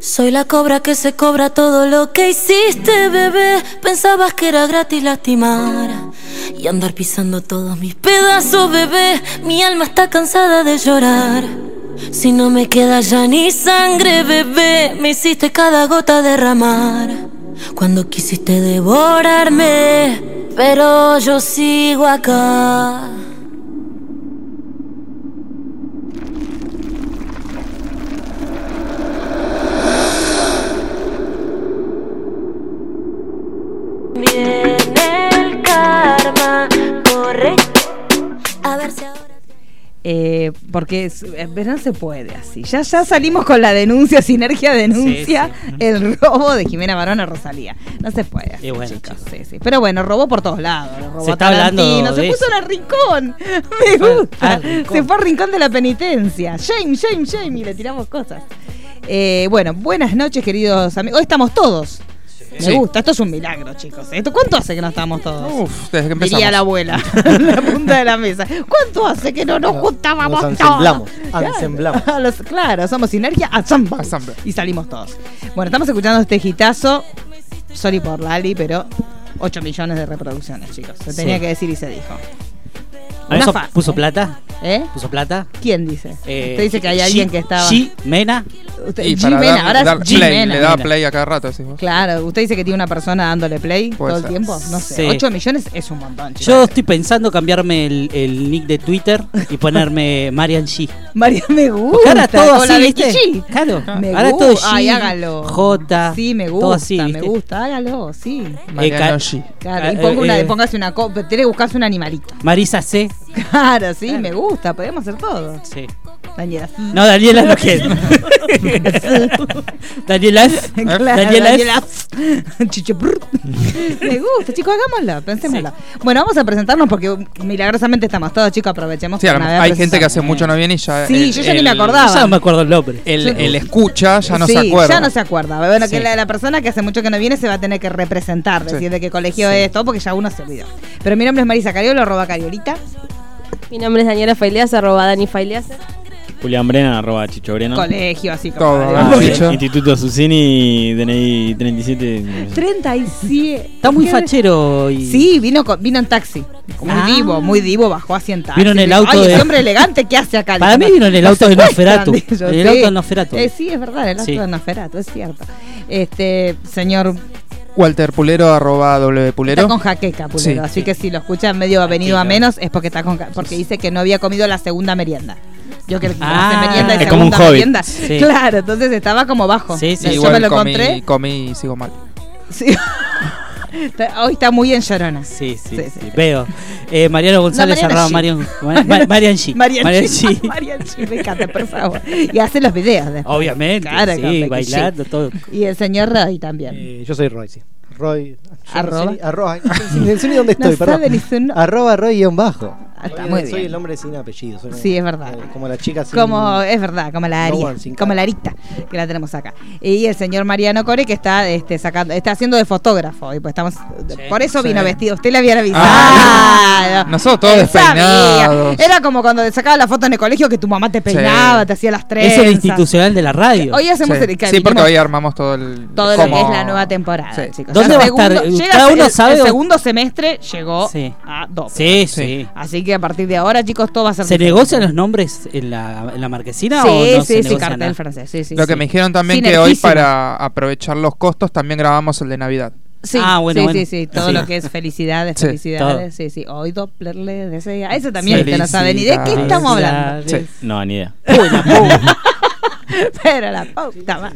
Soy la cobra que se cobra todo lo que hiciste, bebé. Pensabas que era gratis lastimar y andar pisando todos mis pedazos, bebé. Mi alma está cansada de llorar. Si no me queda ya ni sangre, bebé, me hiciste cada gota derramar. Cuando quisiste devorarme, pero yo sigo acá. Ahora. Eh, porque es- no se puede así. Ya, ya salimos con la denuncia, Sinergia denuncia Sí, sí. el robo de Jimena Barón a Rosalía. No se puede así, Y bueno, chicos. chicos. Sí, sí. Pero bueno, robó por todos lados. Robó Se está hablando Tarantino, Se puso eso. en el rincón. Me fue gusta. rincón. Se fue al rincón de la penitencia. Shame, shame, shame. Y le tiramos cosas. Eh, bueno, buenas noches, queridos amigos. Hoy estamos todos. Me Sí. gusta, esto es un milagro, chicos. ¿Esto ¿Cuánto hace que no estamos todos? Uf, desde que empezamos. Diría la abuela, en la punta de la mesa. ¿Cuánto hace que no nos juntábamos nos todos? ensemblamos, Claro. claro, somos sinergia. Ensemble. Y salimos todos. Bueno, estamos escuchando este hitazo. Sorry por Lali, pero 8 millones de reproducciones, chicos. Se tenía Sí. que decir y se dijo. ¿A Una eso fa- puso plata? ¿Eh? ¿Puso plata? ¿Quién dice? Eh, Usted dice que hay alguien G- que estaba. Jimena. Usted- Y Jimena, dar- ahora dar es play, Jimena. le da Jimena. play a cada rato. Claro, usted dice que tiene una persona dándole play Puede todo el ser. tiempo. No sé, Sí. 8 millones es un montón, chicos. Yo estoy pensando cambiarme el, el nick de Twitter y ponerme Marian G. María me gusta. Porque ahora todo la así, Becky ¿viste? G. Claro. Me ahora gusta. todo G. Ay, hágalo. J. Sí, me gusta, todo así, me gusta, hágalo, sí. Mariano ca- G. Claro, y ponga una, eh, póngase una copa, tiene que buscarse un animalito. Marisa C. Claro, sí, me gusta, podemos hacer todo. Sí. Daniela. No, Daniela no quiere. Daniela. Claro, Daniela F. Daniela. Brr. Me gusta, chicos, hagámoslo, pensémoslo. Bueno, vamos a presentarnos porque milagrosamente estamos todos, chicos, aprovechemos. Sí, hay gente que hace mucho no viene y ya. Sí, el, yo ya ni el- me acordaba. Ya no me acuerdo el nombre. El, Sí. el escucha ya no sí, se acuerda. ya no se acuerda. Bueno, que Sí. la, la persona que hace mucho que no viene se va a tener que representar, Sí. decir de qué colegio es, todo, porque ya uno se olvidó. Pero mi nombre es Marisa Cariolo, arroba Cariolita. Mi nombre es Daniela Faileas, arroba Dani Faileas. Julián Brena, arroba Chicho Brena. Colegio, así como. Todo, Ah. Instituto Susini, DNI 37. 37. Está muy ¿Qué? fachero y. Sí, vino, vino en taxi. Muy Ah. divo, muy divo, bajó así en taxi. Vino en el auto Ay, de- ese hombre elegante, ¿qué hace acá? Para mí vino en el auto de Nosferatu. el sí. auto de Nosferatu. Eh, sí, es verdad, el auto Sí. de Nosferatu, es cierto. Este, señor, Walter Pulero, arroba W Pulero. está con jaqueca, Pulero, Sí. así que si lo escuchan medio venido a menos es porque está con porque dice que no había comido la segunda merienda. Yo que Ah, merienda y es como un segunda hobbit. merienda. Sí. Claro, entonces estaba como bajo. Sí, sí. Yo igual me lo comí, encontré. comí y sigo mal. Sí. Está- Hoy está muy en llorona. Sí, sí, Sí, sí, sí. Veo. Eh, Mariano González, Mariana arroba G. Marian, Ma- Marian G. Marian Marian G. G. Marian G, me encanta, por favor. Y hace los videos después. Obviamente. Claro, sí, bailando, todo. Y el señor Roy también. Eh, yo soy Roy, sí. Roy. no Arroba. arroba. No no dónde No estoy, perdón. no- Arroba Roy guion bajo. Ah, está Soy- muy Soy bien. el hombre sin apellido. soy Sí, es verdad. eh, como la chica sin. Como, es verdad, como la Aria, como la Arita, que la tenemos acá. Y el señor Mariano Core que está este, sacando, está haciendo de fotógrafo. Y pues estamos, por eso Sí. vino vestido. Usted le había avisado. Ah, nosotros todos despeinados. Era como cuando sacaba la foto en el colegio que tu mamá te peinaba, Sí. te hacía las Es trenzas. el institucional de la radio. Hoy hacemos Sí, el Sí, porque hoy armamos todo el. todo lo que es la nueva temporada, Sí. chicos. ¿Dónde va a estar? Cada el- uno el, sabe el segundo semestre llegó Sí. a dos. Sí, sí. Así que a partir de ahora, chicos, todo va a ser ¿Se diferente. negocian los nombres en la, en la marquesina Sí, o no sí, se sí, cartel nada? francés. Sí, sí, Lo que me dijeron también que hoy para aprovechar los costos también grabamos el de Navidad. Sí, Ah, bueno, sí, bueno. sí, sí, todo Sí. lo que es felicidades, Sí, felicidades, sí, sí. Hoy Doppler le desea. Eso también usted no sabe ni de qué estamos hablando. Sí. No, ni idea. Pero la puta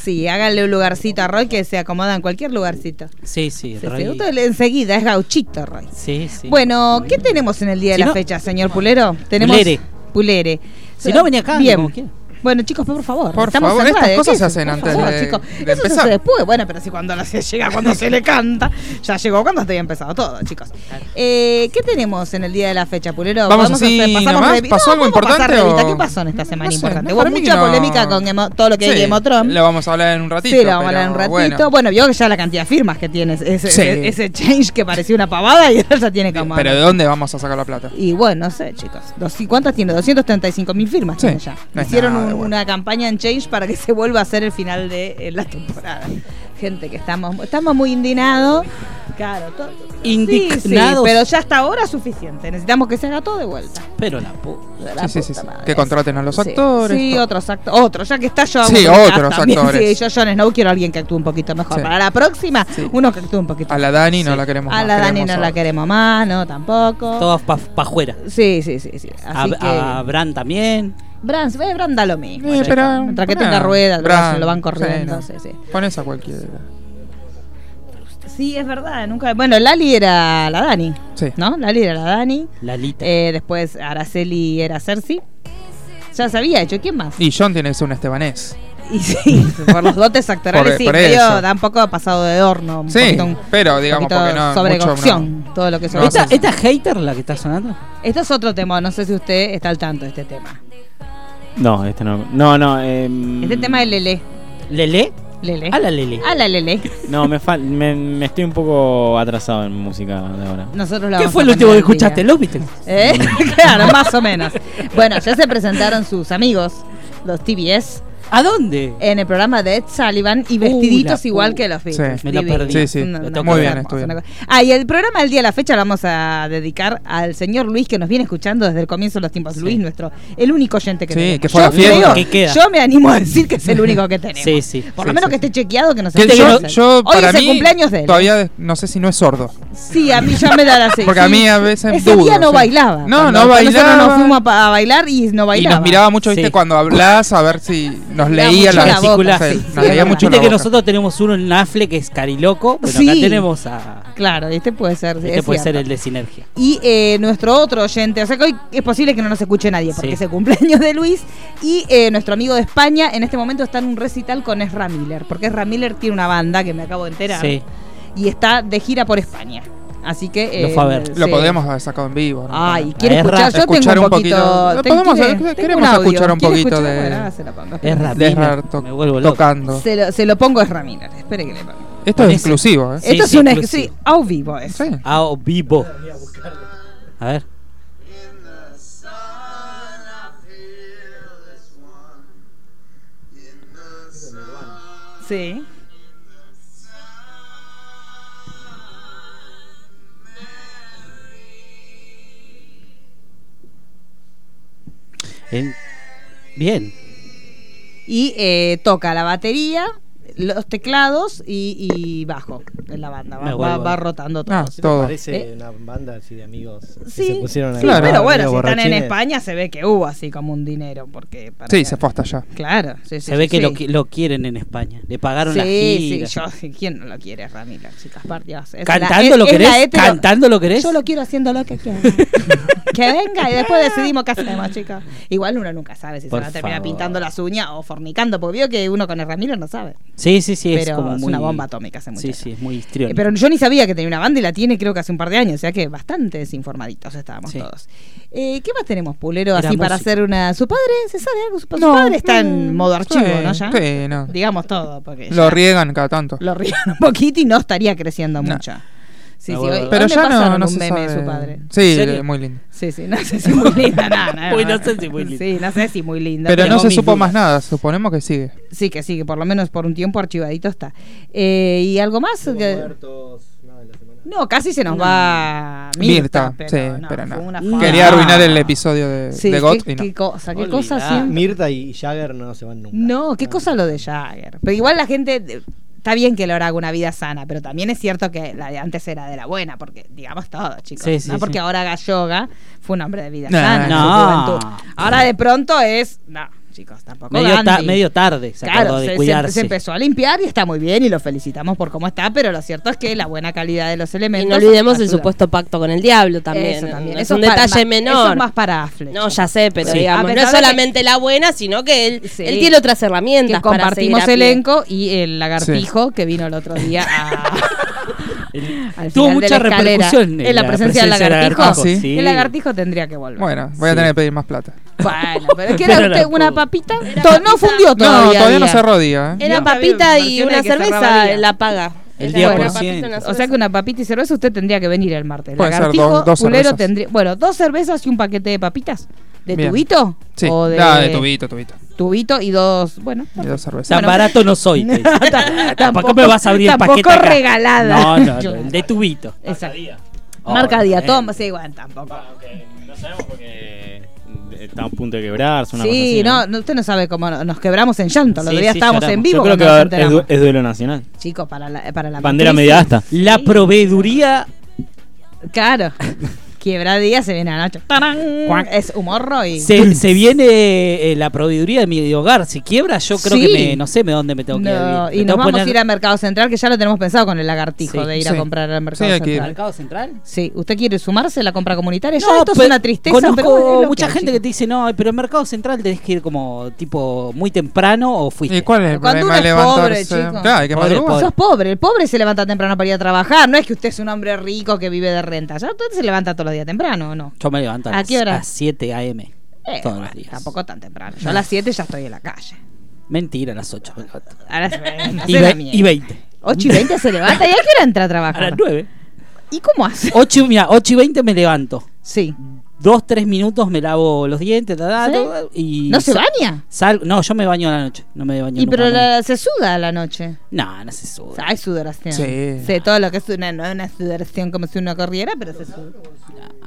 Sí, háganle un lugarcito a Roy que se acomoda en cualquier lugarcito. Sí, sí. Roy. enseguida es gauchito, Roy. Sí, sí. Bueno, ¿qué tenemos en el día de Si la no- fecha, señor Pulero? Tenemos Pulere. Pulere. Si no, venía acá, Bien. como. Bueno, chicos, por favor. Por estamos favor, en estas radio, cosas ¿qué se es? hacen Por antes favor, de- chicos. de Eso se empezar. hace después. Bueno, pero si cuando se llega, cuando se le canta, ya llegó cuando esté empezado todo, chicos. Eh, ¿Qué tenemos en el día de la fecha, Pulero? Vamos ¿Podemos así nomás? revi- ¿Pasó No, algo importante o- ¿Qué pasó en esta semana No sé, importante? no, Hubo mucha polémica con of- todo lo que es Sí, Game of Thrones. Lo vamos a hablar en un ratito. Sí, lo vamos a hablar pero un ratito. bueno. Bueno, vio ya la cantidad de firmas que tiene ese, Sí. ese, change que parecía una pavada y ahora ya tiene como. Pero ¿de dónde vamos a sacar la plata? Y bueno, no sé, chicos. ¿Cuántas tiene? 235 mil firmas tiene ya. es Hicieron un- de bueno. una campaña en Change para que se vuelva a hacer el final de eh, la temporada. Gente que estamos, estamos muy indignados. Claro, todo. Indignados. Sí, sí, pero ya hasta ahora es suficiente. Necesitamos que se haga todo de vuelta. Pero la pu- La Sí, sí, sí, puta madre. Que contraten a los actores. Sí, todo. otros actores. Otros, ya que está yo. Sí, otros actores. Sí, yo, Jon Snow, quiero a alguien que actúe un poquito mejor. Para la próxima, uno que actúe un poquito A la Dani no la queremos A más, la Dani no a- la queremos más, no, tampoco. todas pa, pa' afuera. Sí, sí, sí, sí. A, Así que. a Bran también. Bran, eh, Bran da lo mismo. Eh, pero-. Mientras que tenga ruedas, lo, Bran, van- lo van sí, corriendo. no. Sí, sí. Pones a cualquiera. Sí, es verdad. Nunca... Bueno, Lali era la Dani. Sí. ¿No? Lali era la Dani. Lalita. Eh, después Araceli era Cersei. Ya se había hecho. ¿Quién más? Y John tiene que ser un estebanés. Y sí, por los dotes actorales, Por- sí, por medio eso. da un poco pasado de horno. Un Sí, poquito, un pero digamos porque no. sobre mucho cocción, todo lo que es no sobre ¿Esta, ¿Esta hater la que está sonando? Esto es otro tema, no sé si usted está al tanto de este tema. No, este no. No, no. em, Este tema es Lele. ¿Lele? Lele. A la Lele. A la Lele. No, me, fal- me, me estoy un poco atrasado en música de ahora. Nosotros la ¿Qué fue lo último que escuchaste? ¿Los Beatles? ¿Eh? claro, más o menos. Bueno, ya se presentaron sus amigos, los TBS, ¿A dónde? en el programa de Ed Sullivan y vestiditos igual que los Beatles. me lo perdí. Sí, sí. Lo Muy bien, Ah, y el programa del día de la fecha lo vamos a dedicar al señor Luis que nos viene escuchando desde el comienzo de los tiempos. Sí. Luis, nuestro, el único oyente que Sí, tenemos. que fue a Yo la fiesta. creo- Que queda. Yo me animo a decir que es el único que tenemos. Sí, sí. Por sí, lo menos sí, que esté chequeado que nos Que esté yo, yo, Hoy para es el mí, cumpleaños de él. todavía de- no sé si no es sordo. Sí, a mí ya me da la sí, Porque a sí. mí a veces Ese dudo, día no sí. bailaba. No, no Nosotros bailaba. nos fuimos a, a bailar y no Y bailaba. nos miraba mucho, viste, Sí. cuando hablas a ver si nos leía la, la sí, sí, nos sí, leía mucho Viste la que boca. nosotros tenemos uno en Nafle que es Cariloco, pero Sí. acá tenemos a. Claro, este puede ser. Este es puede ser el de Sinergia. Y eh, nuestro otro oyente, o sea que hoy es posible que no nos escuche nadie porque Sí. es el cumpleaños de Luis. Y eh, nuestro amigo de España en este momento está en un recital con Ezra Miller, porque Ezra Miller tiene una banda que me acabo de enterar Sí. y está de gira por España. Así que. Lo fue a ver. Lo sí. podemos haber sacado en vivo. ¿no? Ay, quiere Ezra, escuchar. Yo escuchar tengo un poquito. podemos- queremos escuchar un ¿Quiere poquito escuchar? de-. Es to- me vuelvo tocando. Se lo, se lo pongo a Ezra Miller. Espere que le ponga. Esto es exclusivo, ¿eh? Sí, Esto es sí, un ex- inclusive. sí, a vivo es. Sí. A vivo. A ver. Sí. En- Bien. Y eh, toca la batería, los teclados y, y bajo en la banda. Va, va- rotando todo. Ah, Sí, todo. Parece ¿Eh? una banda así de amigos que Sí, se pusieron sí, ahí. Claro. pero bueno, si están en. España se ve que hubo así como un dinero. porque para Sí, que- se fue hasta allá. Claro, sí, sí, Se ve sí, que sí. lo, qui- lo quieren en España. Le pagaron Sí, la sí, gira. yo, ¿quién no lo quiere, Ramírez? Chicas, por Dios. Es ¿Cantando la- lo es- querés? ¿Cantando lo querés? Yo lo quiero haciendo lo que quiera. que venga y después decidimos qué hacemos, chicas. Igual uno nunca sabe si Por se va a terminar favor. pintando las uñas o fornicando, porque vio que uno con el Ramírez no sabe. Sí, sí, sí. es pero como es muy... una bomba atómica ese Sí, muchacho. sí, es muy Eh, histriónico. Pero yo ni sabía que tenía una banda y la tiene creo que hace un par de años, o sea que bastante desinformaditos estábamos Sí. todos. Eh, ¿Qué más tenemos, Pulero, Era así para hacer una... ¿Su padre se sabe algo? Su, No, padre está en no, modo archivo, sí, ¿no? Ya. sí, no. Digamos todo, porque Lo riegan cada tanto. lo rían un poquito y no estaría creciendo No. mucho. Sí, sí, hoy. Pero hoy ya no, pasaron no un se meme de sabe. su padre. Sí, muy lindo. Sí, sí, no sé si muy linda, no, no, Uy, no. no sé si muy linda. Sí, no sé si muy linda. Pero no se supo dudas. más nada, suponemos que sigue. Sí, que sí, que por lo menos por un tiempo archivadito está. Eh, ¿Y algo más? Que- muertos, nada de la semana. No, casi se nos va Mirta, Mirta, pero sí, no, pero no. una No. Quería arruinar el episodio de, Sí, de qué, y no. qué cosa, qué Olvidá. cosa siempre. Mirta y Jagger no se van nunca. No, qué cosa lo de Jagger. Pero igual la gente está bien que Laura haga una vida sana, pero también es cierto que la de antes era de la buena, porque digamos todo, chicos. Sí, sí, no porque sí. ahora haga yoga, fue un hombre de vida sana en su juventud. Ahora de pronto es, no, chicos, tampoco Medio, ta- medio tarde se acordó Claro, de se, se- cuidarse. se empezó a limpiar y está muy bien y lo felicitamos por cómo está, pero lo cierto es que la buena calidad de los Y elementos. no olvidemos el supuesto pacto con el diablo también. Eso también. Es Eso un para- detalle menor. Eso es más para Affleck. No, ya sé, pero Sí. digamos, A no es que- solamente la buena, sino que él, Sí. él tiene otras herramientas. que compartimos elenco y el lagartijo que vino el otro día a. al Tuvo mucha la repercusión en la presencia del lagartijo. Ah, ¿sí? sí. El lagartijo tendría que volver. Bueno, voy a Sí. tener que pedir más plata. Bueno, pero es que era Pero usted la una papita. Era To- papita. No fundió todavía. no, todavía no día. cerró día. ¿eh? Era papita y una cerveza, día. la paga. El Era 10%. una papita y una O sea que una papita y cerveza usted tendría que venir el martes. Puede ser Lagartijo, dos- dos cervezas. tendría. Bueno, dos cervezas y un paquete de papitas. ¿De Bien. tubito? Sí, ¿O de, Ah, de tubito, tubito. Tubito y dos. Bueno. Y dos cervezas. Tan Bueno, barato no soy. dice. Tampoco- me vas a abrir el tampoco paquete regalada. No, no, no, el de tubito. Exacto. Oh, Marca día, toma, sí, bueno, tampoco. No sabemos porque está a punto de quebrarse. Una Sí, cosa así, no, no, usted no sabe cómo no- nos quebramos en llanto. El otro Sí, día sí, estábamos lloramos. en vivo. Yo creo que cuando va a nos haber- es, du- es duelo nacional. Chicos, para la, para la Bandera media asta. La proveeduría Claro. Quiebra día se viene anoche. ¡Tarán! Es humorro y. se, se viene eh, la proveeduría de mi hogar. Si quiebra, yo creo Sí. que me, no sé me dónde me tengo que ir. Me y nos tengo que vamos a poner- ir al Mercado Central, que ya lo tenemos pensado con el lagartijo Sí. de ir Sí. a comprar al Mercado Sí, hay que ir. Central. ¿Mercado Central? Sí, ¿usted quiere sumarse a la compra comunitaria? Ya No, esto es pero una tristeza. Conozco pero bueno, es lo mucha hay, gente que chicos. te dice, no, pero el mercado central tenés que ir como tipo muy temprano o fuiste. ¿Y cuál es el Cuando problema de uno es pobre, chico. Claro, hay que Pobre, madrugar. pobre. Sos pobre, el pobre se levanta temprano para ir a trabajar. No es que usted es un hombre rico que vive de renta. Ya usted se levanta todos los días temprano, ¿o no? Yo me levanto a, ¿A las- qué hora? a 7 a.m. Eh, todos bueno, los días. Tampoco tan temprano. Yo a las 7 ya estoy en la calle. Mentira, a las 8 me levanto. A las Y, ve- y 20. 8 y 20 se levanta. ¿Y a qué hora entra a A trabajar? las 9. ¿Y cómo hace? 8, mira, 8 y 20 me levanto. Sí. Dos, tres minutos me lavo los dientes, ta, ta, ¿Sí? y ¿No se baña? Sal, no, yo me baño a la noche, no me baño Y nunca pero la- se suda a la noche. No, no se sube. Hay sudoración. Sí. todo lo que es una, no es una sudoración como si uno corriera, pero se suda.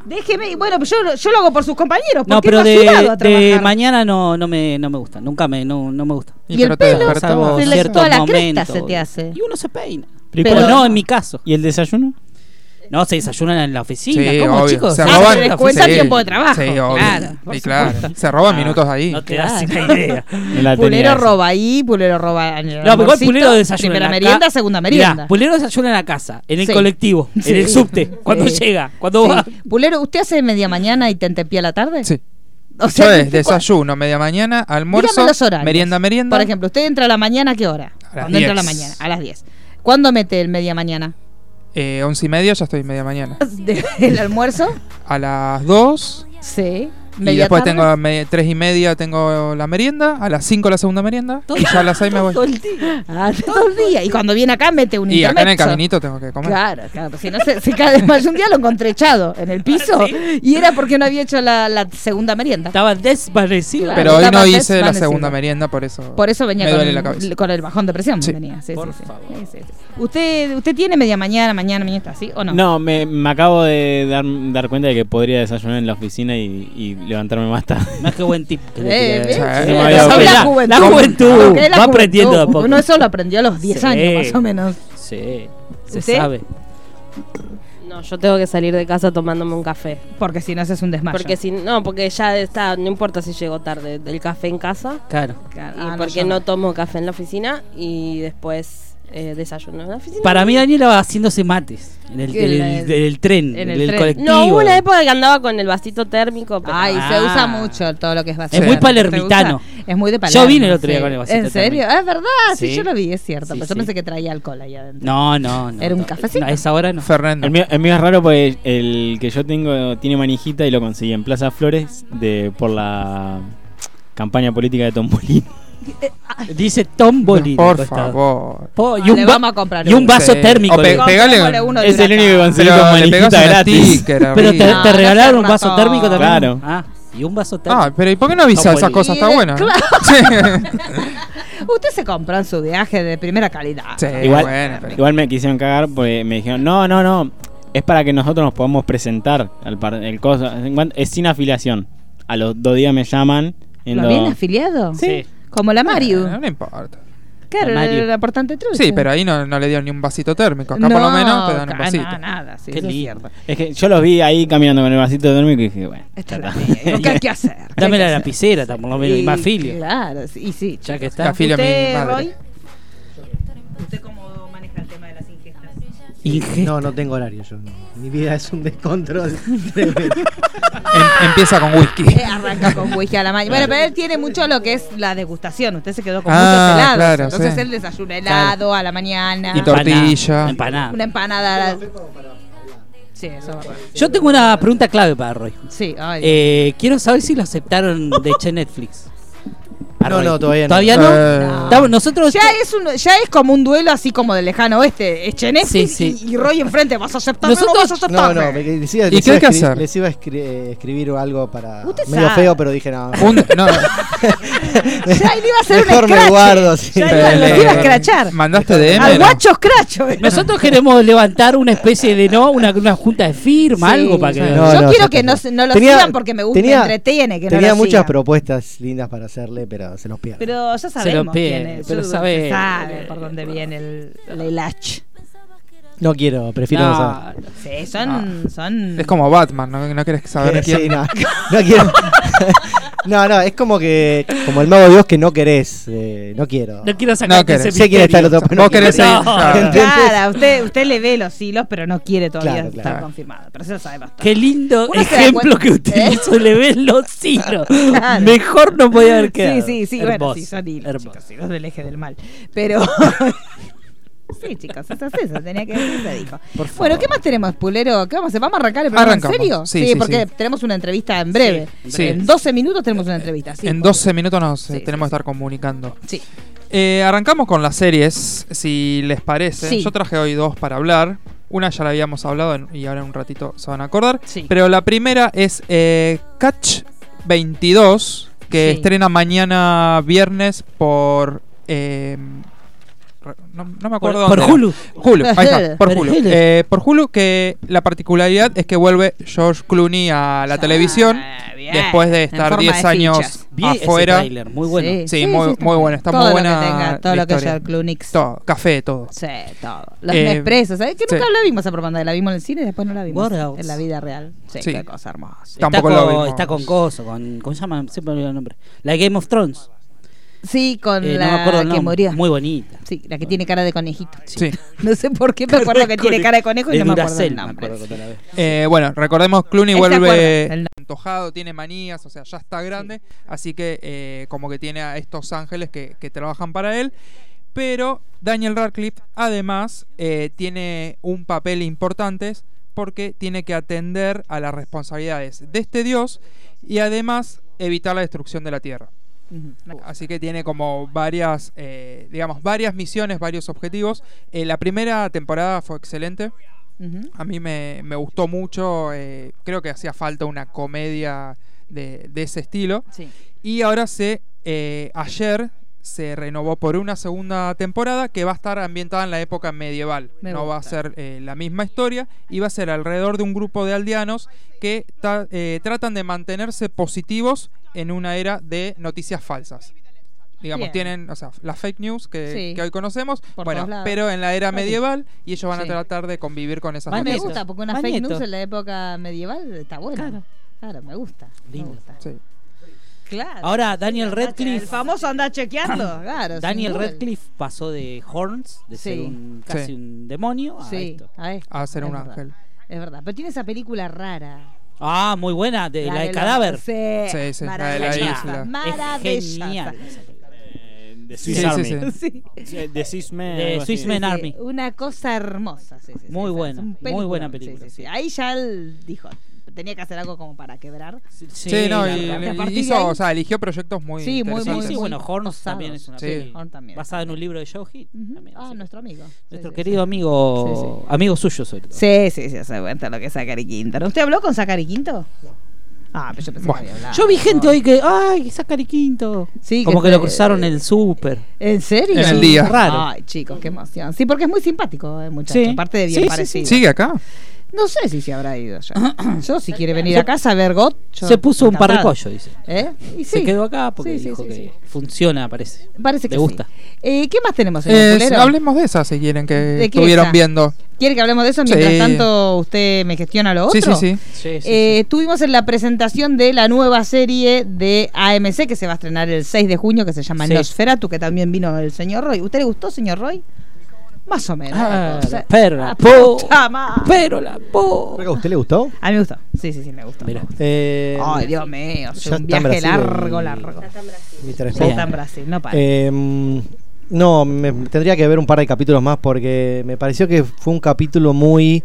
Déjeme, bueno, pues yo, lo- yo lo hago por sus compañeros. No, porque pero de, a de mañana no, no, me, no me gusta, nunca me, no, no me gusta. ¿Y pero el pelo? Salvo Se le- ciertos toda la cresta momentos. se te hace. Y uno se peina. Pero Pero- no en mi caso. ¿Y el desayuno? No, se desayunan en la oficina. Sí, ¿Cómo, obvio. chicos? Se Ah, roban. se les cuenta sí. tiempo de trabajo. Sí, obvio. Claro, Y claro. Se roban Ah, minutos ahí. No te Claro. das una idea. La Pulero esa. roba ahí, Pulero roba en el No, pero igual Pulero desayuna. Primera en la merienda, segunda Mirá, merienda. Pulero desayuna en la casa, en el Sí. colectivo, Sí. en el subte, cuando Sí. llega, cuando Sí. va. Pulero, ¿usted hace media mañana y te entepía a la tarde? Sí. O Yo sea, es ¿usted cua- desayuno, media mañana, almuerzo, los horarios. merienda, merienda. Por ejemplo, ¿usted entra a la mañana a qué hora? A las ¿Cuándo entra a la 10. mañana? A las 10. ¿Cuándo mete el media mañana? Eh, once y media ya estoy media mañana. ¿El almuerzo? A las 2 Sí. y ¿Media después tarde? tengo a me- tres y media tengo la merienda, a las 5 la segunda merienda y ya a las 6 me voy. Todo el día. Ah, todo el día. Y cuando viene acá mete un Y acá en el intermezzo. caminito tengo que comer. Claro, claro. pues Si no se, se cae de más. Un día lo encontré echado en el piso y era porque no había hecho la, la segunda merienda. Estaba desvanecido. Claro. Pero hoy no hice la segunda merienda, por eso, Por eso venía me con, duele la cabeza. con el bajón de presión. Sí. Venía. Sí, Por sí, sí. favor. ¿Usted, ¿Usted tiene media mañana, mañana, mañana, ¿sí o no? No, me, me acabo de dar, dar cuenta de que podría desayunar en la oficina y, y levantarme más tarde. Más que buen tip. que Eh, la, juventud. La juventud. La Va aprendiendo de a poco. Uno eso lo aprendió a los 10 Sí. años, más o menos. Sí, se ¿Usted? sabe. No, yo tengo que salir de casa tomándome un café. Porque si no haces un desmayo. Porque si no, porque ya está, no importa si llego tarde del café en casa. Claro. Claro. Y Ah, porque no tomo café en la oficina y después eh, desayuno en la oficina. Para mí Daniela va haciéndose mates en el, Que en el- el- en el tren, en en el el, tren. colectivo. No, hubo una época que andaba con el vasito térmico, pero Ay, se Ah. usa mucho todo lo que es vasito. Es muy ¿Te palermitano. Es muy de Palermo. Yo vine el otro día sí. con el vasito ¿En serio? térmico. Ah, es verdad, sí, Sí. yo lo vi, es cierto. Sí, pero yo sí. pensé que traía alcohol ahí adentro. No, no, no. ¿Era un no. cafecito? A esa hora no. Fernando. El mío, el mío es raro porque el que yo tengo tiene manijita y lo conseguí en Plaza Flores de por la campaña política de Tombolín. Dice Tom Bolín. Por costado. favor. Po- Ah, y, un vamos a comprar y un vaso Sí. térmico. O pe- le- pegale- Es el único que conseguí Pero con le pegas manijita un gratis. sticker Pero te, regalaron un vaso térmico también. Claro. Ah, y un vaso térmico. Ah, pero ¿y por qué no avisa esas cosas? Está buena. claro. Usted se compró en su viaje de primera calidad. Sí, Igual, bueno, pero- igual me quisieron cagar porque me dijeron, no, no, no, es para que nosotros nos podamos presentar al par- el cosa. Es sin afiliación. A los dos días me llaman. ¿Lo yendo- habían afiliado? Sí. Como la Mario. Eh, no importa. Claro, La Mario. el aportante trucha. Sí, pero ahí no, no le dio ni un vasito térmico. Acá por lo menos te dan un vasito. no, nada, sí, Qué eso es lindo. cierto. Es que yo los vi ahí caminando con el vasito térmico y dije, bueno. Esta es la que hay que hacer. ¿qué Dame que la hacer? lapicera, por lo menos, y más filio. Claro, sí, y sí. Ya que La está. filia a mi ¿Usted, madre. Roy? ¿Usted cómo Inge- No, no tengo horario yo. no. Mi vida es un descontrol. Em- empieza con whisky. Eh, arranca con whisky a la mañana. Bueno, pero él tiene mucho lo que es la degustación. Usted se quedó con Ah, muchos helados. claro, Entonces sí. él desayuna helado a la mañana. Y tortilla. Empanada. Una empanada. Sí, eso. Yo tengo una pregunta clave para Roy. Sí, ay, Eh, quiero saber si lo aceptaron de Che Netflix. No, no, todavía no. ¿Todavía no? Eh, Estamos- nosotros Ya es, un, ya es como un duelo así como del lejano oeste. Es Netflix Sí, sí. Y, y Roy enfrente. ¿Vas a aceptarme o no Nosotros- vas a No, aceptarme? no, les iba, ¿Y qué que hacer? Les iba a escri- eh, escribir algo para. Usted medio sabe. feo, pero dije no. un- no, Ya él iba a hacer un Mejor me escrache. guardo, sí. Ya iba, le- lo iba a escrachar. ¿Mandaste DM? Al no? guacho escracho. Nosotros queremos levantar una especie de no, una, una junta de firma, Sí, algo para que. No, Yo no, quiero que no, se- no lo sigan porque me gusta, me entretiene. Que no Tenía muchas propuestas lindas para hacerle, pero se los pierdo. Pero ya Se sabemos lo pide, quién es. pero sabe- se sabe por dónde viene el, el hilach. No quiero, prefiero no, No, saber. Sí, son, son... Es como Batman, ¿no, no querés saber Eh, quién. sí, no, no quiero. no, no, es como que. Como el mago Dios que no querés. eh, no quiero. no quiero sacar No ese Sé quién está el otro, Vos no quiero. querés seguir. No, claro. Claro, usted, usted le ve los hilos, pero no quiere todavía Claro, estar claro. confirmado. Pero eso lo sabe bastante. Qué lindo Uno ejemplo que utilizó, le ven los hilos. Claro. Mejor no podía haber quedado. Sí, sí, sí, bueno, Hermoso, sí, son hilos, hermoso. chicos, hilos del eje del mal. Pero... Sí, chicos, eso es eso, tenía que decir, se dijo. Bueno, ¿qué más tenemos, Pulero? ¿Qué vamos a hacer? ¿Vamos a arrancar el programa Arrancamos. en serio? Sí, sí, porque sí. tenemos una entrevista en breve. En 12 minutos tenemos una entrevista. en porque- 12 minutos nos tenemos que estar comunicando. Sí. Eh, arrancamos con las series, si les parece. Yo traje hoy dos para hablar. Una ya la habíamos hablado en- y ahora en un ratito se van a acordar. Sí. Pero la primera es eh, Catch 22, que estrena mañana viernes por... eh, no, no me acuerdo Por, por dónde. Hulu. Hulu, ahí está, por Hulu. Eh, por Hulu, que la particularidad es que vuelve George Clooney a la televisión Ah, bien. después de estar forma 10 de años ese afuera. tráiler, muy bueno. Sí, muy- está muy bien. bueno, está todo muy lo buena Que tenga, todo lo que sea Clunix. Todo, café, todo. Sí, todo. Los Eh, Nespresso, ¿sabes? Que nunca sí. la vimos a propaganda, la vimos en el cine y después no la vimos else? en la vida real. Sí, Sí. qué cosa hermosa. Tampoco está, lo con, vimos. está con Coso, con. ¿Cómo se llama? Siempre me olvido el nombre. La Game of Thrones. Sí, con Eh, la no acuerdo que murió. Muy bonita. Sí, la que tiene cara de conejito. Sí. No sé por qué me acuerdo que tiene cara de conejo y De no me acuerdo Duracell, el nombre. Eh, bueno, recordemos Clooney vuelve antojado, tiene manías, o sea, ya está grande, así que eh, como que tiene a estos ángeles que, que trabajan para él. Pero Daniel Radcliffe además eh, tiene un papel importante porque tiene que atender a las responsabilidades de este dios y además evitar la destrucción de la tierra. Así que tiene como varias, eh, digamos, varias misiones, varios objetivos. Eh, la primera temporada fue excelente. A mí me, me gustó mucho. eh, creo que hacía falta una comedia de, de ese estilo. Sí. Y ahora se, ayer se renovó por una segunda temporada que va a estar ambientada en la época medieval. Me no va a ser eh, la misma historia y va a ser alrededor de un grupo de aldeanos que ta- eh, tratan de mantenerse positivos en una era de noticias falsas. Digamos, Bien. tienen, o sea, las fake news que, Sí. que hoy conocemos, Por bueno, pero en la era medieval y ellos van Sí. a tratar de convivir con esas A mí me noticias. gusta porque una Más fake nieto. news en la época medieval está buena. Claro. Claro, me gusta. Me Lindo. gusta. Sí. Claro. Ahora, Daniel Radcliffe- El famoso anda chequeando. Claro. Daniel. Radcliffe pasó de Horns, de ser un, casi Sí. un demonio, a Sí, esto. a esto. A ser Es un verdad. ángel. Es verdad. Pero tiene esa película rara. Ah, muy buena, de, la, de los- cadáver. Sí, Sí, sí, la de la maravillosa, Maravillosa. genial película. de Swiss Army. De Swiss Army. Una cosa hermosa. sí, sí, Muy buena, muy buena película, sí, sí. sí. Ahí ya dijo, tenía que hacer algo como para quebrar. Sí, Sí, no, y, hizo, ahí- o sea, eligió proyectos muy Sí, muy, muy, Sí, bueno, osados. también es una Sí. peli Horn también. basada en un libro de Joe Hill. También, Ah, nuestro amigo. Sí, Nuestro sí, querido sí. amigo, amigo suyo sobre todo. Sí, sí, sí, se cuenta lo que es Zacari Quinto. ¿Usted habló con Zacari Quinto? Ah, pero yo pensé Bueno. que había hablado. Yo vi gente hoy que, ay, Zachary Quinto. Sí, Como que que lo cruzaron en el súper. ¿En serio? En el día. Raro. Ay, chicos, qué emoción. Sí, porque es muy simpático el muchacho. Sí. Aparte de bien Sí, sí, parecido. ¿Sigue acá? No sé si se habrá ido ya. Yo, si quiere venir a casa a ver GOT. yo Se puso un par de pollo, dice. ¿Eh? Y Se sí. quedó acá porque Sí, dijo sí, que sí. funciona, parece. Parece que Le sí. gusta. Eh, ¿Qué más tenemos en Eh, el hablemos de esa si quieren que ¿De qué estuvieron esa? viendo. ¿Quiere que hablemos de eso? Mientras Sí. tanto, usted me gestiona lo otro. sí, sí. Sí, sí, Eh, Estuvimos en la presentación de la nueva serie de AMC que se va a estrenar el 6 de junio, que se llama Sí. Nosferatu, que también vino el señor Roy. ¿Usted le gustó, señor Roy? Más o menos. Ah, O sea, pero la ah, po. puta madre. Pero la po. ¿A usted le gustó? A mí me gustó. Sí, sí, sí, me gustó. Mira. Eh, Ay, Dios mío. ya está un en viaje Brasil largo, el- largo. Ya Spock. está en Brasil, no para. Eh, no, me, tendría que ver un par de capítulos más porque me pareció que fue un capítulo muy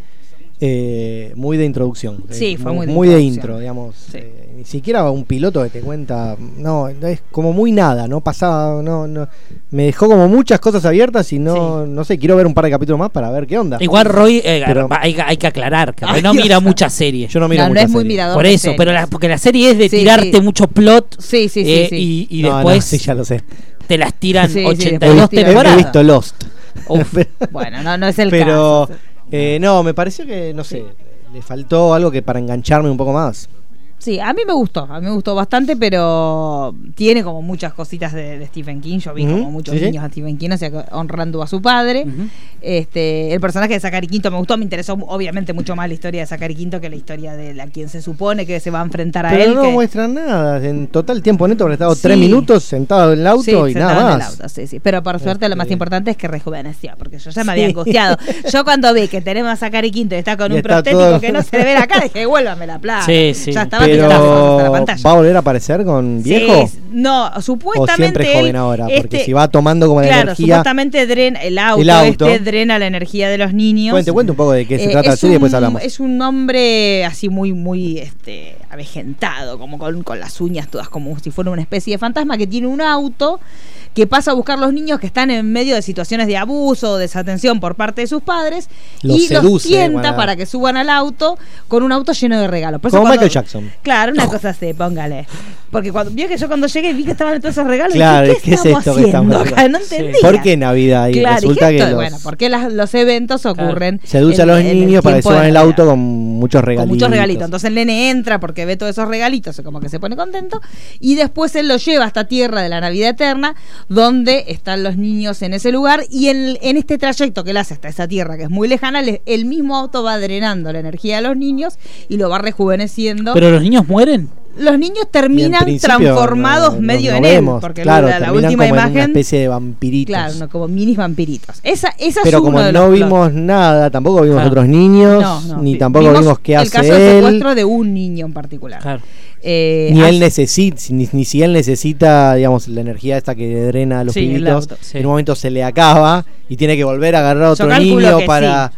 eh, muy de introducción. Sí, Eh, fue muy de de intro, digamos. Sí. Eh, ni siquiera un piloto que te cuenta, no, es como muy nada, no pasaba, no, no, me dejó como muchas cosas abiertas y no, no sé, quiero ver un par de capítulos más para ver qué onda. Igual Roy, eh, Pero- hay, hay que aclarar que Ay, no Dios. mira muchas series. Yo no miro no, no muchas es muy mirador. Por eso, pero la, porque la serie es de Sí, tirarte sí. mucho plot Sí, sí, sí. eh, sí. Y, y No, no, después sí, ya lo sé. te las tiran Sí, sí, 82 después los tiran. He- temporadas. visto Lost. Uf, bueno, no, no es el Pero caso. Eh, no, me pareció que, no sé, le faltó algo que para engancharme un poco más. Sí, a mí me gustó, a mí me gustó bastante, pero tiene como muchas cositas de, de Stephen King. Yo vi como muchos sí, niños a Stephen King, o sea, que honrando a su padre. Este, el personaje de Zachary Quinto me gustó, me interesó obviamente mucho más la historia de Zachary Quinto que la historia de la quien se supone que se va a enfrentar a Pero él. no que- muestran nada. En total tiempo neto habrá estado Sí. tres minutos sentado en el auto Sí, y nada en el más. auto, sí, sí. Pero por suerte lo más Este- importante es que rejuveneció, porque yo ya me Sí. había angustiado. Yo cuando vi que tenemos a Zachary Quinto y está con Y un está prostético todo- que no se le ve la cara, dije, vuélvame la plata. Sí, sí. Ya estaba Pero. ¿va a volver a aparecer con viejo? Sí, no, ¿O supuestamente. siempre joven ahora? Porque este- si va tomando como la Claro, energía. supuestamente drena, el auto, El auto. este drena la energía de los niños. Cuente, cuente un poco de qué se Eh, trata serie y después hablamos. Es un hombre así muy, muy este, avejentado, como con, con las uñas todas como si fuera una especie de fantasma que tiene un auto que pasa a buscar los niños que están en medio de situaciones de abuso o desatención por parte de sus padres Los y los seduce, tienta bueno. para que suban al auto con un auto lleno de regalos. Por eso Como cuando- Michael Jackson. Claro, una cosa así, póngale. Porque cuando vio que yo cuando llegué vi que estaban todos esos regalos, Claro, dije, ¿qué, ¿qué es esto que estamos haciendo? No Sí. entendía. ¿Por qué Navidad? Y Claro, resulta y que los- bueno, porque las- los eventos ocurren. seduce a los niños para que suban el auto con muchos Con regalitos. muchos regalitos. Entonces el nene entra porque ve todos esos regalitos, como que se pone contento. Y después él lo lleva a esta tierra de la Navidad Eterna, donde están los niños en ese lugar. Y en, en este trayecto que él hace hasta esa tierra, que es muy lejana, le- el mismo auto va drenando la energía de los niños y lo va rejuveneciendo. Pero los niños mueren. Los niños terminan transformados no- no- medio no en vemos, él. Porque claro, la, última como en una imagen. especie de vampiritos. Claro, no, como minis vampiritos. Esa, esa Pero es uno como de no los vimos nada, tampoco vimos Claro. otros niños, No, no. ni tampoco vimos, qué el hace caso él. secuestro de un niño en particular. Claro. Eh, Ni él necesita, ni, ni si él necesita, digamos, la energía esta que drena a los Sí, el pibitos, auto, sí. en un momento se le acaba y tiene que volver a agarrar a otro niño para...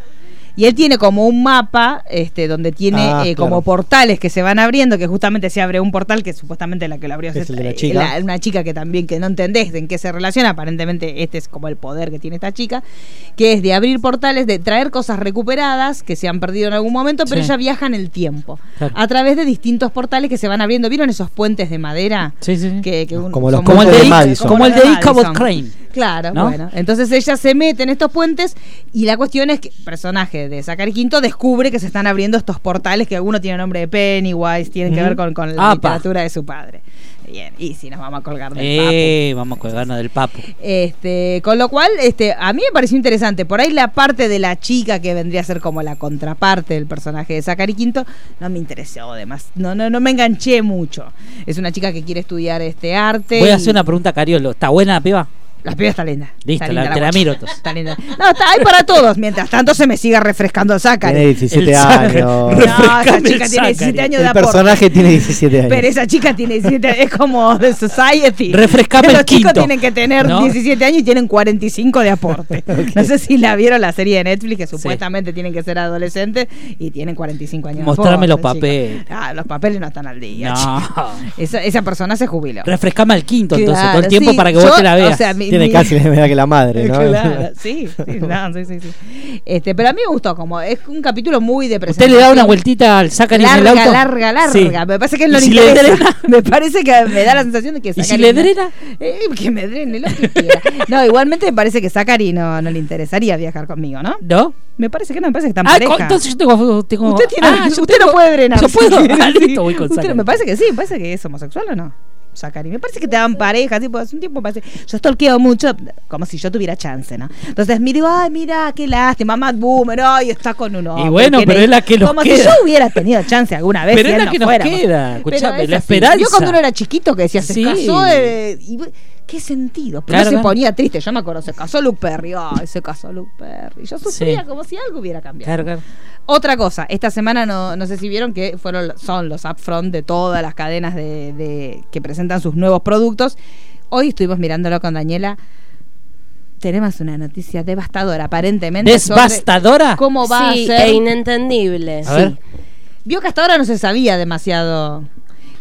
Y él tiene como un mapa este, donde tiene Ah, eh, claro. como portales que se van abriendo, que justamente se abre un portal que supuestamente la que lo abrió Es el de la chica. una chica que también que no entendés de en qué se relaciona, aparentemente este es como el poder que tiene esta chica, que es de abrir portales, de traer cosas recuperadas que se han perdido en algún momento, pero Sí. ella viaja en el tiempo, Claro. a través de distintos portales que se van abriendo. ¿Vieron esos puentes de madera? Sí, sí, sí. Que, que un- Como los Como el de, Madison. como el los de Crane. Claro, ¿no? bueno. Entonces ella se mete en estos puentes y la cuestión es que el personaje de Zachary Quinto descubre que se están abriendo estos portales que alguno tiene nombre de Pennywise, tienen que ver con, con la Apa. literatura de su padre. Bien, y si nos vamos a colgar del Eh, vamos a colgarnos del papo. papo. Este, con lo cual, este, a mí me pareció interesante. Por ahí la parte de la chica que vendría a ser como la contraparte del personaje de Zachary Quinto no me interesó además. No, no, no me enganché mucho. Es una chica que quiere estudiar este arte. Voy a hacer una pregunta Cariolo. ¿Está buena la piba? La piba está linda. Listo, Está linda la- te la miro. Está linda. No, está ahí para todos. Mientras tanto se me siga refrescando Zachary. Tiene 17 El Zachary. años. No, esa chica el tiene 17 Zachary. años de El personaje tiene 17 años. Pero esa chica tiene 17 años. Es como de Society. Refrescame Los el chicos quinto. tienen que tener ¿No? 17 años y tienen 45 de aporte. No sé si la vieron la serie de Netflix, que supuestamente tienen que ser adolescentes y tienen 45 años de Mostrame aporte, los chicos. papeles. Ah, los papeles no están al día. No. Esa, esa persona se jubiló. Refrescame al quinto, entonces, todo el tiempo sí. para que Yo, vos te la veas. O sea, mi, Tiene casi la misma edad que la madre, ¿no? Claro, sí, sí, no, sí, sí, sí. Este, pero a mí me gustó, como es un capítulo muy de Usted presentación. le da una vueltita al Zacarín en el larga, auto. larga, larga. Sí. Me parece que él ¿Y no le si le interesa. drena? Me parece que me da la sensación de que ¿Y si le drena? Eh, que me drene lo que quiera. No, igualmente me parece que Zacari no, no le interesaría viajar conmigo, ¿no? ¿No? Me parece que no, me parece que está en Ah, pareja. entonces yo tengo. tengo Usted, tiene, ah, yo usted tengo- no puede drenar. Yo puedo. Ah, listo, voy con Usted-. Me parece que sí, me parece que es homosexual o no. Zacari. Me parece que te dan pareja, tipo, hace un tiempo parece. Yo stalkeo mucho, como si yo tuviera chance, ¿no? Entonces me digo, ay, mira, qué lástima, Matt Boomer, ay, está con uno. Y bueno, pero es la que nos Como queda. si yo hubiera tenido chance alguna vez. Pero si es la que nos fuera. queda, escuchame, es la así. esperanza. Yo cuando uno era chiquito que decía, se Sí. casó, eh, y- ¿Qué sentido? Pero Claro, no se claro. ponía triste. Yo me acuerdo, se casó Luke Perry. Ay, se casó Luke Perry. Yo sufría Sí. como si algo hubiera cambiado. Claro, claro. Otra cosa, esta semana no, no sé si vieron que fueron son los upfront de todas las cadenas de, de- que presentan sus nuevos productos. Hoy estuvimos mirándolo con Daniela. Tenemos una noticia devastadora, aparentemente. ¿Devastadora? ¿Cómo va sí, a ser? e inentendible. A ver. Vio que hasta ahora no se sabía demasiado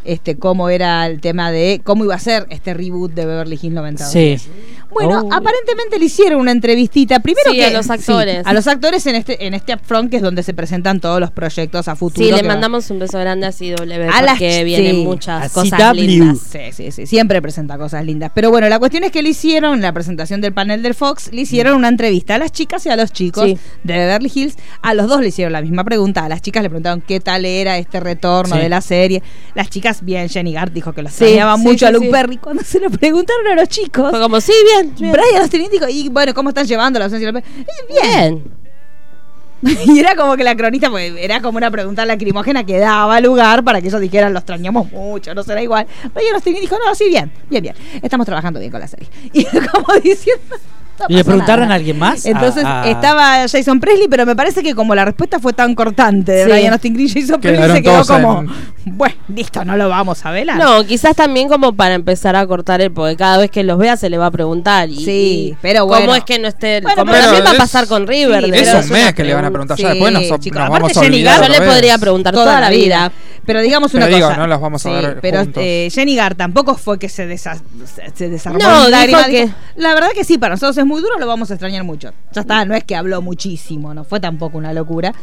este cómo era el tema de cómo iba a ser este reboot de Beverly Hills 92. Sí. Bueno, Oh. aparentemente le hicieron una entrevistita. Primero Sí, que a los actores. a los actores en este en este upfront que es donde se presentan todos los proyectos a futuro. Sí, le va- mandamos un beso grande a CW A las- porque vienen sí. muchas cosas CW. lindas. Sí, sí, sí, siempre presenta cosas lindas. Pero bueno, la cuestión es que le hicieron, en la presentación del panel del Fox, le hicieron una entrevista a las chicas y a los chicos Sí. de Beverly Hills. A los dos le hicieron la misma pregunta. A las chicas le preguntaron qué tal era este retorno Sí. de la serie. Las chicas, bien, Jenny Gart dijo que lo extrañaba sí, mucho sí, a Luke sí. Perry. Cuando se lo preguntaron a los chicos, Fue como, sí, bien, bien. Brian Austin dijo, y bueno, ¿cómo están llevando la ausencia de Luke Perry? "Eh, bien. Y era como que la cronista, pues, era como una pregunta lacrimógena que daba lugar para que ellos dijeran, lo extrañamos mucho, no será igual. Pero ellos dijo, no, sí, bien, bien, bien. Estamos trabajando bien con la serie. Y como diciendo. No ¿Y le preguntaron nada. a alguien más? Entonces A- a- estaba Jason Presley, pero me parece que como la respuesta fue tan cortante de Sí. Brian Austin Green, Jason Presley se quedó como, en- bueno, listo, no lo vamos a velar. No, quizás también como para empezar a cortar el, porque cada vez que los vea se le va a preguntar. Y, Sí, pero ¿Cómo bueno. es que no esté? Bueno, como pero también va a pasar con River. Sí, Es un mes que le van a preguntar. Ya después nos, chicos, nos aparte vamos a Jenny olvidar. Yo le podría preguntar toda, la vida. Pero digamos una Pero digo, cosa. no las vamos a Sí, ver Pero eh, Jenny Gar tampoco fue que se, desa- se- se desarmó. No, dijo dijo, La verdad que sí, para nosotros es muy duro, lo vamos a extrañar mucho. Ya está, no es que habló muchísimo, no fue tampoco una locura.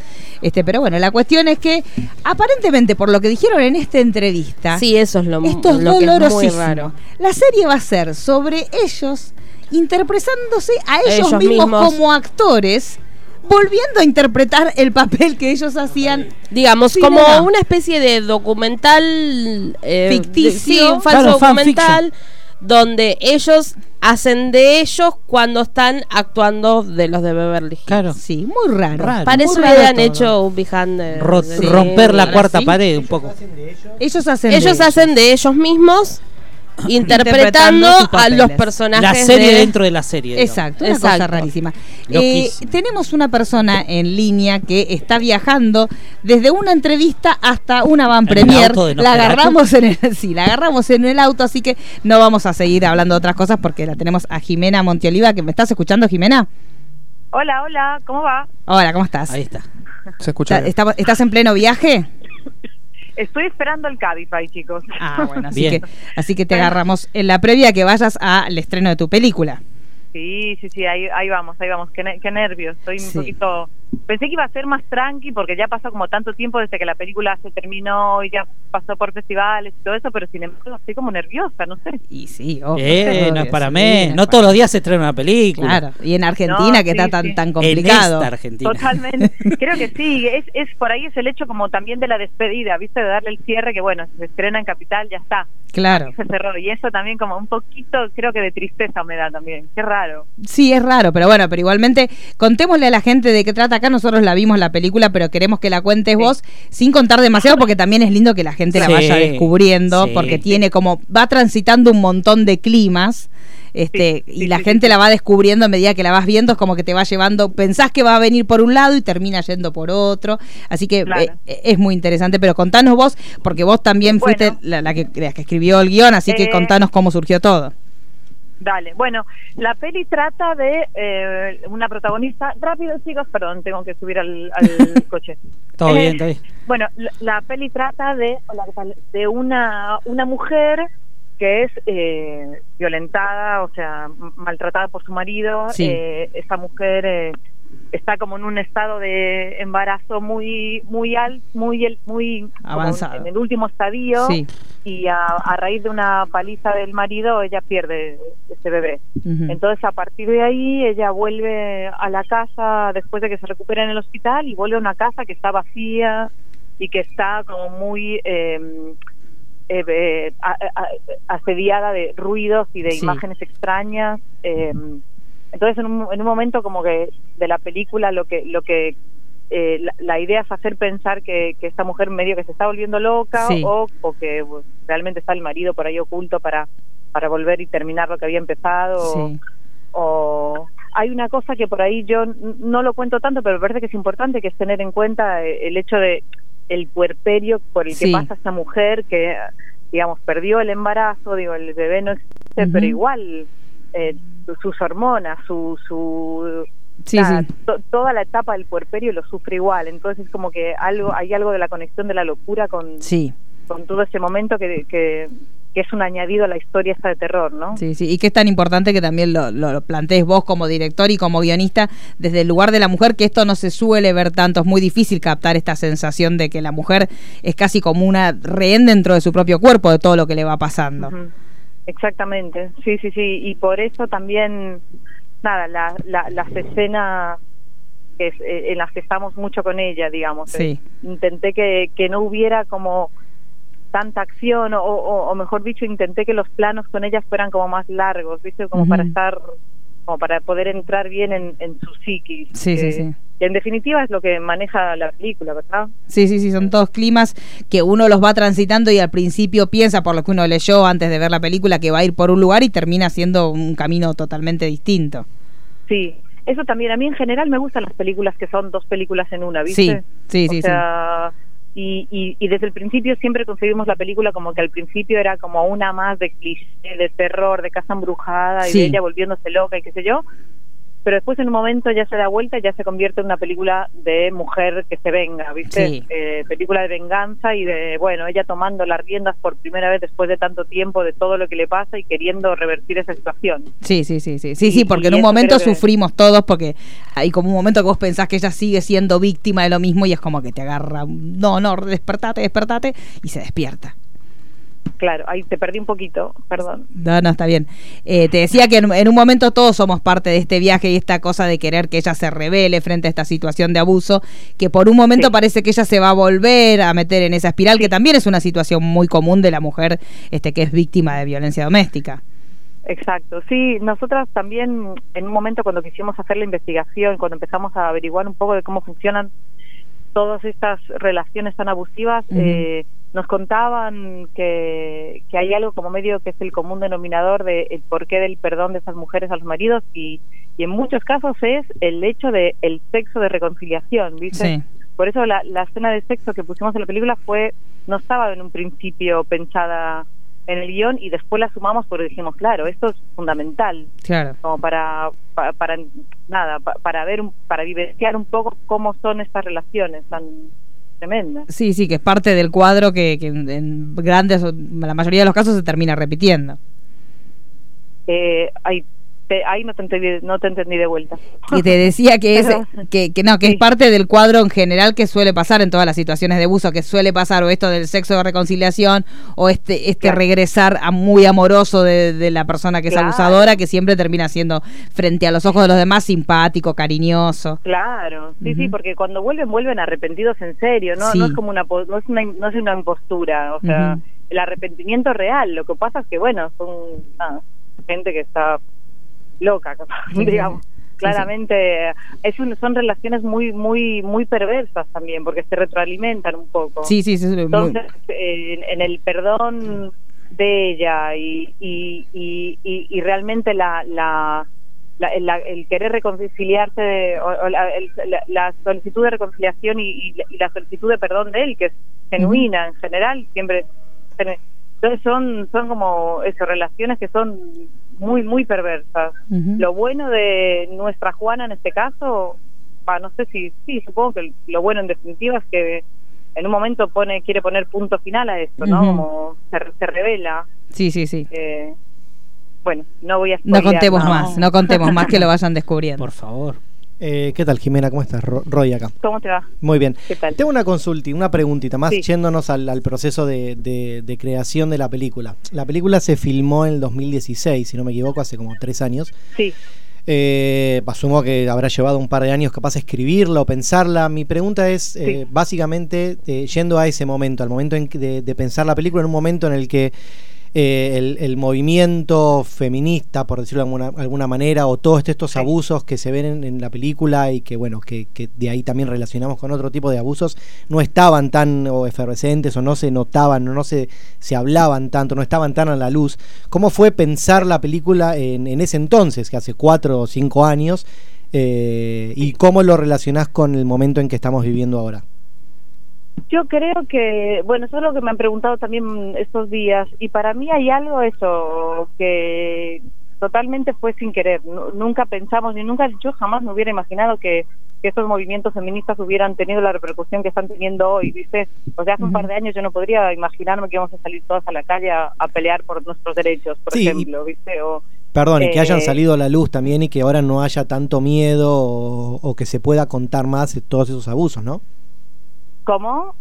Este, pero bueno, la cuestión es que aparentemente por lo que dijeron en esta entrevista, Sí, eso es lo, esto es lo que es muy dolorosísimo. raro. La serie va a ser sobre ellos interpretándose a ellos, Ellos mismos, mismos. como actores, volviendo a interpretar el papel que ellos hacían Digamos, como una especie de documental eh, Ficticio. de- sí, un falso Claro, documental donde ellos hacen de ellos cuando están actuando de los de Beverly Hills. Claro. Sí, muy raro. Raro. Para eso Muy raro hubieran todo. hecho un behind the- romper la sí. cuarta pared un poco. Ellos hacen Ellos de hacen de ellos mismos interpretando a los personajes La serie de- dentro de la serie. digamos. Exacto, una Exacto. cosa rarísima. Eh, tenemos una persona en línea que está viajando desde una entrevista hasta una van ¿En el premier. La agarramos en el, sí, la agarramos en el auto, así que no vamos a seguir hablando de otras cosas porque la tenemos a Jimena Montioliva, que me estás escuchando, Jimena. Hola, hola, ¿cómo va? Hola, ¿cómo estás? Ahí está. Se escucha. ¿Está- bien. está- ¿Estás en pleno viaje? Estoy esperando el Cabify, chicos. Ah, bueno, así Bien. que, así que te agarramos en la previa que vayas al estreno de tu película. Sí, sí, sí, ahí, ahí vamos, ahí vamos. Qué, ne- qué nervios. Estoy Sí. un poquito. Pensé que iba a ser más tranqui porque ya pasó como tanto tiempo desde que la película se terminó y ya pasó por festivales y todo eso, pero sin embargo estoy como nerviosa, no sé. Y sí, obvio, Eh, no es para sí, mí. No todos los días se estrena una película. Claro, y en Argentina No, que sí, está tan, sí. tan En complicado. esta Argentina. Totalmente. Creo que sí. Es, es por ahí es el hecho como también de la despedida, ¿viste? De darle el cierre, que bueno, si se estrena en Capital, ya está. Claro. Se cerró. Y eso también como un poquito, creo que de tristeza me da también. Qué raro. Sí, es raro, pero bueno, pero igualmente contémosle a la gente de qué trata acá. Nosotros la vimos la película, pero queremos que la cuentes vos sin contar demasiado porque también es lindo que la gente la Sí, vaya descubriendo sí. porque tiene como va transitando un montón de climas. Este, y la gente la va descubriendo a medida que la vas viendo, es como que te va llevando, pensás que va a venir por un lado y termina yendo por otro, así que Claro. eh, es muy interesante, pero contanos vos, porque vos también Bueno. fuiste la, la que, la que escribió el guion, así que Eh, contanos cómo surgió todo. Dale, bueno, la peli trata de eh, una protagonista. Rápido, chicos, perdón, tengo que subir al, al coche. Todo Eh, bien, todo bien. Bueno, la, la peli trata de, de una, una mujer que es eh, violentada, o sea, maltratada por su marido. Sí. Eh, esta mujer eh, está como en un estado de embarazo muy muy alto, muy muy Avanzado. en el último estadio Sí. y a, a raíz de una paliza del marido ella pierde este bebé. Entonces a partir de ahí ella vuelve a la casa después de que se recupera en el hospital y vuelve a una casa que está vacía y que está como muy eh, eh, eh, a- a- asediada de ruidos y de Sí. imágenes extrañas. eh, entonces en un, en un momento como que de la película lo que lo que eh, la, la idea es hacer pensar que, que esta mujer medio que se está volviendo loca Sí. o, o que realmente está el marido por ahí oculto para para volver y terminar lo que había empezado o- Sí. o hay una cosa que por ahí yo no lo cuento tanto, pero me parece que es importante, que es tener en cuenta eh, el hecho de el puerperio por el Sí. que pasa esta mujer que, digamos, perdió el embarazo, digo, el bebé no existe, pero igual eh, su- sus hormonas, su... su Sí, nada, sí. to- toda la etapa del puerperio lo sufre igual, entonces es como que algo hay algo de la conexión de la locura con, Sí. con todo ese momento que, que, que es un añadido a la historia esta de terror, ¿no? Sí, sí, y que es tan importante que también lo, lo, lo plantees vos como director y como guionista desde el lugar de la mujer, que esto no se suele ver tanto, es muy difícil captar esta sensación de que la mujer es casi como una rehén dentro de su propio cuerpo de todo lo que le va pasando. Exactamente, sí, sí, sí, y por eso también, nada, la, la- las escenas es, eh, en las que estamos mucho con ella, digamos, Sí. eh, intenté que, que no hubiera como tanta acción, o, o- o mejor dicho, intenté que los planos con ella fueran como más largos, ¿viste? Como para estar, como para poder entrar bien en, en su psiquis. Sí, sí, que- sí. que en definitiva es lo que maneja la película, ¿verdad? Sí, sí, sí, son todos climas que uno los va transitando y al principio piensa, por lo que uno leyó antes de ver la película, que va a ir por un lugar y termina siendo un camino totalmente distinto. Sí, eso también. A mí en general me gustan las películas que son dos películas en una, ¿viste? Sí, sí, o sí, sea, Y, y, y desde el principio siempre concebimos la película como que al principio era como una más de cliché, de terror, de casa embrujada y de ella volviéndose loca y qué sé yo. Pero después en un momento ya se da vuelta y ya se convierte en una película de mujer que se venga, ¿viste? Sí. Eh, película de venganza y de, bueno, ella tomando las riendas por primera vez después de tanto tiempo de todo lo que le pasa y queriendo revertir esa situación. Sí, sí, sí, sí, sí, Y- sí, porque en un momento que- sufrimos todos porque hay como un momento que vos pensás que ella sigue siendo víctima de lo mismo y es como que te agarra, no, no, despertate, despertate y se despierta. Claro, ahí te perdí un poquito, perdón. No, no, está bien. Eh, te decía que en, en un momento todos somos parte de este viaje y esta cosa de querer que ella se revele frente a esta situación de abuso, que por un momento Sí. parece que ella se va a volver a meter en esa espiral, que también es una situación muy común de la mujer este, que es víctima de violencia doméstica. Exacto, sí, nosotras también en un momento cuando quisimos hacer la investigación, cuando empezamos a averiguar un poco de cómo funcionan todas estas relaciones tan abusivas, eh, nos contaban que, que hay algo como medio que es el común denominador de el porqué del perdón de esas mujeres a los maridos y, y en muchos casos es el hecho de el sexo de reconciliación, ¿viste? Sí. Por eso la, la escena de sexo que pusimos en la película fue no estaba en un principio pensada en el guion y después la sumamos porque dijimos, claro, esto es fundamental, Claro. como para, para, para nada, pa- para ver, un- para vivenciar un poco cómo son estas relaciones tan tremendas. Sí, sí, que es parte del cuadro que, que en, en grandes, o la mayoría de los casos se termina repitiendo. Eh, ahí, te- ahí no te entendí, no te entendí de vuelta. Y te decía que es, que, que no, que Sí. es parte del cuadro en general que suele pasar en todas las situaciones de abuso, que suele pasar o esto del sexo de reconciliación o este, este Claro. regresar a muy amoroso de, de la persona que es abusadora, que siempre termina siendo frente a los ojos de los demás simpático, cariñoso. Claro, sí, sí, porque cuando vuelven, vuelven arrepentidos en serio, ¿no? Sí. No es como una, no es una, no es una impostura, o sea, el arrepentimiento real. Lo que pasa es que, bueno, son gente que está loca, digamos. Claramente es un- son relaciones muy, muy, muy perversas también, porque se retroalimentan un poco. Sí, sí, sí. muy- Entonces, en, en el perdón de ella y, y, y, y- y realmente la, la, la- la- el querer reconciliarse, o, o la, el- la- la solicitud de reconciliación y, y la- y la solicitud de perdón de él, que es genuina en general, siempre. Entonces son, son como eso, relaciones que son muy, muy perversas. Lo bueno de nuestra Juana en este caso, va, no sé si, sí, supongo que lo bueno en definitiva es que en un momento pone quiere poner punto final a esto, ¿no? Como se, se revela. Sí, sí, sí. Eh, bueno, no voy a No contemos más, no contemos más que lo vayan descubriendo. Por favor. Eh, ¿Qué tal, Jimena? ¿Cómo estás? Ro- Roy acá. ¿Cómo te va? Muy bien. ¿Qué tal? Tengo una consulta, y una preguntita más, Sí. yéndonos al, al proceso de, de- de creación de la película. La película se filmó en el 2016, si no me equivoco, hace como tres años. Sí. Eh, asumo que habrá llevado un par de años capaz de escribirla o pensarla. Mi pregunta es, eh, básicamente, eh, yendo a ese momento, al momento en que- de, de pensar la película, en un momento en el que eh, el, el movimiento feminista, por decirlo de alguna, alguna manera, o todos estos abusos que se ven en, en la película y que, bueno, que, que de ahí también relacionamos con otro tipo de abusos, no estaban tan o efervescentes o no se notaban, o no se, se hablaban tanto, no estaban tan a la luz. ¿Cómo fue pensar la película en, en ese entonces, que hace cuatro o cinco años, eh, y cómo lo relacionás con el momento en que estamos viviendo ahora? Yo creo que, bueno, eso es lo que me han preguntado también estos días y para mí hay algo eso que totalmente fue sin querer. Nu- Nunca pensamos ni nunca, yo jamás me hubiera imaginado que, que estos movimientos feministas hubieran tenido la repercusión que están teniendo hoy, ¿viste? O sea, hace un par de años yo no podría imaginarme que íbamos a salir todas a la calle a, a pelear por nuestros derechos, por Sí, ejemplo, ¿viste? O, Perdón, y que hayan Eh, salido a la luz también y que ahora no haya tanto miedo o, o que se pueda contar más todos esos abusos, ¿no? ¿Cómo?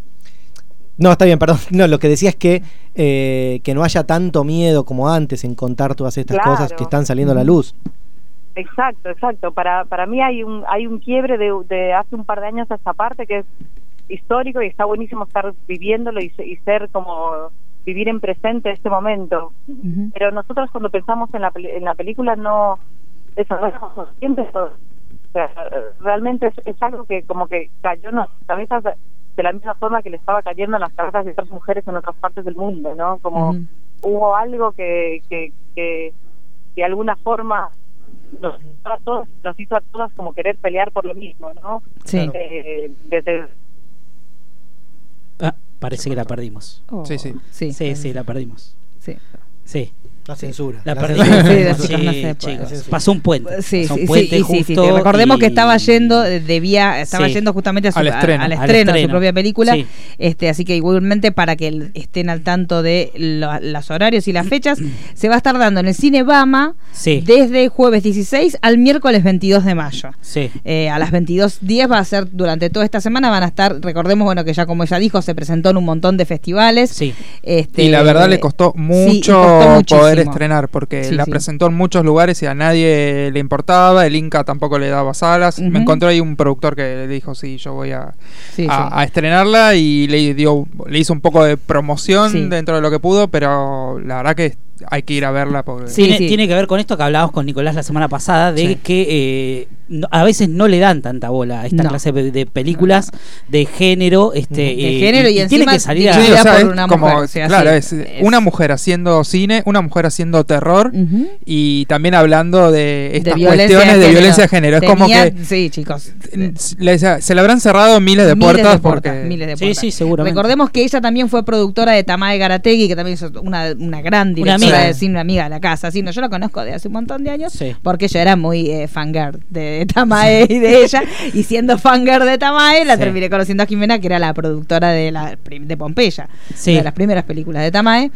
No, está bien, perdón. No, lo que decía es que, eh, que no haya tanto miedo como antes en contar todas estas Claro. cosas que están saliendo a la luz. Exacto, exacto. Para para mí hay un hay un quiebre de, de hace un par de años a esta parte que es histórico y está buenísimo estar viviéndolo y, y ser como vivir en presente este momento. Pero nosotros cuando pensamos en la en la película no eso no todo. O sea, realmente es, es algo que como que cayó en nuestras cabezas de, la misma forma que le estaba cayendo en las cabezas de otras mujeres en otras partes del mundo, ¿no? Como hubo algo que, que, que de alguna forma nos, a todos, nos hizo a todas como querer pelear por lo mismo, ¿no? Sí. Eh, desde Ah, parece que la perdimos. Oh, Sí, sí. Sí, Sí, sí, la perdimos. sí. Sí. La censura. La La censura. Sí, se chicos. Pasó un puente. Sí, Pasó un sí, puente sí, sí, sí, Recordemos que estaba yendo, debía, estaba Sí. yendo justamente a su, Al a- estreno. al Al estreno de su propia película. Sí. Este, así que igualmente para que estén al tanto de lo- los horarios y las fechas, se va a estar dando en el Cine Bama Sí. desde jueves 16 al miércoles 22 de mayo. Sí. Eh, a las 22.10 va a ser durante toda esta semana van a estar, recordemos bueno que ya como ella dijo, se presentó en un montón de festivales. Sí. Este, Y la verdad le costó sí, mucho costó muchísimo. poder estrenar porque Sí, la sí. presentó en muchos lugares y a nadie le importaba, el Inca tampoco le daba salas. Me encontré ahí un productor que le dijo, sí, yo voy a, Sí, a, a estrenarla y le dio le hizo un poco de promoción dentro de lo que pudo, pero la verdad que hay que ir a verla porque Sí, tiene, sí. tiene que ver con esto que hablábamos con Nicolás la semana pasada, de Sí. que eh, no- a veces no le dan tanta bola a esta No. clase de, de películas de género. Este, De eh, género y tiene encima que salir a... Sí, o sea, por una como, mujer, o sea, claro, sí, es, es- una mujer haciendo cine, una mujer haciendo terror y también hablando de estas violencia cuestiones de violencia de género. Es como que Sí, chicos. le- se le habrán cerrado miles de Miles puertas de puertas, porque miles de Sí, puertas. sí, seguramente. Recordemos que ella también fue productora de Tamae Garategui, que también es una, una gran directora amiga. de cine, una amiga de la casa. Sí, no, yo la conozco de hace un montón de años, Sí. porque ella era muy eh, fangirl de Tamae y de ella. Y siendo fangirl de Tamae, la Sí. terminé conociendo a Jimena, que era la productora de, la, de Pompeya, Sí. de las primeras películas de Tamae.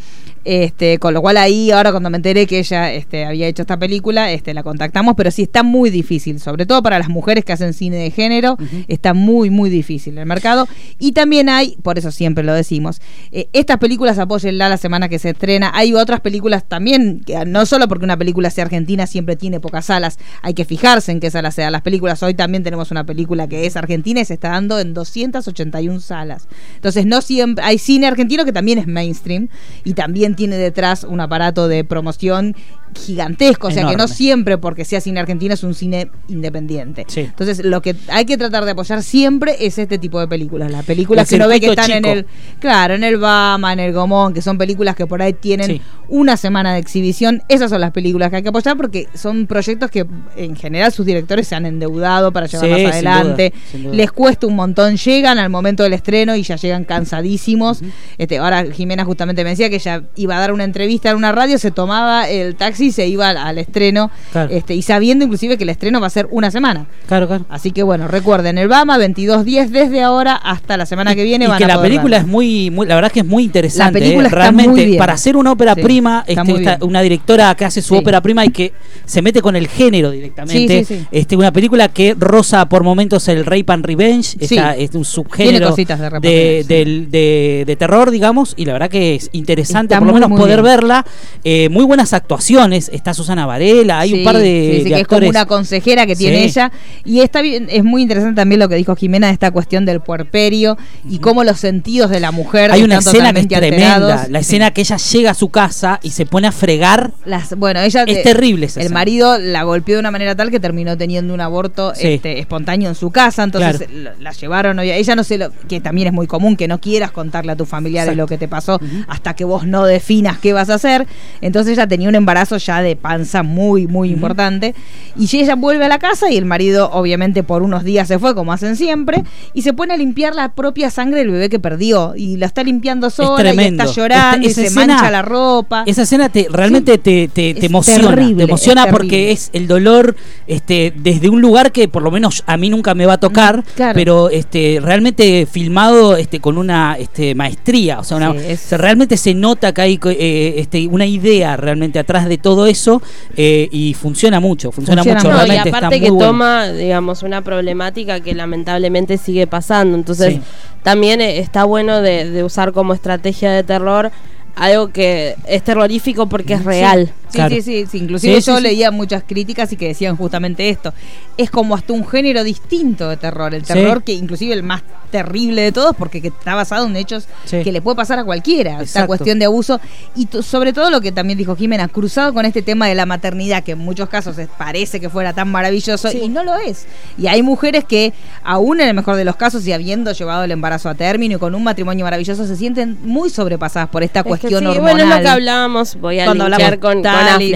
Este, con lo cual ahí, ahora cuando me enteré que ella este, había hecho esta película, este, la contactamos, pero sí está muy difícil, sobre todo para las mujeres que hacen cine de género, está muy, muy difícil el mercado. Y también hay, por eso siempre lo decimos, eh, estas películas apóyenla la semana que se estrena. Hay otras películas también, que no solo porque una película sea argentina siempre tiene pocas salas, hay que fijarse en qué salas sean las películas. Hoy también tenemos una película que es argentina y se está dando en 281 salas. Entonces, no siempre hay cine argentino que también es mainstream y también tiene detrás un aparato de promoción gigantesco, o sea que no siempre porque sea cine argentino es un cine independiente. Sí. Entonces, lo que hay que tratar de apoyar siempre es este tipo de películas, las películas El que uno ve que están en el claro, en el Bama, en el Gomón, que son películas que por ahí tienen Sí. una semana de exhibición, esas son las películas que hay que apoyar porque son proyectos que en general sus directores se han endeudado para Sí, llevarlas sin adelante. duda, sin duda. Les cuesta un montón, llegan al momento del estreno y ya llegan cansadísimos. este, ahora Jimena justamente me decía que ella iba a dar una entrevista en una radio, se tomaba el taxi se iba al, al estreno, Claro. este, y sabiendo inclusive que el estreno va a ser una semana. Claro, claro. Así que bueno, recuerden, el Bama 22.10 desde ahora hasta la semana que viene y van que a la película verla. es muy, muy, la verdad que es muy interesante. La película ¿eh? está Realmente, muy bien. para hacer una ópera Sí, prima, este, esta- una directora que hace su Sí. ópera prima y que se mete con el género directamente. Sí. Este, una película que roza por momentos el Rape and Revenge, esta- es un subgénero de del- terror, digamos, y la verdad que es interesante Está por lo menos poder bien. verla. Eh, muy buenas actuaciones, está Susana Varela, hay un par de, sí, sí, de que es como una consejera que tiene ella y está bien, es muy interesante también lo que dijo Jimena de esta cuestión del puerperio y cómo los sentidos de la mujer Hay una escena que es tremenda, alterados. la escena que ella llega a su casa y se pone a fregar. Las, bueno, ella Es terrible esa El escena. marido la golpeó de una manera tal que terminó teniendo un aborto este, espontáneo en su casa, entonces Claro. la, llevaron, ella no sé lo que también es muy común que no quieras contarle a tu familia de Exacto. lo que te pasó hasta que vos no definas qué vas a hacer. Entonces ella tenía un embarazo ya de panza muy muy importante y ella vuelve a la casa y el marido obviamente por unos días se fue como hacen siempre y se pone a limpiar la propia sangre del bebé que perdió y la está limpiando sola y está llorando y se escena- mancha la ropa. Esa escena te, realmente te, te, te emociona. terrible, te emociona es porque es el dolor este, desde un lugar que por lo menos a mí nunca me va a tocar, claro. pero este, realmente filmado este, con una este, maestría. O sea, una- Sí, es- se- realmente se nota que hay eh, este, una idea realmente atrás de todo eso eh, y funciona mucho. Funciona, Funciona mucho. y está aparte muy que bueno. toma, digamos, una problemática que lamentablemente sigue pasando. Entonces, Sí. también eh, está bueno de, de usar como estrategia de terror algo que es terrorífico porque es real. Sí, Claro. sí, sí, sí. Inclusive Sí, yo sí, sí. leía muchas críticas y que decían justamente esto. Es como hasta un género distinto de terror. El terror que inclusive el más terrible de todos porque que está basado en hechos Sí. que le puede pasar a cualquiera. Esta cuestión de abuso. Y sobre todo lo que también dijo Jimena, cruzado con este tema de la maternidad, que en muchos casos parece que fuera tan maravilloso Sí. y no lo es. Y hay mujeres que, aún en el mejor de los casos y habiendo llevado el embarazo a término y con un matrimonio maravilloso, se sienten muy sobrepasadas por esta Es que cuestión sí, hormonal. Bueno, es lo que hablábamos, voy a Cuando linkear con, con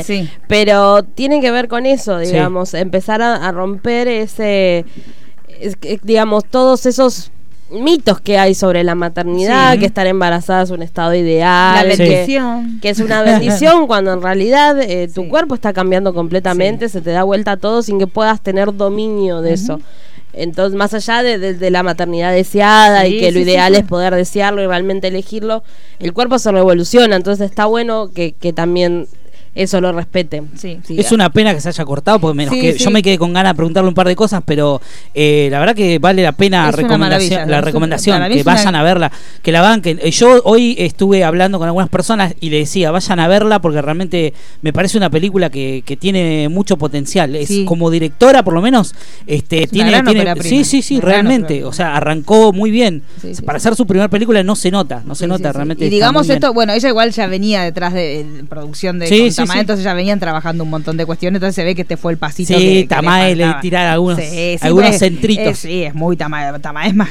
Sí. Pero tiene que ver con eso, Sí. digamos, empezar a, a romper ese, es digamos, todos esos mitos que hay sobre la maternidad, Sí. que estar embarazada es un estado ideal, La que- bendición. que es una bendición cuando en realidad eh, tu cuerpo está cambiando completamente, se te da vuelta todo sin que puedas tener dominio de eso. Entonces, más allá de, de- de la maternidad deseada Sí, y que lo sí, ideal sí. es poder desearlo y realmente elegirlo, el cuerpo se revoluciona, entonces está bueno que, que también eso lo respeten. Sí, sí. Es una pena que se haya cortado, porque menos Sí, que sí. yo me quedé con ganas de preguntarle un par de cosas, pero eh, la verdad que vale la pena recomendación, la recomendación, que una- vayan a verla, que la banquen. Eh, Yo hoy estuve hablando con algunas personas y le decía, vayan a verla porque realmente me parece una película que, que tiene mucho potencial. Es Sí. como directora, por lo menos, este Es tiene, sí, sí, sí, una realmente. O sea, arrancó muy bien. Sí, sí, Para ser su primera película no se nota, no se Sí, nota sí, sí. realmente. Y digamos esto, bueno, ella igual ya venía detrás de, de producción de Tamae, entonces ya venían trabajando un montón de cuestiones, entonces se ve que este fue el pasito Sí, que, le faltaba. tira algunos- Sí, sí, algunos pues, centritos. eh, sí, es muy Tamae, Tamae es más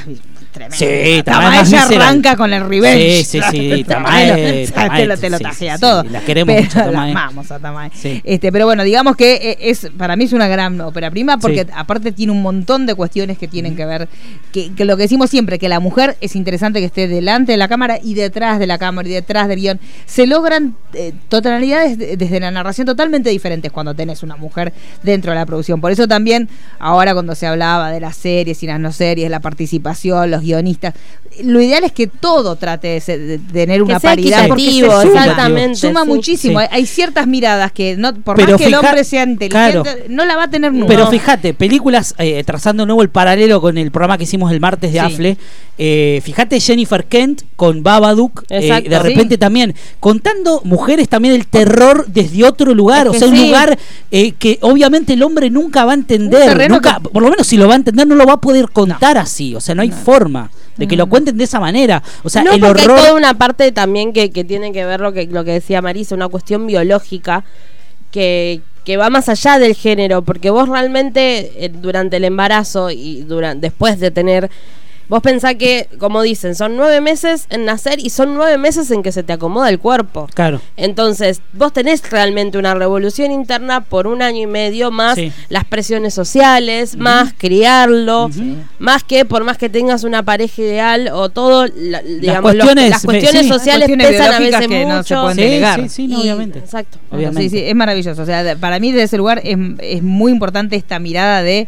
tremendo. Sí, Tamae ya arranca con el revenge. Sí, sí, sí, Tamae, te lo, te lo tajea sí, todo. sí, la queremos Pero mucho Tamae. La amamos a Tamae. Sí. Este, pero bueno, digamos que eh, es para mí es una gran ópera prima porque aparte tiene un montón de cuestiones que tienen que ver que, que lo que decimos siempre que la mujer es interesante que esté delante de la cámara y detrás de la cámara y detrás del guion se logran eh, totalidades de- desde la narración totalmente diferentes cuando tenés una mujer dentro de la producción por eso también ahora cuando se hablaba de las series y las no series la participación los guionistas lo ideal es que todo trate de, ser- de tener una sea paridad porque se suma, exactamente, suma sí. muchísimo Sí. hay, ciertas miradas que no por Pero más que el hombre sea inteligente claro. no la va a tener nunca Pero fíjate, películas, eh, trazando nuevo el paralelo con el programa que hicimos el martes de Sí. Afle, eh, fíjate Jennifer Kent con Babadook, eh, de repente también, contando mujeres también el terror desde otro lugar, Es o que sea, un lugar eh, que obviamente el hombre nunca va a entender, nunca, que- por lo menos si lo va a entender no lo va a poder contar así, o sea, no hay forma de que lo no. cuenten de esa manera, o sea, no, el horror... hay toda una parte también que, que tiene que ver lo que, lo que decía Marisa, una cuestión biológica que, que va más allá del género, porque vos realmente eh, durante el embarazo y durante, después de tener Vos pensás que, como dicen, son nueve meses en nacer y son nueve meses en que se te acomoda el cuerpo. Claro. Entonces, vos tenés realmente una revolución interna por un año y medio, más Sí. las presiones sociales, más criarlo, más que por más que tengas una pareja ideal o todo, la- digamos, los- cuestiones- las cuestiones sí. sociales Cuestiones pesan a veces que mucho. no se pueden Sí, delegar. sí, sí, no, Y- obviamente. Exacto. Obviamente. Sí, sí, es maravilloso. O sea, de- para mí desde ese lugar es, es muy importante esta mirada de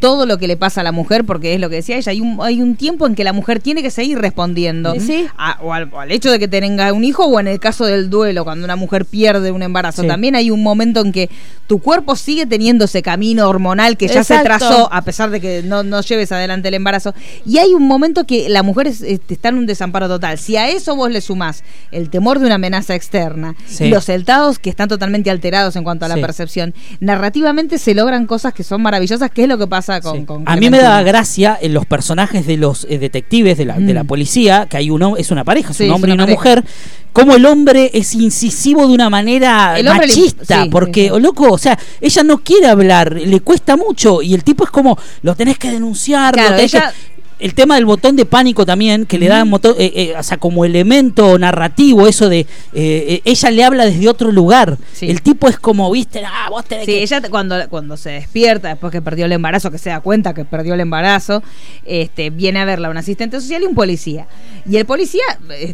todo lo que le pasa a la mujer, porque es lo que decía ella, hay un, hay un tiempo en que la mujer tiene que seguir respondiendo Sí, sí. a- o, al, o al hecho de que tenga un hijo o en el caso del duelo, cuando una mujer pierde un embarazo. Sí. También hay un momento en que tu cuerpo sigue teniendo ese camino hormonal que ya se trazó, a pesar de que no, no lleves adelante el embarazo. Y hay un momento que la mujer es- este, está en un desamparo total. Si a eso vos le sumás el temor de una amenaza externa Sí. y los estados que están totalmente alterados en cuanto a la percepción, narrativamente se logran cosas que son maravillosas, que es lo que pasa con, Sí. con a mí me Clementina. da gracia en los personajes de los eh, detectives de la, de la Mm. policía, que hay uno, es una pareja, es Sí, un es hombre y una pareja. mujer, como el hombre es incisivo de una manera le- machista, porque, sí, sí. o loco, o sea, ella no quiere hablar, le cuesta mucho, y el tipo es como, lo tenés que denunciar, lo tenés ella- que- El tema del botón de pánico también, que le da moto- eh, eh, o sea, como elemento narrativo, eso de eh, ella le habla desde otro lugar. Sí. El tipo es como, viste, ah, vos tenés Sí, que ella cuando, cuando se despierta, después que perdió el embarazo, que se da cuenta que perdió el embarazo, este, viene a verla un asistente social y un policía. Y el policía,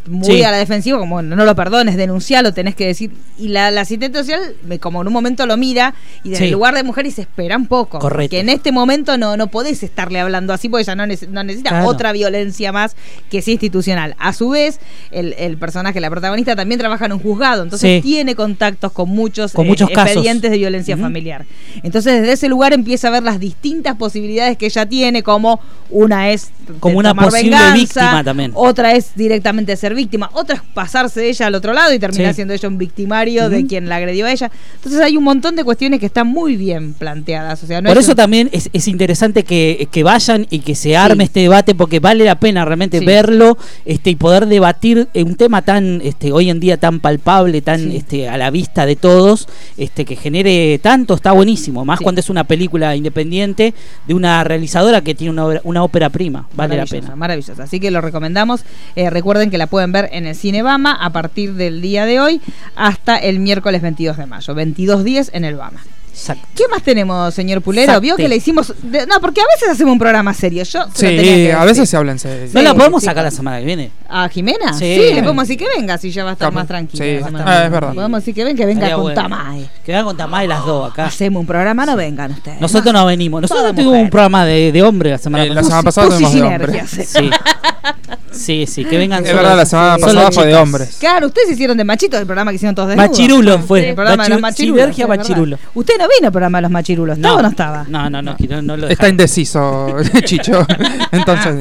muy Sí. a la defensiva, como no lo perdones, denuncialo, tenés que decir. Y la, la asistente social, como en un momento lo mira, y desde Sí. el lugar de mujer y se espera un poco. Correcto. Que en este momento no, no podés estarle hablando así, porque ella no, no necesita Claro. otra violencia más que sea institucional. A su vez, el, el personaje, la protagonista, también trabaja en un juzgado, entonces Sí. tiene contactos con muchos, Con eh, muchos casos. expedientes de violencia familiar. Entonces, desde ese lugar empieza a ver las distintas posibilidades que ella tiene, como una es Como una posible venganza, víctima también. Otra es directamente ser víctima, otra es pasarse de ella al otro lado y terminar Sí. siendo ella un victimario de quien la agredió a ella. Entonces hay un montón de cuestiones que están muy bien planteadas. O sea, no Por es eso un- también es, es interesante que, que vayan y que se arme Sí. este debate, porque vale la pena realmente Sí. verlo este, y poder debatir un tema tan este, hoy en día tan palpable, tan Sí. este, a la vista de todos, este, que genere tanto, está buenísimo. Más Sí. cuando es una película independiente de una realizadora que tiene una, una ópera prima, vale la pena. Maravillosa. Así que lo recomendamos. Eh, recuerden que la pueden ver en el Cine Bama a partir del día de hoy hasta el miércoles 22 de mayo. 22.10 en el Bama. Exacto. ¿Qué más tenemos, señor Pulero? Exacto. Vio que le hicimos. de- no, porque a veces hacemos un programa serio. Yo se lo tenía Sí, que a veces se habla en serio. ¿No la Sí, podemos sí. sacar la semana que viene? ¿A Jimena? Sí. Sí, le podemos decir que venga, si ya va a estar Capaz. más tranquila. Sí, la semana Ah, que es viene. verdad. Podemos decir que venga, que venga Estaría con bueno. Tamay. Que vengan con Tamay las dos acá. Hacemos un programa, no vengan ustedes. Nosotros no venimos. Nosotros tuvimos un programa de, de hombre la semana Eh, la pasada. semana pasada tuvimos de hombre. sinergias. Sí. sí, sí, que vengan Es verdad, la semana solo pasada fue de hombres. Claro, ustedes hicieron de machitos el programa que hicieron todos desnudos. Machirulo fue. El programa de los Machiru- machirulos. Sinergia machirulo. Usted no vino al programa de los machirulos, ¿estaba o no estaba? No, no, no, no, no lo Está indeciso, Chicho. Entonces,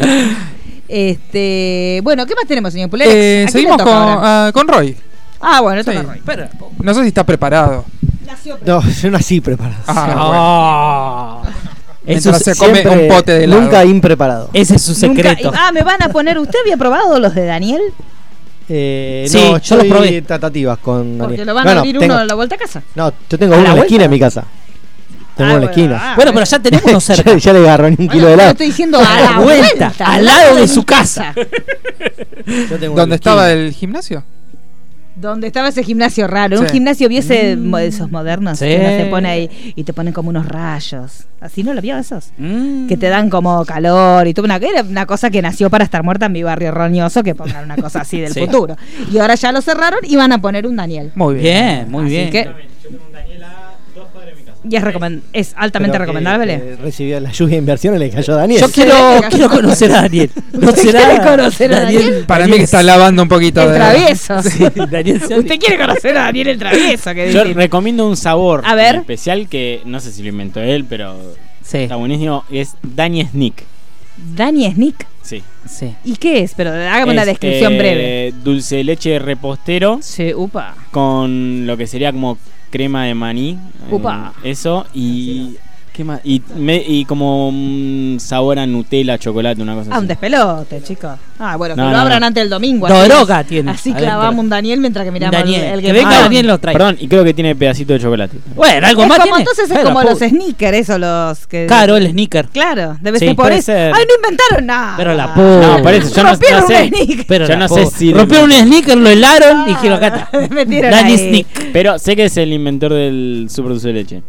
Este, bueno, ¿qué más tenemos, señor Pulero? eh, ¿A quién le seguimos con, ah, con Roy. Ah, bueno, esto Sí. es Roy. Pero- No sé si está preparado. No, yo nací preparado. Ah, bueno. Ah. Eso Mientras se come Siempre- un pote de helado. Nunca impreparado. ese es su Nunca- secreto. ah, me van a poner. ¿Usted había probado los de Daniel? Eh, Sí, no, yo los probé. tratativas con Porque Daniel. lo van Bueno, a abrir tengo- uno a la vuelta a casa. No, yo tengo ¿A uno la en la vuelta? esquina en mi casa. Tengo Ah, uno en la bueno, esquina. ah, bueno, pero ya tenemos uno cerca. ya, ya le agarró ni un kilo de Bueno, yo helado. estoy diciendo a la vuelta, al lado de su casa. Yo tengo uno en ¿Dónde la estaba esquina. el gimnasio? Donde estaba ese gimnasio raro. Un gimnasio viese mo- esos modernos Sí. que uno se pone ahí y te ponen como unos rayos. ¿Así no lo vio esos? Mm. Que te dan como calor y todo. Una, era una cosa que nació para estar muerta en mi barrio roñoso, que pongan una cosa así del Sí. futuro. Y ahora ya lo cerraron y van a poner un Daniel. Muy bien. Bien, muy Así bien. que- Y es, es altamente Pero recomendable. eh, recibió la lluvia de inversión y le cayó a Daniel. Yo quiero, quiero conocer a Daniel. ¿No ¿Usted será quiere conocer a Daniel? Para mí que está lavando un poquito el de. travieso. Sí, Daniel. Usted quiere conocer a Daniel el travieso. que Yo decir. recomiendo un sabor A ver. en especial que no sé si lo inventó él, pero Sí, está buenísimo. Es Dani Sneak. Dani Snick. Sí. sí. ¿Y qué es? Pero hágame una Es, descripción eh, breve. Dulce de leche repostero Sí, upa. con lo que sería como crema de maní. eh. Eso. Y ¿Qué más? Y, me- y como mm, sabor a Nutella, chocolate, una cosa Ah, un así. despelote, chicos. Ah, bueno, que No, lo abran no. antes del domingo. Así- droga tiene Así adentro. clavamos un Daniel mientras que miramos Daniel, el, el que Game venga Boy. Daniel lo trae. Perdón, y creo que tiene pedacito de chocolate. Bueno, algo Es más como tiene. entonces es Pero, como los sneakers, eso, los que. Claro, el sneaker. Claro, debe Sí, ser por eso. ser. Ay, no inventaron nada. Pero la Ah. puta. No, por eso, yo no, Rompieron no un sé. Pero Yo no sé si- Rompieron un sneaker, lo helaron y dijeron acá está. Dani. Sneak. Pero sé que es el inventor del super dulce de leche.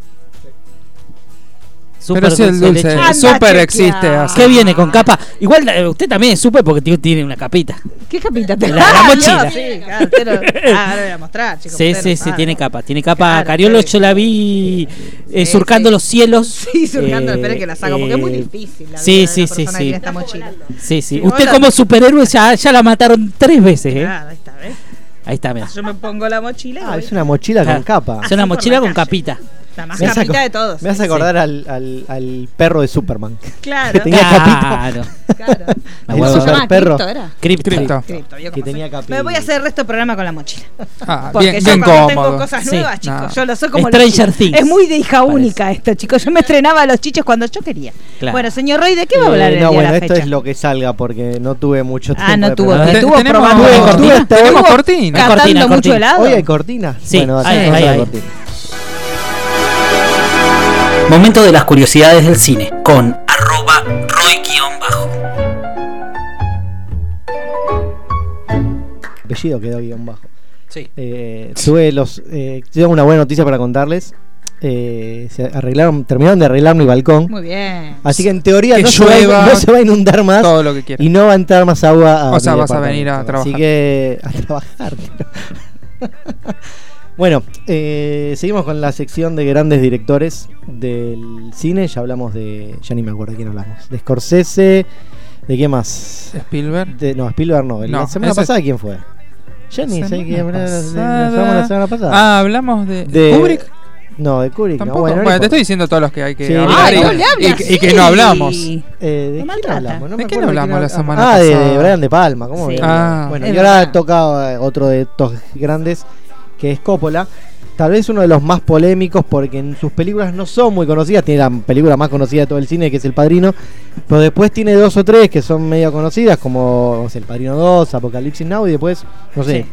Pero sí, el de dulce. leche. Súper existe. así. ¿Qué viene con capa? Igual eh, usted también es súper porque tío, tiene una capita. ¿Qué capita te La- la mochila. No, sí, claro, usted lo- ah, voy a mostrar, chicos. Sí, sí, lo sí, tiene capa. Tiene capa. Claro, Cariolo, sí. yo la vi eh, Sí, surcando sí. los cielos. Sí, surcando, Eh, espere que la saco, porque es muy eh, difícil. La Sí, vida de sí, una sí, persona que sí. tiene esta mochila. Sí, sí. Sí, Usted hola. como superhéroe ya, ya la mataron tres veces, ¿eh? Claro, ahí está, ¿ves? Ahí está, mira. Yo me pongo la mochila y Ah, voy. es una mochila Claro. con capa. Es una mochila la con capita. La más capita de todos. Me hace acordar al, al, al perro de Superman. Claro. que tenía Claro. Claro. Me El acuerdo. ¿Se super llama perro. Cripto, era? Cripto. Cripto. Cripto, yo Que tenía capita. Me voy a hacer el resto del programa con la mochila. Ah, Porque bien, yo bien cuando cómodo. tengo cosas Sí. nuevas, chicos, No. yo lo sé como Stranger los- Things. Es muy de hija Parece. única esto, chicos. Yo me estrenaba los chiches cuando yo quería. Claro. Bueno, señor Rey, ¿de qué va a Eh, hablar el no, día bueno, la esto fecha? es lo que salga porque no tuve mucho tiempo. Ah, no tuvo, tenemos- probando. Tuve cortina, Tenemos cortina. Mucho helado. Hoy hay cortina. Sí, a ahí. cortina. Momento de las curiosidades del cine con arroba roy-bajo. Apellido quedó guion bajo. Sí. Eh, tuve los. Eh, tengo una buena noticia para contarles. Eh, se arreglaron, terminaron de arreglar mi balcón. Muy bien. Así que en teoría Que no se, va, a- no se va a inundar más Todo lo que quieras. y no va a entrar más agua a O sea, vas a venir a Así trabajar. que a trabajar. bueno, eh, seguimos con la sección de grandes directores del cine. Ya hablamos de. Ya ni me acuerdo de quién hablamos. De Scorsese. ¿De qué más? Spielberg. De- no, Spielberg no. No, la semana pasada, ¿quién fue? Ya ni sé quién hablamos la semana pasada. Ah, hablamos de, De- Kubrick. No, de Kubrick. Tampoco. No, bueno, Bueno, no te estoy diciendo todos los que hay que Sí. hablar Ay, y, no y- y que no hablamos. Eh, ¿De quién maltrata. hablamos? No ¿De quién hablamos la semana Ah, de pasada? Brian De Palma. ¿cómo Sí. Ah. bueno, y ahora verdad. toca eh, otro de estos grandes que es Coppola. Tal vez uno de los más polémicos porque en sus películas no son muy conocidas. Tiene la película más conocida de todo el cine que es El Padrino. Pero después tiene dos o tres que son medio conocidas como El Padrino 2, Apocalipsis Now y después, no sé.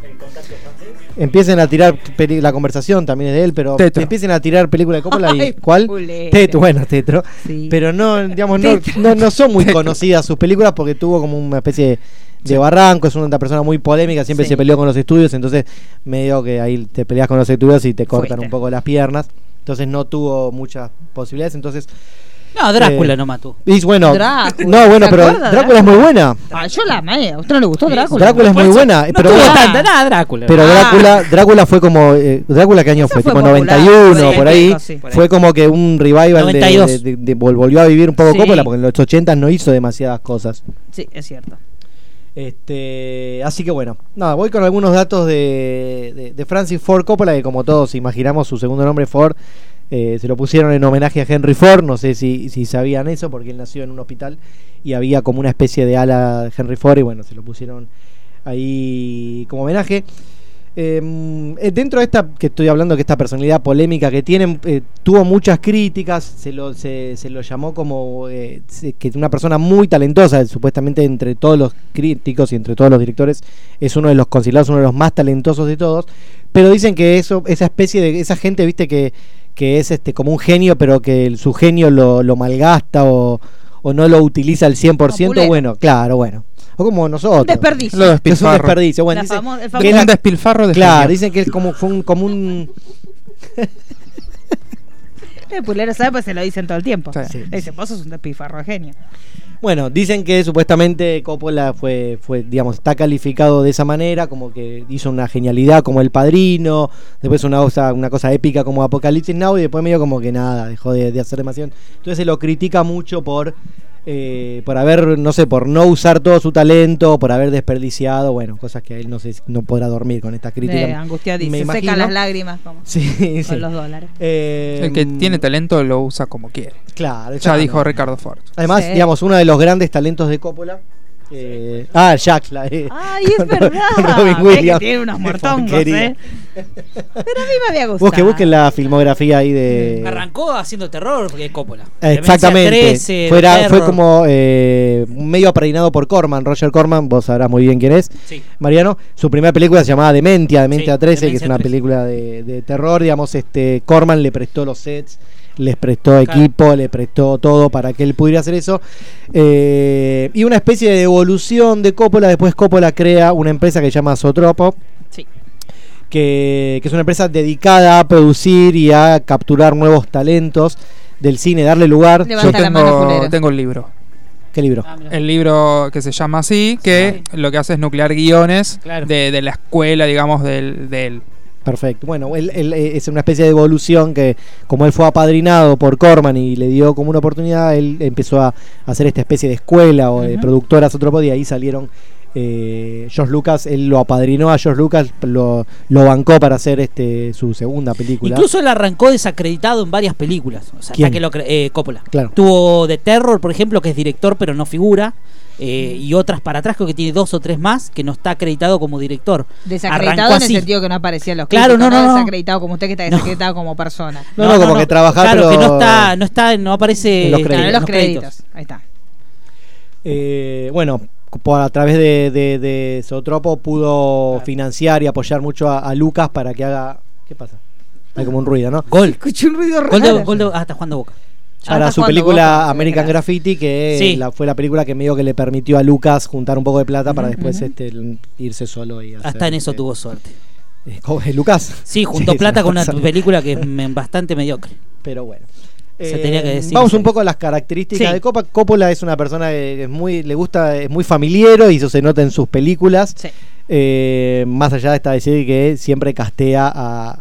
Empiecen a tirar peli- la conversación también es de él, pero Tetro. empiecen a tirar película de Coppola y ¿cuál? Tetro, bueno, Tetro. Sí. Pero no, digamos, no, no, no son muy conocidas sus películas porque tuvo como una especie de, de barranco, es una persona muy polémica, siempre Sí. se peleó con los estudios, entonces medio que ahí te peleas con los estudios y te cortan Fuiste. un poco las piernas. Entonces no tuvo muchas posibilidades, entonces... No, Drácula Eh, no mató. Y bueno, Drácula. no, bueno, ¿Se pero Drácula es muy buena. Ah, yo la amé. ¿A usted no le gustó Drácula? Drácula es muy buena, No pero tuvo bueno, tanta, nada, Drácula. pero Ah. Drácula, Drácula fue como eh, Drácula qué año fue, fue tipo popular, 91 fue por ahí, sí. fue como que un revival de, 92. de- de- de- vol- volvió a vivir un poco Sí. Coppola porque en los 80 no hizo demasiadas cosas. Sí, es cierto. Este, así que bueno, nada, voy con algunos datos de, de- Francis Ford Coppola, que como todos imaginamos, su segundo nombre Ford, eh, se lo pusieron en homenaje a Henry Ford, no sé si, si sabían eso, porque él nació en un hospital y había como una especie de ala de Henry Ford, y bueno, se lo pusieron ahí como homenaje. Eh, eh, dentro de esta que estoy hablando, que esta personalidad polémica que tienen, eh, tuvo muchas críticas, se lo, se, se lo llamó como eh, que una persona muy talentosa, supuestamente entre todos los críticos y entre todos los directores, es uno de los considerados uno de los más talentosos de todos, pero dicen que eso, esa especie de, esa gente, viste, que, que es este como un genio, pero que el- su genio lo, lo malgasta o, o no lo utiliza al 100%, Populero. bueno, claro, bueno. O como nosotros. Un desperdicio. Lo Que es un despilfarro. desperdicio. Bueno, dicen que la- Un despilfarro de Claro, dicen que es como, fue un, como un. El pulero sabe, pues se lo dicen todo el tiempo. Sí. Dicen, vos sos un despifarro de genio. Bueno, dicen que supuestamente Coppola fue, fue, digamos, está calificado de esa manera, como que hizo una genialidad como El Padrino, después una cosa, una cosa épica como Apocalipsis Now, y después medio como que nada, dejó de, de hacer demasiado. Entonces se lo critica mucho por, eh, por haber, no sé, por no usar todo su talento, por haber desperdiciado, bueno, cosas que a él no sé, si- no podrá dormir con estas críticas. De angustiadísimo. me Se imagino. secan las lágrimas como Sí, con sí. los dólares. Eh, El que tiene talento lo usa como quiere. Claro, Ya dijo Ricardo Ford. Además, Sí. digamos, uno de los grandes talentos de Coppola Eh, ah, Jack, la de. Ay, es verdad. Robin que Williams. tiene unos muertongos, Porquería. ¿eh? Pero a mí me había gustado. Busque, busquen la filmografía ahí de. Arrancó haciendo terror porque es Coppola. Eh, Exactamente. Demencia 13, Fuera- de fue como eh, medio apadrinado por Corman, Roger Corman, vos sabrás muy bien quién es. Sí. Mariano, su primera película se llamaba Dementia, Dementia Sí, 13, que es una 13. película de, de terror, digamos, este Corman le prestó los sets, les prestó equipo, le prestó todo para que él pudiera hacer eso. Eh, y una especie de evolución de Coppola, después Coppola crea una empresa que se llama Sotropo. Sí. Que, que es una empresa dedicada a producir y a capturar nuevos talentos del cine, darle lugar. Yo la mano, tengo, tengo el libro. ¿Qué libro? Ah, El libro que se llama así, que lo que hace es nuclear guiones Claro. de, de la escuela, digamos, del, del Perfecto. Bueno, él, él, eh, es una especie de evolución que, como él fue apadrinado por Corman y le dio como una oportunidad, él empezó a hacer esta especie de escuela o de Ujú. productora Sotropo y ahí salieron. Eh, George Lucas, él lo apadrinó a George Lucas, lo, lo bancó para hacer este su segunda película. Incluso él arrancó desacreditado en varias películas. O sea, ¿Quién? hasta que lo eh, Coppola. Claro. Tuvo de Terror, por ejemplo, que es director pero no figura. eh, y otras para atrás, creo que tiene dos o tres más, que no está acreditado como director. Desacreditado Arrancó en el sentido que no aparecía en los Claro, críticos, no, no, no. desacreditado como usted que está No. desacreditado como persona. No, no, como que trabajar, Claro, que pero- no está, no está, no aparece En los Claro, en créditos. los créditos. Ahí está. Eh, bueno, por, a través de, de, de Sotropo pudo financiar y apoyar mucho a, a Lucas para que haga. ¿Qué pasa? Hay como un ruido, ¿no? Gol. Escuché un ruido Gol de, raro. gol de- ah, está jugando Boca. para está su película Boca, American. Graffiti, que Sí. la- fue la película que medio que le permitió a Lucas juntar un poco de plata para después este, irse solo y hacer, Hasta en eso este, tuvo suerte. eh, ¿cómo es, Lucas. Sí, juntó Sí, plata con una película que es me- bastante mediocre. Pero bueno. Se Eh, tenía que decir, vamos un poco a las características Sí. de Coppola. Coppola es una persona que es muy, le gusta, es muy familiero y eso se nota en sus películas. Sí. Eh, más allá de esta decir que siempre castea a,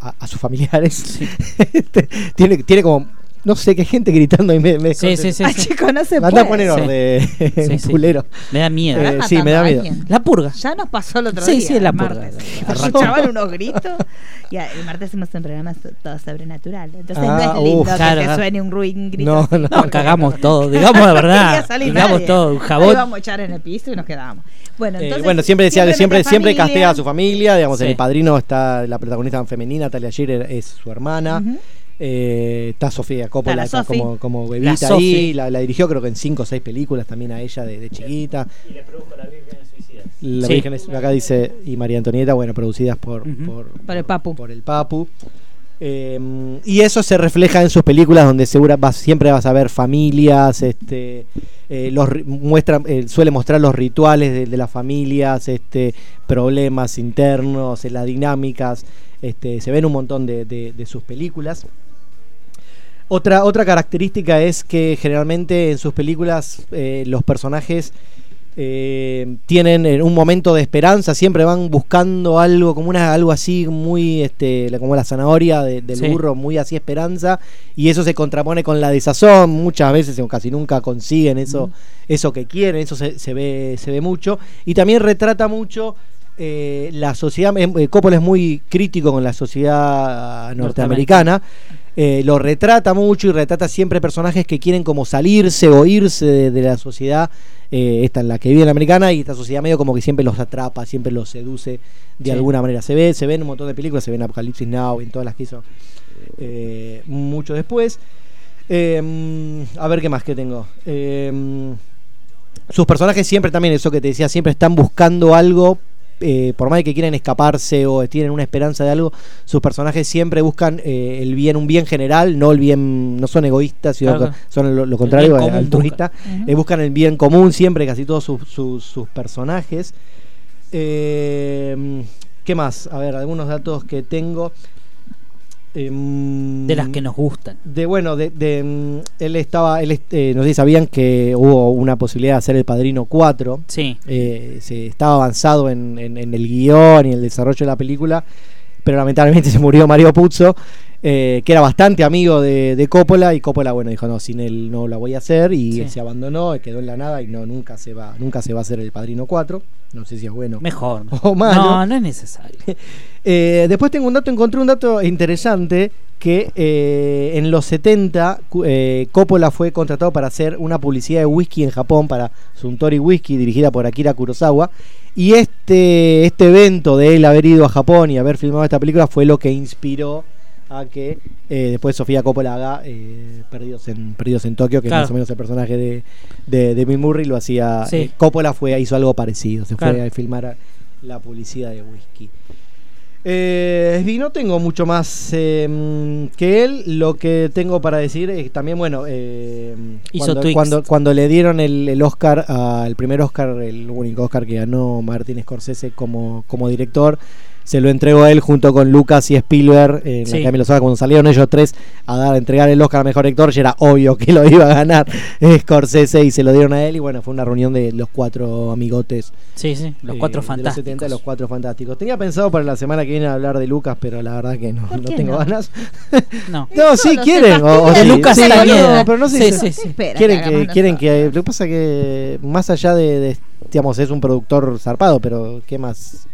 a- a sus familiares. Este, tiene, tiene como, no sé, qué gente gritando y me, me Sí, sí, sí. Ah, sí. chico, no se Anda a puede. poner Sí. orden, Sí, sí. pulero. Me da miedo. Eh, ¿Estará sí, me da a miedo. La purga. Ya nos pasó el otro Sí, día. sí, la el purga. Escuchaban unos gritos. Y el martes hacemos un programa todo sobrenatural. Entonces Ah, no es lindo uf. que Claro, te suene un ruido, un grito. No, no. No, cagamos todo, digamos la No verdad. Digamos nadie. todo, un jabón. íbamos a echar en el piso y nos quedábamos. Bueno, Eh, entonces, bueno, siempre decía siempre, siempre castea a su familia. Digamos, en Sí. el padrino está la protagonista femenina, Talia Shearer es su hermana. Ujú. Eh, está Sofía Coppola Está la como, como La bebita Sofi. ahí. La, la dirigió creo que en cinco o seis películas también a ella de, de chiquita. Y le produjo la Virgen Suicida. La Sí. Virgen es- acá dice, y María Antonieta, bueno, producidas por, por, Por el Papu. por el Papu. Eh, y eso se refleja en sus películas donde segura vas, siempre vas a ver familias, este, eh, los muestra, eh, suele mostrar los rituales de, de las familias, este, problemas internos, eh, las dinámicas, este, se ven un montón de, de- de sus películas. Otra, otra característica es que generalmente en sus películas eh, los personajes eh, tienen eh, un momento de esperanza, siempre van buscando algo, como una, algo así muy, este, como la zanahoria de- del Sí. burro, muy así esperanza, y eso se contrapone con la desazón, muchas veces o casi nunca consiguen eso, eso que quieren, eso se, se ve, se ve mucho, y también retrata mucho eh, la sociedad, eh, eh, Coppola es muy crítico con la sociedad norteamericana, eh, lo retrata mucho y retrata siempre personajes que quieren como salirse o irse de, de la sociedad, eh, esta en la que vive la americana, y esta sociedad medio como que siempre los atrapa, siempre los seduce de Sí. alguna manera. Se ve, se ve en un montón de películas, se ve en Apocalipsis Now, en todas las que hizo eh, mucho después. A ver qué más que tengo. Sus personajes siempre también, eso que te decía, siempre están buscando algo. Eh, por más de que quieren escaparse o tienen una esperanza de algo, sus personajes siempre buscan eh, el bien, un bien general, no el bien, no son egoístas, sino Claro. son lo, lo contrario, altruistas. buscan. Ujú. Eh, buscan el bien común siempre, casi todos sus, sus- sus personajes. Eh, ¿Qué más? A ver, algunos datos que tengo. Em, De las que nos gustan. de bueno, de, de, mm, él estaba, él, eh, no sé si sabían que hubo una posibilidad de hacer el Padrino 4. Sí. Eh, se estaba avanzado en, en- en el guion y el desarrollo de la película, pero lamentablemente se murió Mario Puzo, eh, que era bastante amigo de, de Coppola, y Coppola, bueno, dijo, no, sin él no la voy a hacer, y Sí. se abandonó, quedó en la nada, y no, nunca se va, nunca se va a hacer el Padrino 4. No sé si es bueno. Mejor. O malo. No, no es necesario. Eh, después tengo un dato, encontré un dato interesante que eh, en los 70 cu- eh, Coppola fue contratado para hacer una publicidad de whisky en Japón para Suntory Whisky dirigida por Akira Kurosawa y este, este evento de él haber ido a Japón y haber filmado esta película fue lo que inspiró a que eh, después Sofía Coppola haga eh, Perdidos, en, Perdidos en Tokio, que Claro. es más o menos el personaje de, de, de Bill Murray, lo hacía. Sí. eh, Coppola fue, hizo algo parecido, se Claro. fue a filmar la publicidad de whisky. Eh, no tengo mucho más eh, que él. Lo que tengo para decir es también, bueno, eh, cuando, cuando, cuando le dieron el, el Oscar, a- el primer Oscar, el único Oscar que ganó Martin Scorsese como, como director, se lo entregó a él junto con Lucas y Spielberg en la Sí. Academia de los Oscars. Cuando salieron ellos tres a dar a entregar el Oscar a mejor director, ya era obvio que lo iba a ganar Scorsese y se lo dieron a él. Y bueno, fue una reunión de los cuatro amigotes. Sí, sí, los eh, cuatro de fantásticos. Los 70, los cuatro fantásticos. Tenía pensado para la semana que viene hablar de Lucas, pero la verdad que no, ¿Por no tengo no? ganas. No. No, sí quieren. se O, o fastidia. sí, Lucas sí, está no, pero no sé Sí, si- sí, quieren que quieren que lo que pasa que más allá de, de, digamos es un productor zarpado pero qué más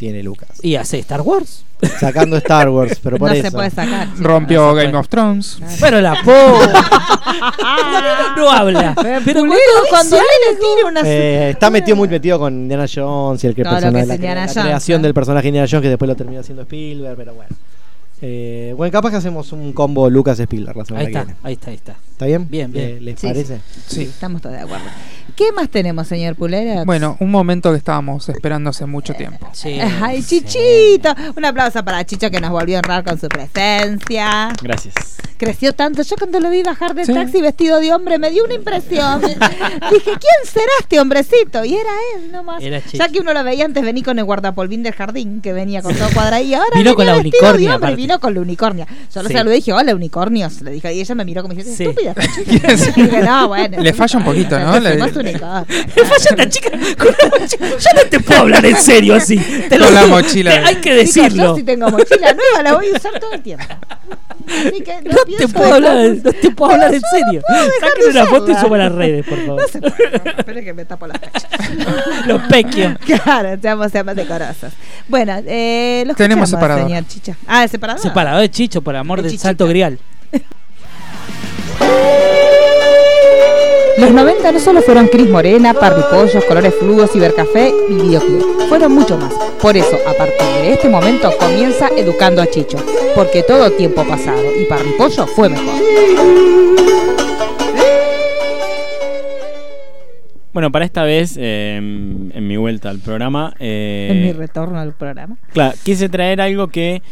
tiene Lucas Y hace Star Wars. sacando Star Wars pero por no eso se puede sacar. Rompió No se Game puede. of Thrones. Bueno, la po. no habla. Pero Pulero, cuando él le tira una Eh, está metido muy metido con Indiana Jones y el que Todo lo persona- que es la, Indiana la Jones, creación ¿no? del personaje Indiana Jones que después lo termina haciendo Spielberg pero bueno eh, bueno capaz que hacemos un combo Lucas Spielberg la semana Ahí que está, viene ahí está, ahí está. ¿está bien? Bien, bien. Eh, ¿les Sí, parece? Sí, estamos todos de acuerdo. ¿Qué más tenemos, señor Pulera? Bueno, un momento que estábamos esperando hace mucho tiempo. Sí. Ay, Chichito. Un aplauso para Chicho que nos volvió a honrar con su presencia. Gracias. Creció tanto. Yo cuando lo vi bajar del Sí. taxi vestido de hombre me dio una impresión. Dije, ¿quién será este hombrecito? Y era él nomás. Era ya que uno lo veía antes venir con el guardapolvín del jardín, que venía con todo cuadrado. Y ahora Vino con venía la vestido de unicornia, hombre. Vino con la unicornia. Yo lo Sí. saludé y dije, hola, unicornios. Le dije, y ella me miró como diciendo, Sí. estúpida. esta chica". Y dije, no, bueno. Le falla un poquito, ¿no? Le- Unicornio. Me falla esta chica. con la mochila. Yo no te puedo hablar en serio así. Te lo Con la digo. mochila. Te- Hay que Chicos, decirlo. yo si tengo mochila nueva la voy a usar todo el tiempo. Así que no, No te puedo hablar, de- no te puedo hablar en serio. de una foto y usarla. suban a las redes, por favor. No se puede. Espera que me tapo las cachas. Los pequios. Claro, seamos, seamos decorosos. Bueno, eh, los Tenemos separador. señor Chicha. Ah, ¿es separador? Separado de Chicho, por amor De del Chichita. salto grial. Los 90 no solo fueron Cris Morena, Parripollos, Colores Fluos, Cibercafé y Videoclub. Fueron mucho más. Por eso, a partir de este momento, comienza Educando a Chicho. Porque todo tiempo pasado y Parripollo fue mejor. Bueno, para esta vez, eh, en mi vuelta al programa, eh, en mi retorno al programa. Claro, quise traer algo que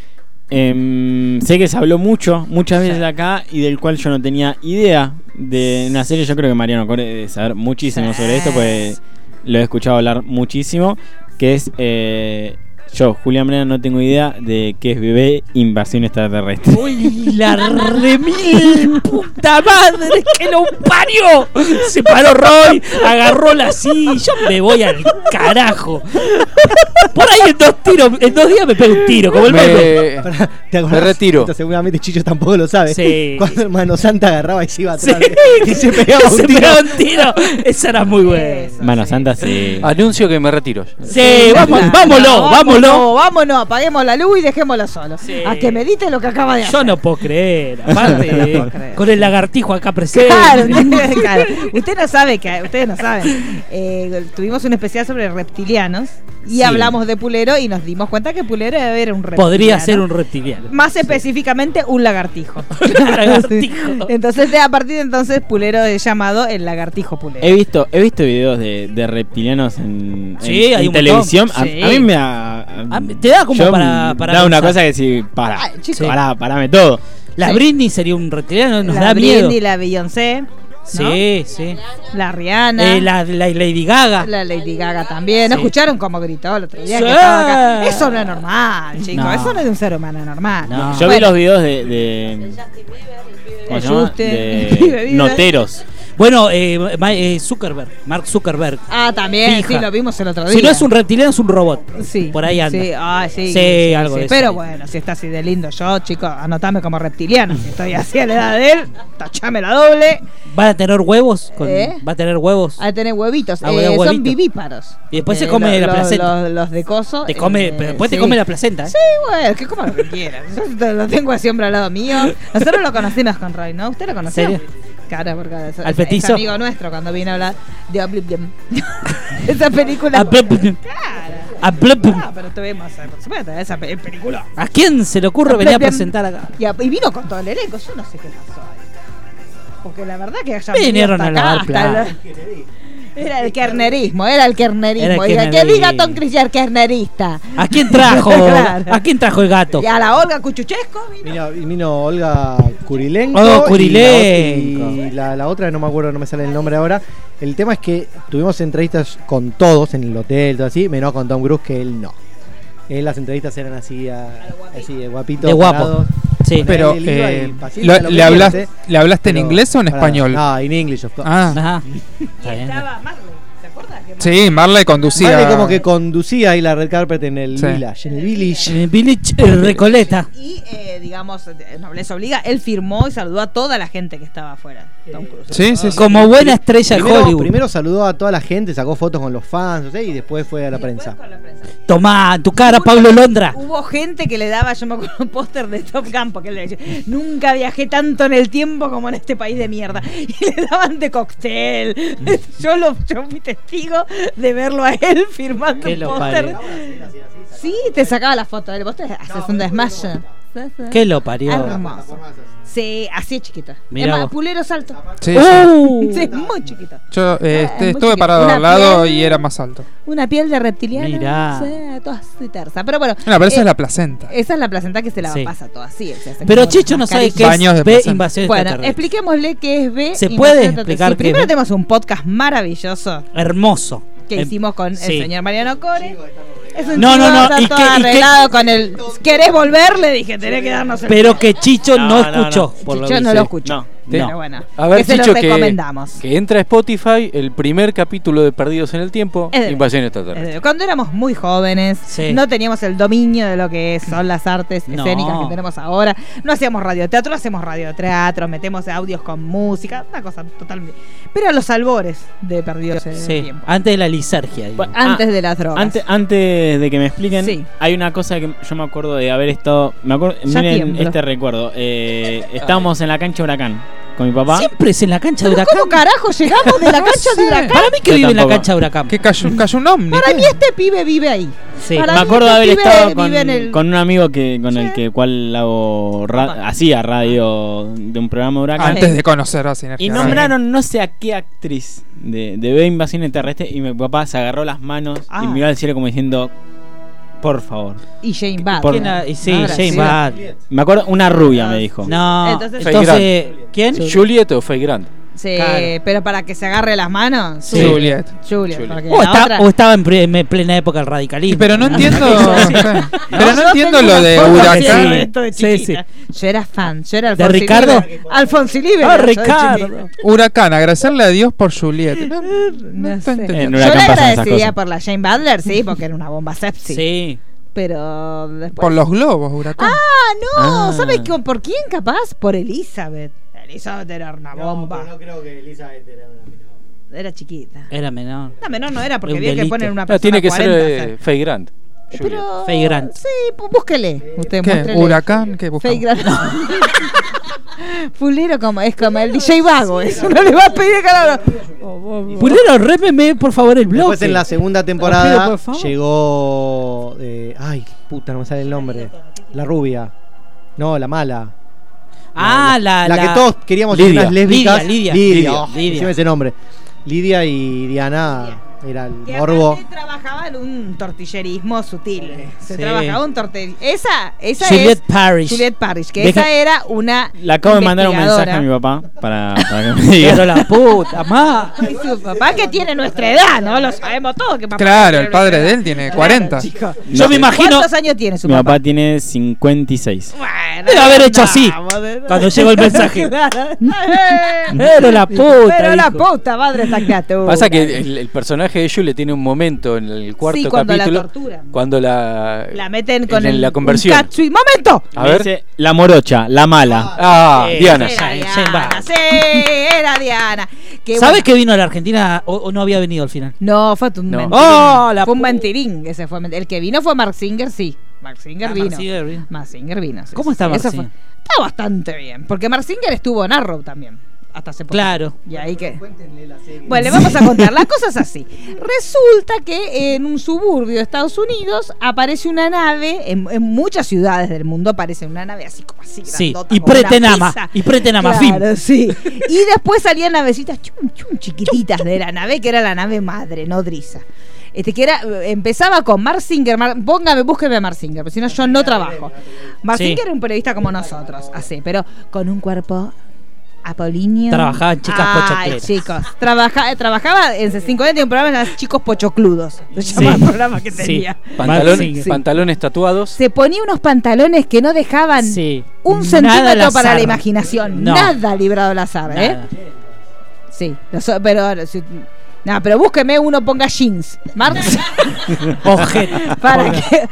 em, sé que se habló mucho, muchas veces acá, y del cual yo no tenía idea de una serie. Yo creo que Mariano Core debe saber muchísimo Sí. sobre esto, pues lo he escuchado hablar muchísimo. Que es, eh, yo, Julián Moreno, no tengo idea de qué es bebé invasión extraterrestre. Uy, la remil puta madre que lo parió. Se paró Roy, agarró la silla. Yo me voy al carajo. Por ahí en dos tiros, en dos días me pego un tiro, como el. Me, Pará, ¿te acordás? me retiro. Esto seguramente Chicho tampoco lo sabe. Sí. Cuando Hermano Santa agarraba y se iba Sí. atrás y se pegaba Se un tiro. pegaba un tiro. Esa era muy buena. Mano sí. Santa, sí. Anuncio que me retiro. Sí, vamos, No, vámonos, no, vámonos. apaguemos la luz y dejémoslo solo. Sí. A que medite lo que acaba de hacer. Yo no puedo creer. Aparte, No puedo creer. con el lagartijo acá presente. Claro, usted, claro. Usted no sabe que ustedes no saben. Eh, tuvimos un especial sobre reptilianos y Sí. hablamos de Pulero y nos dimos cuenta que Pulero debe haber un reptiliano. Podría ser un reptiliano. Más específicamente un lagartijo. lagartijo. Entonces, de- a partir de entonces, Pulero es llamado el lagartijo Pulero. He visto, he visto videos de, de reptilianos en, Sí, en- hay en un televisión. A, a mí me da. Ah, te da como yo para- para da una cosa que si. Para, Ay, chico. para, parame todo. La Sí. Britney sería un reptiliano, nos la da miedo. Britney, la Beyoncé, ¿no? Sí, sí. la Rihanna. Eh, la, la Lady Gaga. La Lady Gaga también. ¿No Sí. escucharon cómo gritó el otro día? Sí. que estaba acá? Eso no es normal, chicos. No. Eso no es de un ser humano normal. No. Yo vi los videos de. de. Justin, De Bieber. noteros. Bueno, eh, eh, Zuckerberg, Mark Zuckerberg. Ah, también, Fija. sí, lo vimos el otro día. Si no es un reptiliano, es un robot. Sí. Por ahí anda. Sí, ah, sí. Sí, algo de eso. Pero bueno, si está así de lindo yo, chicos, anotame como reptiliano. Si estoy así a la edad de él, tachame la doble. ¿Va a tener huevos? Con- ¿Eh? ¿Va a tener huevos? A tener huevitos. Ah, Eh, son vivíparos. Y después se Eh, come lo- la placenta. Los, los de coso. Te come, eh, pero después te come la placenta. Sí, bueno, que coma lo que quieran. Yo lo tengo así hombre al lado mío. Nosotros lo conocimos con Roy, ¿no? ¿Usted lo conoció? ¿Serio? Claro, porque es, ¿Al es- petizo? es amigo nuestro cuando vino a hablar de Oblivion. Esa película. A. Ah, pero tuvimos, eh, por supuesto, esa pe- película. ¿A quién se le ocurre venir a presentar acá? Y, a- y vino con todo el elenco, yo no sé qué pasó ahí. Porque la verdad que haya Vinieron a lavar hasta la- Era el kernerismo, era el kernerismo. Era que diga Tom Cruise kernerista. ¿A quién trajo? Claro. ¿A quién trajo el gato? Y a la Olga Cuchuchesco Vino, vino Olga Kurilenko. Oh, y Kurilenko. la ot- Y la, la otra, no me acuerdo, no me sale el nombre ahora. El tema es que tuvimos entrevistas con todos en el hotel, todo así, menos con Tom Cruise, que él no. Él las entrevistas eran así, a- así de guapito. De guapo. parados. Sí. Pero, eh, pasito, lo- lo que ¿le, hablas- quieras, eh. ¿le hablaste en inglés o en español? No, en English, of course. Ah, Ajá. Está bien. estaba Marley, ¿se acuerda? Que sí, Marley conducía. Vale, como que conducía ahí la red carpet en el Sí. village. En el village. En el Village eh, Recoleta. Y, eh, digamos, eh, Nobleza Obliga, él firmó y saludó a toda la gente que estaba afuera. Tom Cruise. Sí, sí, sí. Como buena estrella de Hollywood. primero saludó a toda la gente, sacó fotos con los fans, no sé, y después fue a la prensa. Tomá, en tu cara, Pablo Londra. Hubo gente que le daba, yo me acuerdo, un póster de Top Gun, porque él le decía, nunca viajé tanto en el tiempo como en este país de mierda. Y le daban de cóctel. Yo, lo, yo fui testigo de verlo a él firmando un póster. Sí, te sacaba la foto del póster, haces un desmayo. ¿Qué lo parió? Hermoso. Sí, así es chiquito. Mirá es más, vos. puleros alto. Sí, sí. Uh, Sí, muy chiquito. Yo eh, Ah, este, muy estuve parado Una al lado piel- y era más alto. Una piel de reptiliano. Mirá. Sí, toda así tersa. Pero bueno. No, pero esa eh, es la placenta. Esa es la placenta que se la Sí. pasa toda así. se Pero Chicho no sabe qué es B invasión Bueno, expliquémosle qué es B. ¿Se puede explicar Primero B? tenemos un podcast maravilloso Hermoso. que Em, hicimos con sí. el señor Mariano Core. Es un No, chico, no, no, está y todo que- y que- arreglado con el. ¿Querés volver? Le dije, tenés que darnos el. Pero que Chicho no, No, no, no. escuchó. por lo Chicho no lo escuchó. No. Pero No. bueno, A ver, que se lo que, recomendamos. que entra a Spotify el primer capítulo de Perdidos en el Tiempo, Eh, Invasión Extraterrestre. Cuando éramos muy jóvenes, Sí. no teníamos el dominio de lo que son las artes No. escénicas que tenemos ahora. No hacíamos radioteatro, hacemos radioteatro, metemos audios con música, una cosa totalmente. Pero a los albores de Perdidos en el Tiempo. antes de la lisergia. Bueno, Antes Ah, de las drogas. Antes, antes de que me expliquen, Sí. hay una cosa que yo me acuerdo de haber estado. Me acuerdo, miren tiemblo. este recuerdo. Eh, estábamos en la cancha Huracán con mi papá. Siempre es en la cancha de ¿Pero Huracán. ¿Cómo carajo llegamos de la No cancha sé. de Huracán? Para mí que Yo vive en la tampoco. cancha de Huracán. Que cayó, cayó un ovni. Para ¿qué? mí este pibe vive ahí. Sí. Para me mí acuerdo de este haber pibe estado vive con, en el- con un amigo que con Sí. el que cual hago ra- hacía radio de un programa de Huracán. Antes de conocer a Sinergia. Y nombraron no sé a qué actriz de, de B Invasión Terrestre y mi papá se agarró las manos Ah. y miró al cielo como diciendo, por favor. Y Jane Bad. Sí, Ahora Jane sí. Bad. Me acuerdo, una rubia me dijo. No, Entonces- entonces, ¿quién? ¿Juliet o Faye Grant? Sí, Claro. pero para que se agarre las manos. Sí. Juliet. Juliet. O, la está- otra- o estaba en, pre- en plena época del radicalismo. Pero no entiendo. pero no yo entiendo lo de Huracán. de Sí. Yo era fan, yo era ¿De Alfonso Ricardo? Libre. Alfonso Libre. Ah, de Ricardo. Huracán, agradecerle a Dios por Juliet. No, no No estoy sé. Yo le cosas. por la Jane Butler, sí, porque era una bomba sepsi. Sí. Pero después. Por los globos, Huracán. Ah, no, Ah. ¿sabes por quién capaz? Por Elizabeth. Elizabeth era una bomba. creo que Elizabeth era una Era chiquita. Era menor. No, menor no era porque había que poner una No, persona tiene que ser 40 eh, hacer. Faye Grant. Pero, Faye Grant. Sí, búsquele. Usted ¿Qué? muéstrele. ¿Huracán? ¿Qué buscamos? Grant. Fulero como, es como el DJ Vago, eso no le va a pedir calor. Pulero, répeme por favor el blog. Después en la segunda temporada pido, llegó. eh, ay, puta, no me sale el nombre. La rubia. No, la mala. Ah, la, La, que todos queríamos ser Lidia. unas lésbicas. Lidia, Lidia. Lidia. Lidia, oh, ese nombre. Lidia y Diana era el Que morbo. trabajaba en un tortillerismo sutil. Se Sí. trabajaba un tortillerismo. Esa, esa Juliette es. Parrish. Juliette Parrish, que Deja- esa era una. Le acabo de mandar un mensaje a mi papá para, para que me diga. Pero la puta, ma. Y su papá que tiene nuestra edad, ¿no? Lo sabemos todos que papá Claro, el padre de él tiene Claro, 40. chico. Yo me imagino. ¿Cuántos años tiene su Mi papá? papá tiene 56. Bueno, Debe haber hecho así cuando llegó el mensaje. Pero la puta, Pero la dijo. puta madre esta. Pasa que el, el personaje de Julie tiene un momento en el cuarto Sí, cuando la capítulo torturan. cuando la La meten con en el, la un conversión. catsuit. ¡Momento! A ver. dice la morocha, la mala. Ah, Diana. Era Sí, Diana, sí, era Diana. Que ¿Sabes bueno, que vino a la Argentina o, o no había venido al final? No, fue un No. mentirín. ¡Oh, la fue un mentirín. Ese fue el que vino fue Mark Singer, sí. Mark Singer Ah, vino. Mark Singer vino. Mark Singer vino. sí, ¿Cómo está sí, Mark Singer? Está bastante bien. Porque Mark Singer estuvo en Arrow también. Hasta hace poco. Claro. Y ahí que. Bueno, le vamos a contar. La cosa es así. Resulta que en un suburbio de Estados Unidos aparece una nave. En, en muchas ciudades del mundo aparece una nave así como así. Sí, grandota, y pretenama, y pretenama, fin. Claro, sí. Y después salían navecitas chum, chum, chiquititas de la nave, que era la nave madre, nodriza. Este que era, empezaba con Mark Singer, Mar- póngame, búsqueme a Mark Singer, porque si no yo no trabajo. Mark Sí. Singer era un periodista como nosotros, así, pero con un cuerpo apolíneo. Trabajaba en Chicas Ay, Pochocleras. chicos, trabaja, trabajaba en C5N, tiene un programa llamado Chicos Pochocludos. Se el programa que Sí. tenía. Pantalón- Singer. Pantalones tatuados. Se ponía unos pantalones que no dejaban Sí. un centímetro para la imaginación. No. Nada librado al azar, ¿eh? Sí, pero si- no, pero búsqueme uno ponga jeans. Marx. Ojete. para que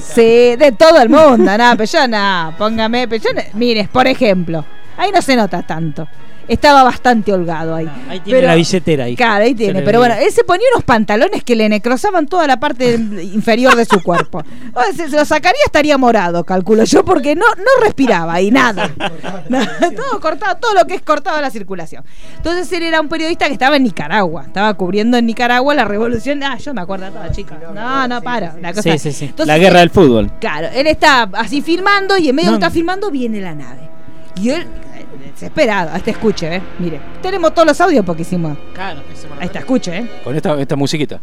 Sí, de todo el mundo, nada, pero yo nada, póngame, pero yo no- mire, por ejemplo, ahí no se nota tanto. Estaba bastante holgado ahí. Ahí tiene Pero- la billetera ahí. Claro, ahí Se tiene. Pero bueno, él se ponía unos pantalones que le necrosaban toda la parte inferior de su cuerpo. O sea, se, se lo sacaría estaría morado, calculo yo, porque no, no respiraba y nada. Todo cortado, todo lo que es cortado la circulación. Entonces él era un periodista que estaba en Nicaragua, estaba cubriendo en Nicaragua la revolución. Ah, yo me acuerdo toda chica. No, no, para. La cosa Sí, sí, sí. Entonces, la guerra del fútbol. Claro, él está así filmando y en medio No. que está filmando viene la nave. Y él, desesperado, hasta escuche, ¿eh? Mire, tenemos todos los audios porque hicimos. Claro. Ahí está, escuche, ¿eh? Con esta, esta musiquita.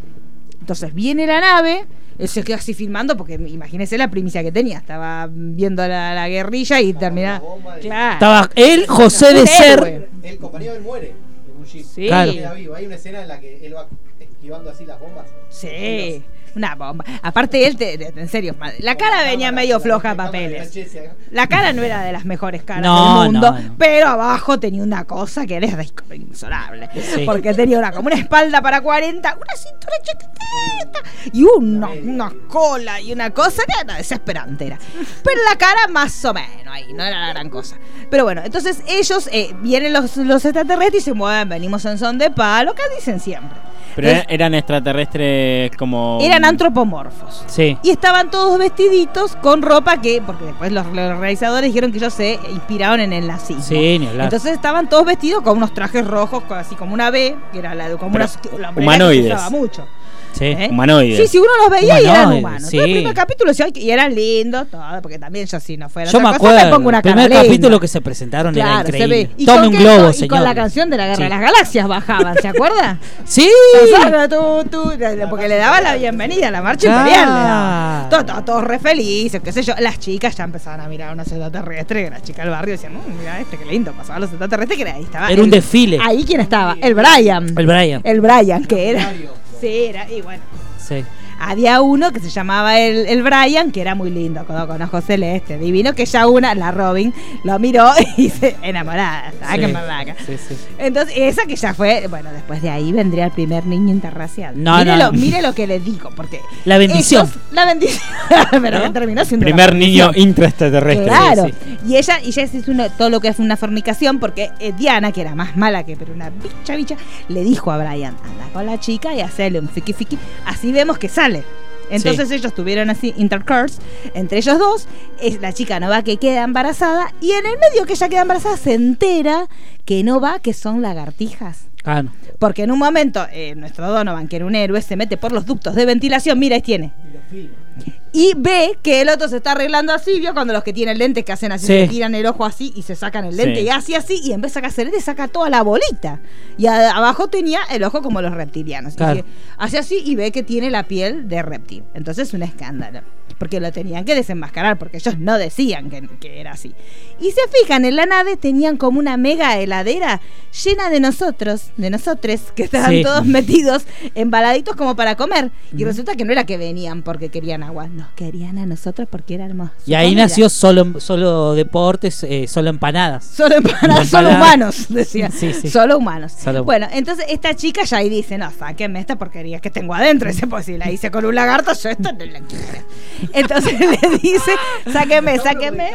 Entonces viene la nave, él se queda así filmando porque imagínese la primicia que tenía. Estaba viendo la, la guerrilla y terminaba. Claro. Estaba él, José de Ser. El compañero de él muere en un jeep. Sí. Claro. Hay una escena en la que él va esquivando así las bombas. Sí. Una bomba. Aparte él, te- te- en serio, madre, la cara venía medio floja a papeles. La cara no era de las mejores caras No, del mundo, no, no. pero abajo tenía una cosa que era inconsolable. Sí. Porque tenía una, como una espalda para 40, una cintura chiquitita y una, una cola y una cosa que era desesperante era. Pero la cara más o menos ahí, no era la gran cosa. Pero bueno, entonces ellos eh, vienen los, los extraterrestres y se mueven, venimos en son de palo, que dicen siempre. Pero Es- eran extraterrestres como. eran antropomorfos. Sí. Y estaban todos vestiditos con ropa que, porque después los, los realizadores dijeron que ellos se inspiraron en el nazismo. Sí, ni hablar. Entonces estaban todos vestidos con unos trajes rojos, así como una B, que era la, como una, la hombrera que se humanoides. usaba mucho. Sí. ¿eh? Humanoides. Sí, sí, uno los veía y eran Humanoides, humanos. sí. Entonces, el primer capítulo decía, "Ay, que- y eran lindos, todo, porque también yo si no fuera Yo otra me cosa, acuerdo. me pongo una el cara primer linda. capítulo que se presentaron era Claro, se increíble. ve. ¿Y Tome con un globo, Y señor. con la canción de la Guerra Sí. de las Galaxias bajaban, ¿se acuerda? Sí. Tú, tú, porque le daba la bienvenida a la marcha Claro. imperial. le daba. Todos, todos, todos re felices, qué sé yo. Las chicas ya empezaban a mirar a una extraterrestre. Las chicas del barrio decían, "Mm, mira este, qué lindo. Pasaban los extraterrestres. Que ahí estaba. Era un el- desfile. Ahí quién estaba. El Brian. El Brian. El Brian, que era. Sí, era. Y bueno. Sí. Había uno que se llamaba el, el Brian, que era muy lindo, con, con ojos celestes, divino, que ya una, la Robin, lo miró y se enamorada. ¿sabes qué Sí. Sí. Entonces, esa que ya fue, bueno, después de ahí vendría el primer niño interracial. No, mire, no. Lo, mire lo que le digo, porque. La bendición. ellos- la bendición. Pero que terminó siendo Primer niño bendición. intraextraterrestre. Claro. Sí. Y ella, y ella hizo una- todo lo que es una fornicación, porque eh, Diana, que era más mala que pero una bicha bicha, le dijo a Brian, anda con la chica y hacerle un fiki fiki. Así vemos que sale. Entonces ellos tuvieron así intercourse entre ellos dos. Es, la chica no va que queda embarazada. Y en el medio que ella queda embarazada se entera que no va, que son lagartijas. Claro. Porque en un momento eh, nuestro Donovan, que era un héroe, se mete por los ductos de ventilación. Mira, ahí tiene. Y ve que el otro se está arreglando así, vio cuando los que tienen lentes que hacen así, Sí. se giran el ojo así y se sacan el lente Sí. y así así, y en vez de sacarse el lente saca toda la bolita. Y a- abajo tenía el ojo como los reptilianos. Y Claro. hace así y ve que tiene la piel de reptil. Entonces es un escándalo. Porque lo tenían que desenmascarar, porque ellos no decían que, que era así. Y se fijan, en la nave tenían como una mega heladera llena de nosotros, de nosotres, que estaban Sí. todos metidos, embaladitos como para comer. Y resulta que no era que venían porque querían agua, no, nos querían a nosotros porque éramos. su Y ahí familia. nació solo, solo deportes, eh, solo empanadas. Solo empanadas, solo humanos, decía. Sí, sí. Solo humanos. Solo- Bueno, entonces esta chica ya ahí dice, no, sáquenme esta porquería que tengo adentro. Dice, pues si la hice con un lagarto, yo esto no la quiero. Entonces le dice, sáquenme, sáquenme.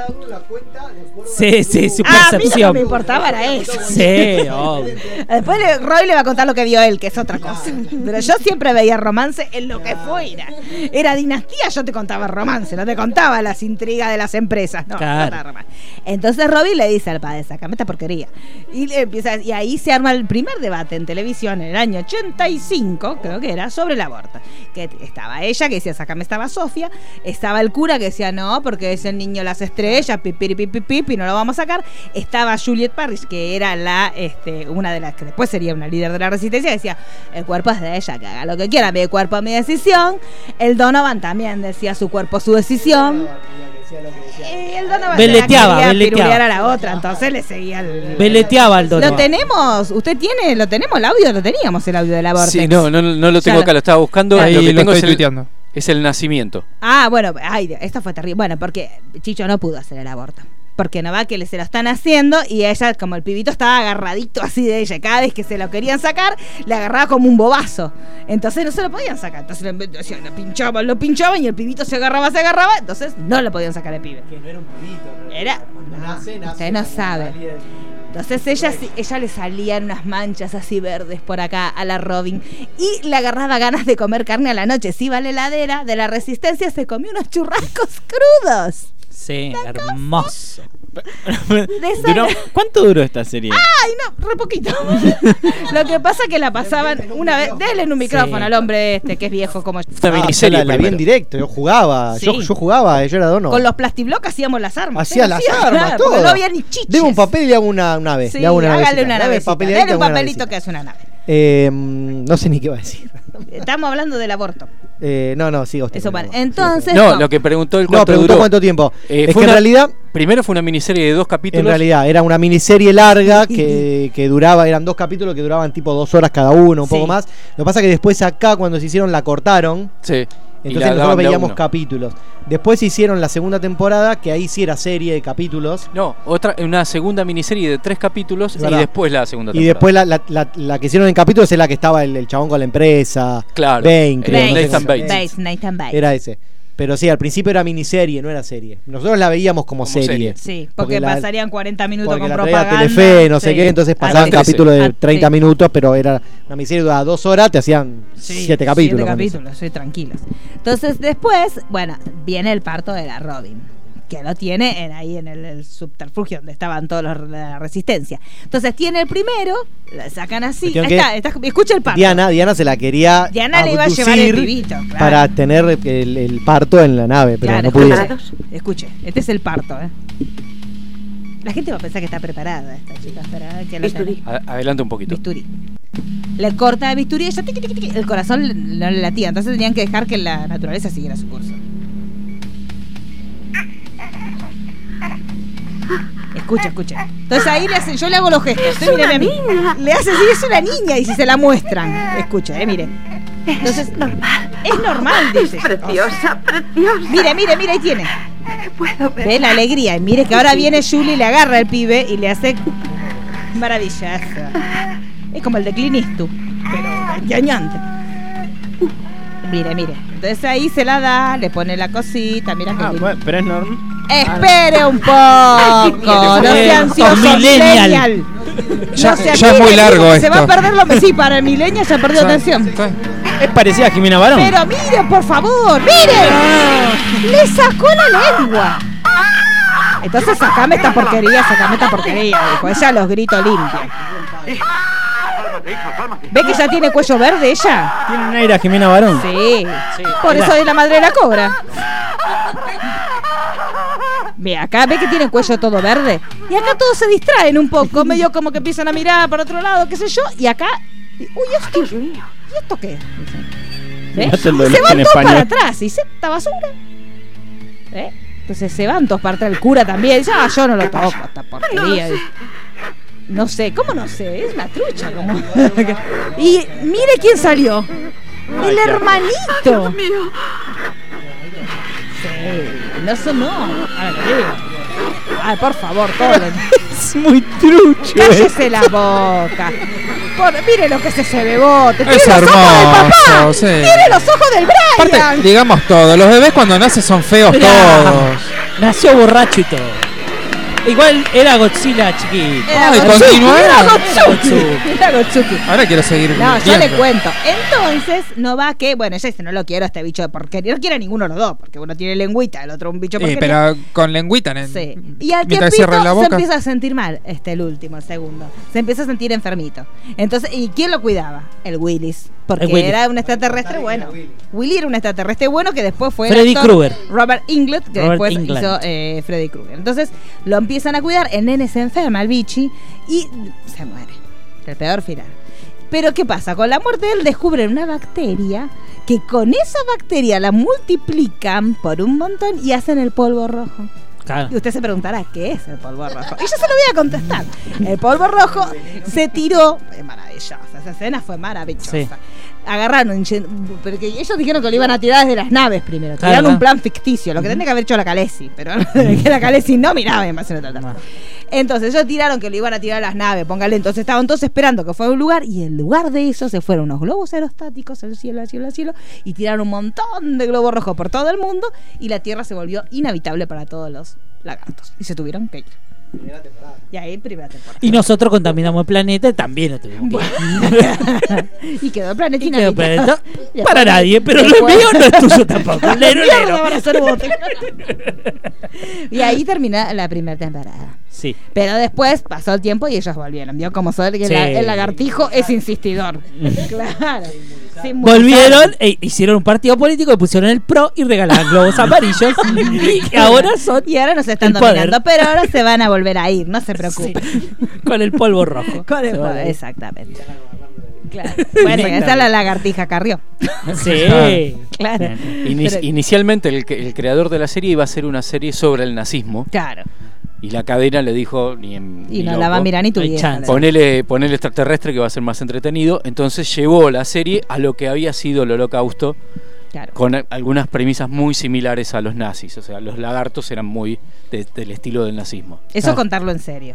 Sí, sí, su Ah, a mí lo que percepción. me importaba era eso. Sí, obvio. Después Roy le va a contar lo que vio él, que es otra cosa. Pero yo siempre veía romance en lo que fuera. Era dinastía, yo te contaba romance, no te contaba las intrigas de las empresas. No, Claro. romance. Entonces Robin le dice al padre, sacame esta porquería. Y, le empieza, y ahí se arma el primer debate en televisión en el año 85, creo que era, sobre el aborto. Que estaba ella, que decía, sacame estaba Sofía, estaba el cura que decía, no, porque es el niño las estrellas, pipiri, pipi, pipi, no lo vamos a sacar. Estaba Juliet Parrish, que era la, este, una de las que después sería una líder de la resistencia, que decía, el cuerpo es de ella, que haga lo que quiera, mi cuerpo, mi decisión. El Donovan también decía, su cuerpo, su decisión. Y el Donovan la Veleteaba, a la otra, entonces le seguía el... Veleteaba al Donovan. Lo tenemos, usted tiene, lo tenemos el audio, lo teníamos el audio del aborto. Sí, no, no, no lo tengo Ya acá, lo estaba buscando. Ahí lo que lo tengo estoy es el, es el nacimiento. Ah, bueno, ay, esto fue terrible. Bueno, porque Chicho no pudo hacer el aborto. Porque no va que le se lo están haciendo y ella, como el pibito estaba agarradito así de ella, cada vez que se lo querían sacar, le agarraba como un bobazo. Entonces no se lo podían sacar. Entonces lo pinchaban, lo pinchaban y el pibito se agarraba, se agarraba. Entonces no lo podían sacar el pibe. Era. Usted no sabe. Entonces ella, ella le salían unas manchas así verdes por acá a la Robin y le agarraba ganas de comer carne a la noche. Se iba a la heladera de la resistencia, se comió unos churrascos crudos. Sí, hermoso. esa- Duró- ¿Cuánto duró esta serie? Ay, no, re poquito. Lo que pasa es que la pasaban una vez. Denle en un micrófono Sí. al hombre este que es viejo como yo. Ah, yo la, la vi en directo, yo jugaba, yo, Sí. yo jugaba, yo era dono. Con los plastiblocks hacíamos las armas. Hacía las armas, todo. porque No había ni chiches. Deme un papel y le hago una nave. Sí, le hago una hágale navecita. una Dale hago un una papelito navecita. que hace una nave. Eh, no sé ni qué va a decir. Estamos hablando del aborto. Eh, no, no, sigo usted. Eso, aborto. entonces. No, lo que preguntó el No, cuánto preguntó duró. cuánto tiempo. Eh, es que en una- realidad, Primero fue una miniserie de dos capítulos. en realidad, era una miniserie larga que, que duraba, eran dos capítulos que duraban tipo dos horas cada uno, un Sí. poco más. Lo que pasa es que después acá, cuando se hicieron, la cortaron. Sí. Y Entonces nosotros veíamos capítulos. Después hicieron la segunda temporada, que ahí sí era serie de capítulos. No, otra, una segunda miniserie de tres capítulos y después la segunda Y temporada. después la, la- la- la que hicieron en capítulos es la que estaba el, el chabón con la empresa. Claro. Bain, creo, no sé. Bates. Bates, Nathan Bates. Era ese. Pero sí, al principio era miniserie, no era serie. Nosotros la veíamos como, Como serie. serie. Sí, porque, la- pasarían 40 minutos porque con la traía propaganda. Telefe, no sé Sí. qué, entonces Ah, pasaban sí. capítulos de Ah, 30 sí. minutos, pero era una miniserie duraba dos horas, te hacían Sí, siete capítulos. Siete capítulos, soy tranquilos. Entonces, después, bueno, viene el parto de la Robin. Que lo tiene en, ahí en el, el subterfugio donde estaban todos los de la resistencia. Entonces tiene el primero, la sacan así. Cuestión Ahí que está, está- escucha el parto. Diana, Diana se la quería Diana le iba a llevar el pibito, claro. para tener el, el parto en la nave, pero Claro, no pudieron. escuche, escuche, este es el parto, ¿eh? La gente va a pensar que está preparada esta chica. Espera, que. A- Adelante un poquito. Bisturí. Le corta bisturí y ella tiqui, tiqui, tiqui, el corazón no le latía. Entonces tenían que dejar que la naturaleza siguiera su curso. Escucha, escucha. Entonces ahí le hace, yo le hago los gestos. Usted míreme a mí. Le hace así, es una niña y si se la muestran. Escucha, eh, mire. Entonces, normal. Es normal, dice. Preciosa, preciosa. Mire, mire, mire, ahí tiene. Puedo ver. Ve la alegría. Y mire que ahora viene Julie, le agarra al pibe y le hace maravilloso. Es como el de Clint Eastwood, pero engañante. Mire, mire. Entonces ahí se la da, le pone la cosita, mira que Ah, bueno, pero es normal. Espere un poco, no sea ansioso, millennial. millennial. Ya- No sea ya es muy largo mire, Se esto. va a perder lo Sí, para el millennial ya perdió atención. Es parecida a Jimena Barón. Pero mire, por favor, mire. Le sacó la lengua. Entonces sacame esta porquería, sacame esta porquería, dijo. Ella los gritos limpios. ¿Ve que ya tiene cuello verde ella? Tiene un aire a Jimena Barón. Sí. Por eso es la madre de la cobra. Ve, acá ve que tiene cuello todo verde. Y acá todos se distraen un poco, medio como que empiezan a mirar para otro lado, qué sé yo. Y acá. Uy, esto. ¿Y esto qué? El Y se van todos para atrás. Y dice, esta basura. ¿Eh? Entonces se van todos para atrás. El cura también. Ya, yo no lo toco, esta porquería. No sé, ¿cómo no sé? Es una trucha. Como... y mire quién salió. El hermanito. No son, no. Ahora lo digo. Ay, por favor, todo. Es muy trucho. Cállese la boca. Por- mire lo que es ese bebote. Tiene Es los ojos del papá. hermoso, sí. Tiene los ojos del Brian. Aparte, digamos todo, los bebés cuando nacen son feos Mirá. todos. Nació borracho y todo. Igual era Godzilla chiquito. Era Ay, Gotsuki, continúa. Era Era Gotsuki. Gotsuki. Era Gotsuki. Ahora quiero seguir No, yo le cuento. Entonces, no va que, bueno, ella dice, no lo quiero a este bicho de porquería. No quiere a ninguno de los dos, porque uno tiene lengüita, el otro un bicho Eh, porquería. pero con lengüita en Sí. Y al tiempito se empieza a sentir mal, este el último, el segundo. Se empieza a sentir enfermito. Entonces, ¿y quién lo cuidaba? El Willis. Porque El era un extraterrestre bueno. Willy era un extraterrestre bueno que después fue Freddy Krueger. Robert Englund, que Robert después hizo eh, Freddy Krueger. Entonces lo empiezan a cuidar, el nene se enferma, el bichi, y se muere. El peor final. Pero ¿qué pasa? Con la muerte de él descubren una bacteria que con esa bacteria la multiplican por un montón y hacen el polvo rojo. Claro. Y usted se preguntará, ¿qué es el polvo rojo? Y yo se lo voy a contestar. El polvo rojo se tiró. Es maravillosa. Esa escena fue maravillosa. Sí. Agarraron, porque ellos dijeron que lo iban a tirar desde las naves primero. Claro, Tiraron un plan ficticio, lo que tendría que haber hecho la Calesi, pero que la Calesi no miraba en Invasión Extraterrestre. Entonces ellos tiraron que lo iban a tirar a las naves, póngale. Entonces estaban todos esperando que fuera un lugar y en lugar de eso se fueron unos globos aerostáticos al cielo, al cielo, al cielo y tiraron un montón de globos rojos por todo el mundo y la Tierra se volvió inhabitable para todos los lagartos y se tuvieron que ir. Y ahí primera temporada. Y nosotros contaminamos el planeta y también lo tuvimos que y quedó el planeta Y quedó planeta para nadie, pero lo después- mío no es tuyo tampoco. Lero, Mierda, lero. van a hacer bote. y ahí termina la primera temporada. Sí. Pero después pasó el tiempo y ellos volvieron. Vio como soy Sí. el lagartijo es insistidor. claro. Sin Volvieron e hicieron un partido político, le pusieron el pro y regalaban globos amarillos. y ahora son Y ahora nos están dominando, pero ahora se van a volver a ir, no se preocupen. con el polvo rojo. Con el ir. Exactamente. Claro. Bueno, esa es la lagartija carrió. Sí. Claro. Pero- inicialmente el, el creador de la serie iba a hacer una serie sobre el nazismo Claro. Y la cadena le dijo ni en, Y ni no loco, la va a mirar ni tu vieja. Ponele, ponele extraterrestre que va a ser más entretenido. Entonces llevó la serie a lo que había sido el holocausto Claro. con algunas premisas muy similares a los nazis. O sea, los lagartos eran muy de- del estilo del nazismo. Eso Claro. contarlo en serio.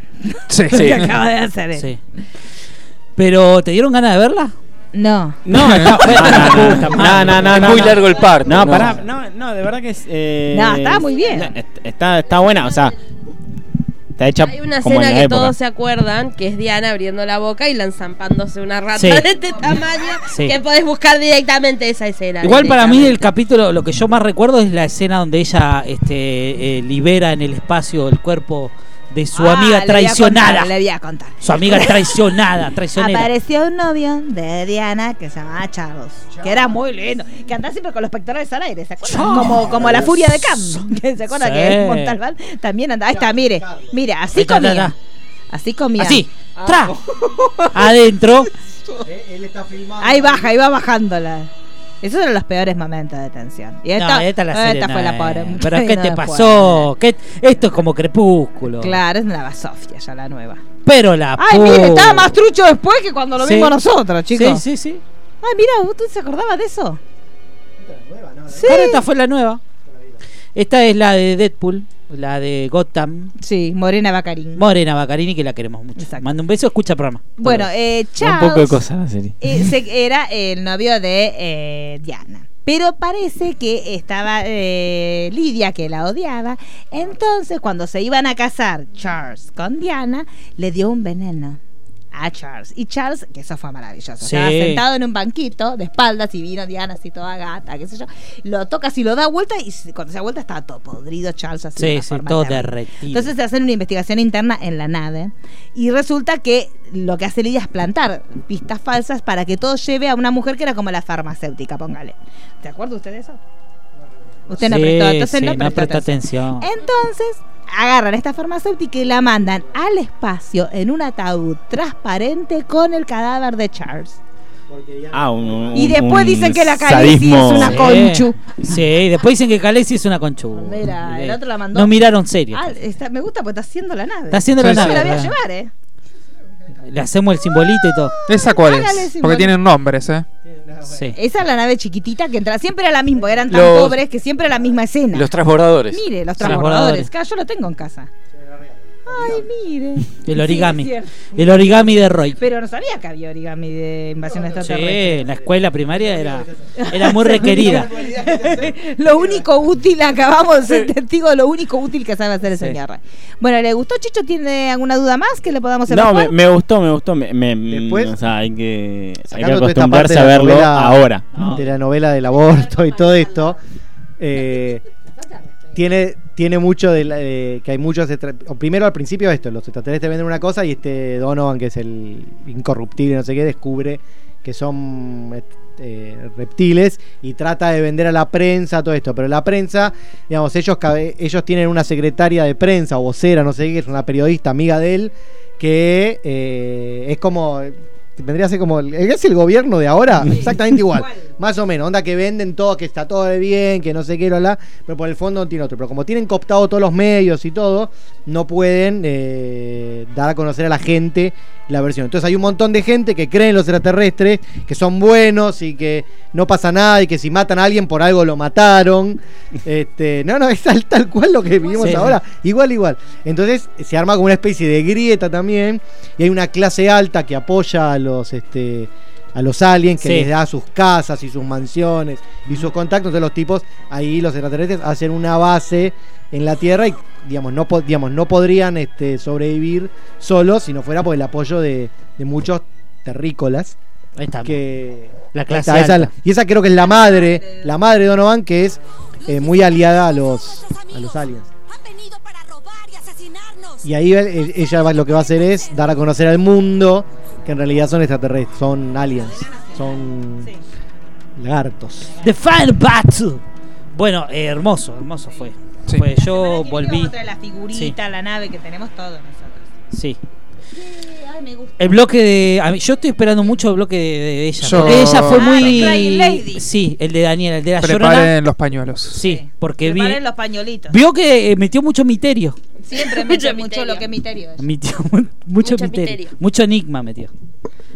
Sí. Sí. que acaba de hacer él. Sí. Pero, ¿te dieron ganas de verla? No. No, está, no, no, no, no, Es muy largo el parto. No, pará, no, no, de verdad que es. eh, No, estaba muy bien. est- Está, está buena, o sea. Está hecha Hay una como en escena la que época. todos se acuerdan, que es Diana abriendo la boca y lanzampándose una rata Sí. de este tamaño, Sí. que podés buscar directamente esa escena. Igual para mí el capítulo, lo que yo más recuerdo es la escena donde ella este, eh, libera en el espacio el cuerpo de su Ah, amiga le voy a traicionada. contar, Le voy a contar. Su amiga traicionada, traicionera. Apareció un novio de Diana que se llamaba Charles, que era muy lindo, que andaba siempre con los pectorales al aire, ¿se acuerdan? Charles. Como, como la furia de Cam, que se acuerdan Sí. que Montalbán también andaba. Ahí está, mire, mire, así comía. Así comía. Así, tra, adentro. Ahí baja, ahí va bajándola. Esos eran los peores momentos de tensión. Y esta, no, esta, la esta fue no, la pobre. eh, Pero ¿qué no, te pasó? ¿Qué- Esto es como crepúsculo. Claro, es una basofia ya la nueva. Pero la Ay, mire, estaba más trucho después que cuando lo Sí. vimos nosotros, chicos. Sí, sí, sí. Ay, mira, ¿usted se acordaba de eso? Sí. Claro, esta fue la nueva. Esta es la de Deadpool, la de Gotham. Sí, Morena Bacarín. Morena Bacarini, que la queremos mucho. Exacto. Manda un beso, escucha el programa. Bueno, eh, Un poco de Charles cosas la serie. eh, se- era el novio de eh, Diana. Pero parece que estaba eh, Lidia, que la odiaba. Entonces, cuando se iban a casar Charles con Diana, le dio un veneno a Charles. Y Charles, que eso fue maravilloso, Sí. estaba sentado en un banquito de espaldas y vino Diana así toda gata, qué sé yo. Lo toca así, lo da vuelta y cuando se da vuelta estaba todo podrido Charles así. de Sí, una sí, todo derretido. Entonces se hacen una investigación interna en la nave y resulta que lo que hace Lidia es plantar pistas falsas para que todo lleve a una mujer que era como la farmacéutica, póngale. ¿Te acuerda usted de eso? Usted no Sí, prestó, entonces sí, no no prestó atención. Entonces agarran esta farmacéutica y la mandan al espacio en un ataúd transparente con el cadáver de Charles. Ah, un- un- Y después un dicen que la sadismo. es una Sí. conchu. Sí, después dicen que Khaleesi es una conchu. Mira, el otro la mandó. No miraron serio. Ah, está- me gusta porque está haciendo la nave. Está haciendo la Sí, Yo nave. me la voy a llevar, ¿eh? Le hacemos el simbolito y todo. ¿Esa cuál es? Porque tienen nombres, ¿eh? Sí. Esa es la nave chiquitita que entra. Siempre era la misma, eran tan Los- pobres que siempre era la misma escena. Los transbordadores. Mire, los Transbordadores. transbordadores. Claro, yo lo tengo en casa. Ay, mire. El Sí, origami. es el origami de Roy. Pero no sabía que había origami de invasión Sí, extraterrestre. en la escuela primaria era, era muy requerida. lo único útil, acabamos de ser testigos de lo único útil que sabe hacer ese Sí. ñarra. Bueno, ¿le gustó Chicho? ¿Tiene alguna duda más que le podamos No, evacuar? me, me gustó, me gustó. Me, me- Después, o sea, hay que, hay que Sacando toda esta acostumbrarse parte de a la verlo novela- ahora. De la novela del aborto y todo esto. eh, tiene, tiene mucho de, la- que hay muchos. Primero al principio esto, los extraterrestres venden una cosa y este Donovan, que es el incorruptible, no sé qué, descubre que son eh, reptiles y trata de vender a la prensa todo esto. Pero la prensa, digamos, ellos, ellos tienen una secretaria de prensa o vocera, no sé qué, es una periodista amiga de él, que eh, es como. Vendría a ser como. el- ¿Es el gobierno de ahora? Exactamente igual. Más o menos. Onda que venden todo, que está todo de bien, que no sé qué, la, pero por el fondo no tiene otro. Pero como tienen cooptado todos los medios y todo, no pueden eh, dar a conocer a la gente la versión. Entonces hay un montón de gente que cree en los extraterrestres, que son buenos y que no pasa nada y que si matan a alguien por algo lo mataron. Este, no, no, es tal, tal cual lo que vivimos Sí. ahora. Igual, igual. Entonces se arma como una especie de grieta también. Y hay una clase alta que apoya a los este a los aliens, que Sí. les da sus casas y sus mansiones y sus contactos. Entonces los tipos, ahí los extraterrestres, hacen una base en la Tierra y digamos, no, digamos, no podrían este, sobrevivir solos si no fuera por el apoyo de, de muchos terrícolas. Ahí está. Que, La clase está, esa y esa creo que es la madre, la madre de Donovan, que es eh, muy aliada a los, a los aliens. Y ahí ella va- lo que va a hacer es dar a conocer al mundo que en realidad son extraterrestres, son aliens, son lagartos. The Final Battle. Bueno, eh, hermoso, hermoso fue. Sí. Fue, yo volví. la figurita, la nave que tenemos todos nosotros. Sí. El bloque de. a mí- yo estoy esperando mucho el bloque de, de ella. Yo- Porque ella fue Ah, muy. de Crying Lady. Sí, el de Daniela, el de la llorona. Preparen los pañuelos. Sí, porque vi. Preparen los pañuelitos. Vio que eh, metió mucho misterio. Siempre mucho lo que es misterio. Metió mu- mucho, Mucho misterio. misterio. Mucho enigma metió.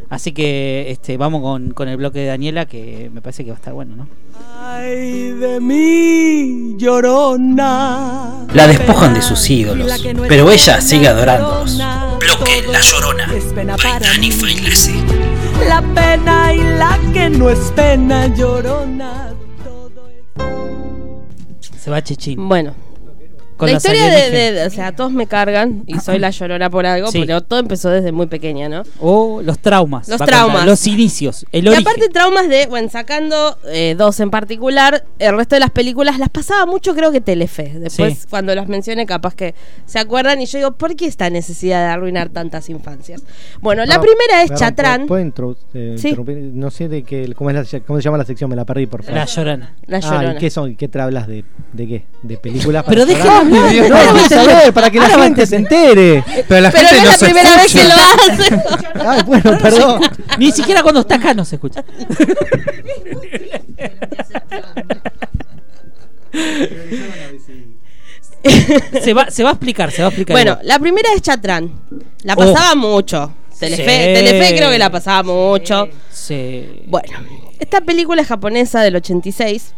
Así que este vamos con, con el bloque de Daniela que me parece que va a estar bueno, ¿no? Ay de mí, llorona. La despojan de sus ídolos, pero ella sigue adorándolos. Bloque La Llorona. Es pena para mí. La pena y la que no es pena, llorona. Se va Chechín. Bueno. Con la historia de, O sea, todos me cargan y soy la llorona por algo, Sí. pero todo empezó desde muy pequeña, ¿no? O los traumas. Los traumas. Los inicios. El Y origen. aparte traumas de, bueno, sacando eh, dos en particular, el resto de las películas las pasaba mucho creo que Telefe. Después Sí. cuando las mencioné capaz que se acuerdan y yo digo, ¿por qué esta necesidad de arruinar tantas infancias? Bueno, la Ah, primera es perdón, Chatrán. ¿puedo- puedo intro- eh, Sí. No sé de qué, cómo, es la- cómo se llama la sección, me la perdí, por favor. La Llorona. La Ah, Llorona. ¿y qué son? ¿Qué te hablas de, de qué? ¿De películas? Pero para No, entender. ver, para que la Ahora gente se entere. Pero la Pero gente no es no la primera vez que lo hace. Ay, bueno, perdón. Ni siquiera cuando está acá no se escucha. se, va, se va a explicar, se va a explicar. Bueno, igual. la primera es Chatrán. La Oh. pasaba mucho. Telefe, Sí. Telefe creo que la pasaba mucho. Sí. Bueno, esta película es japonesa del 86.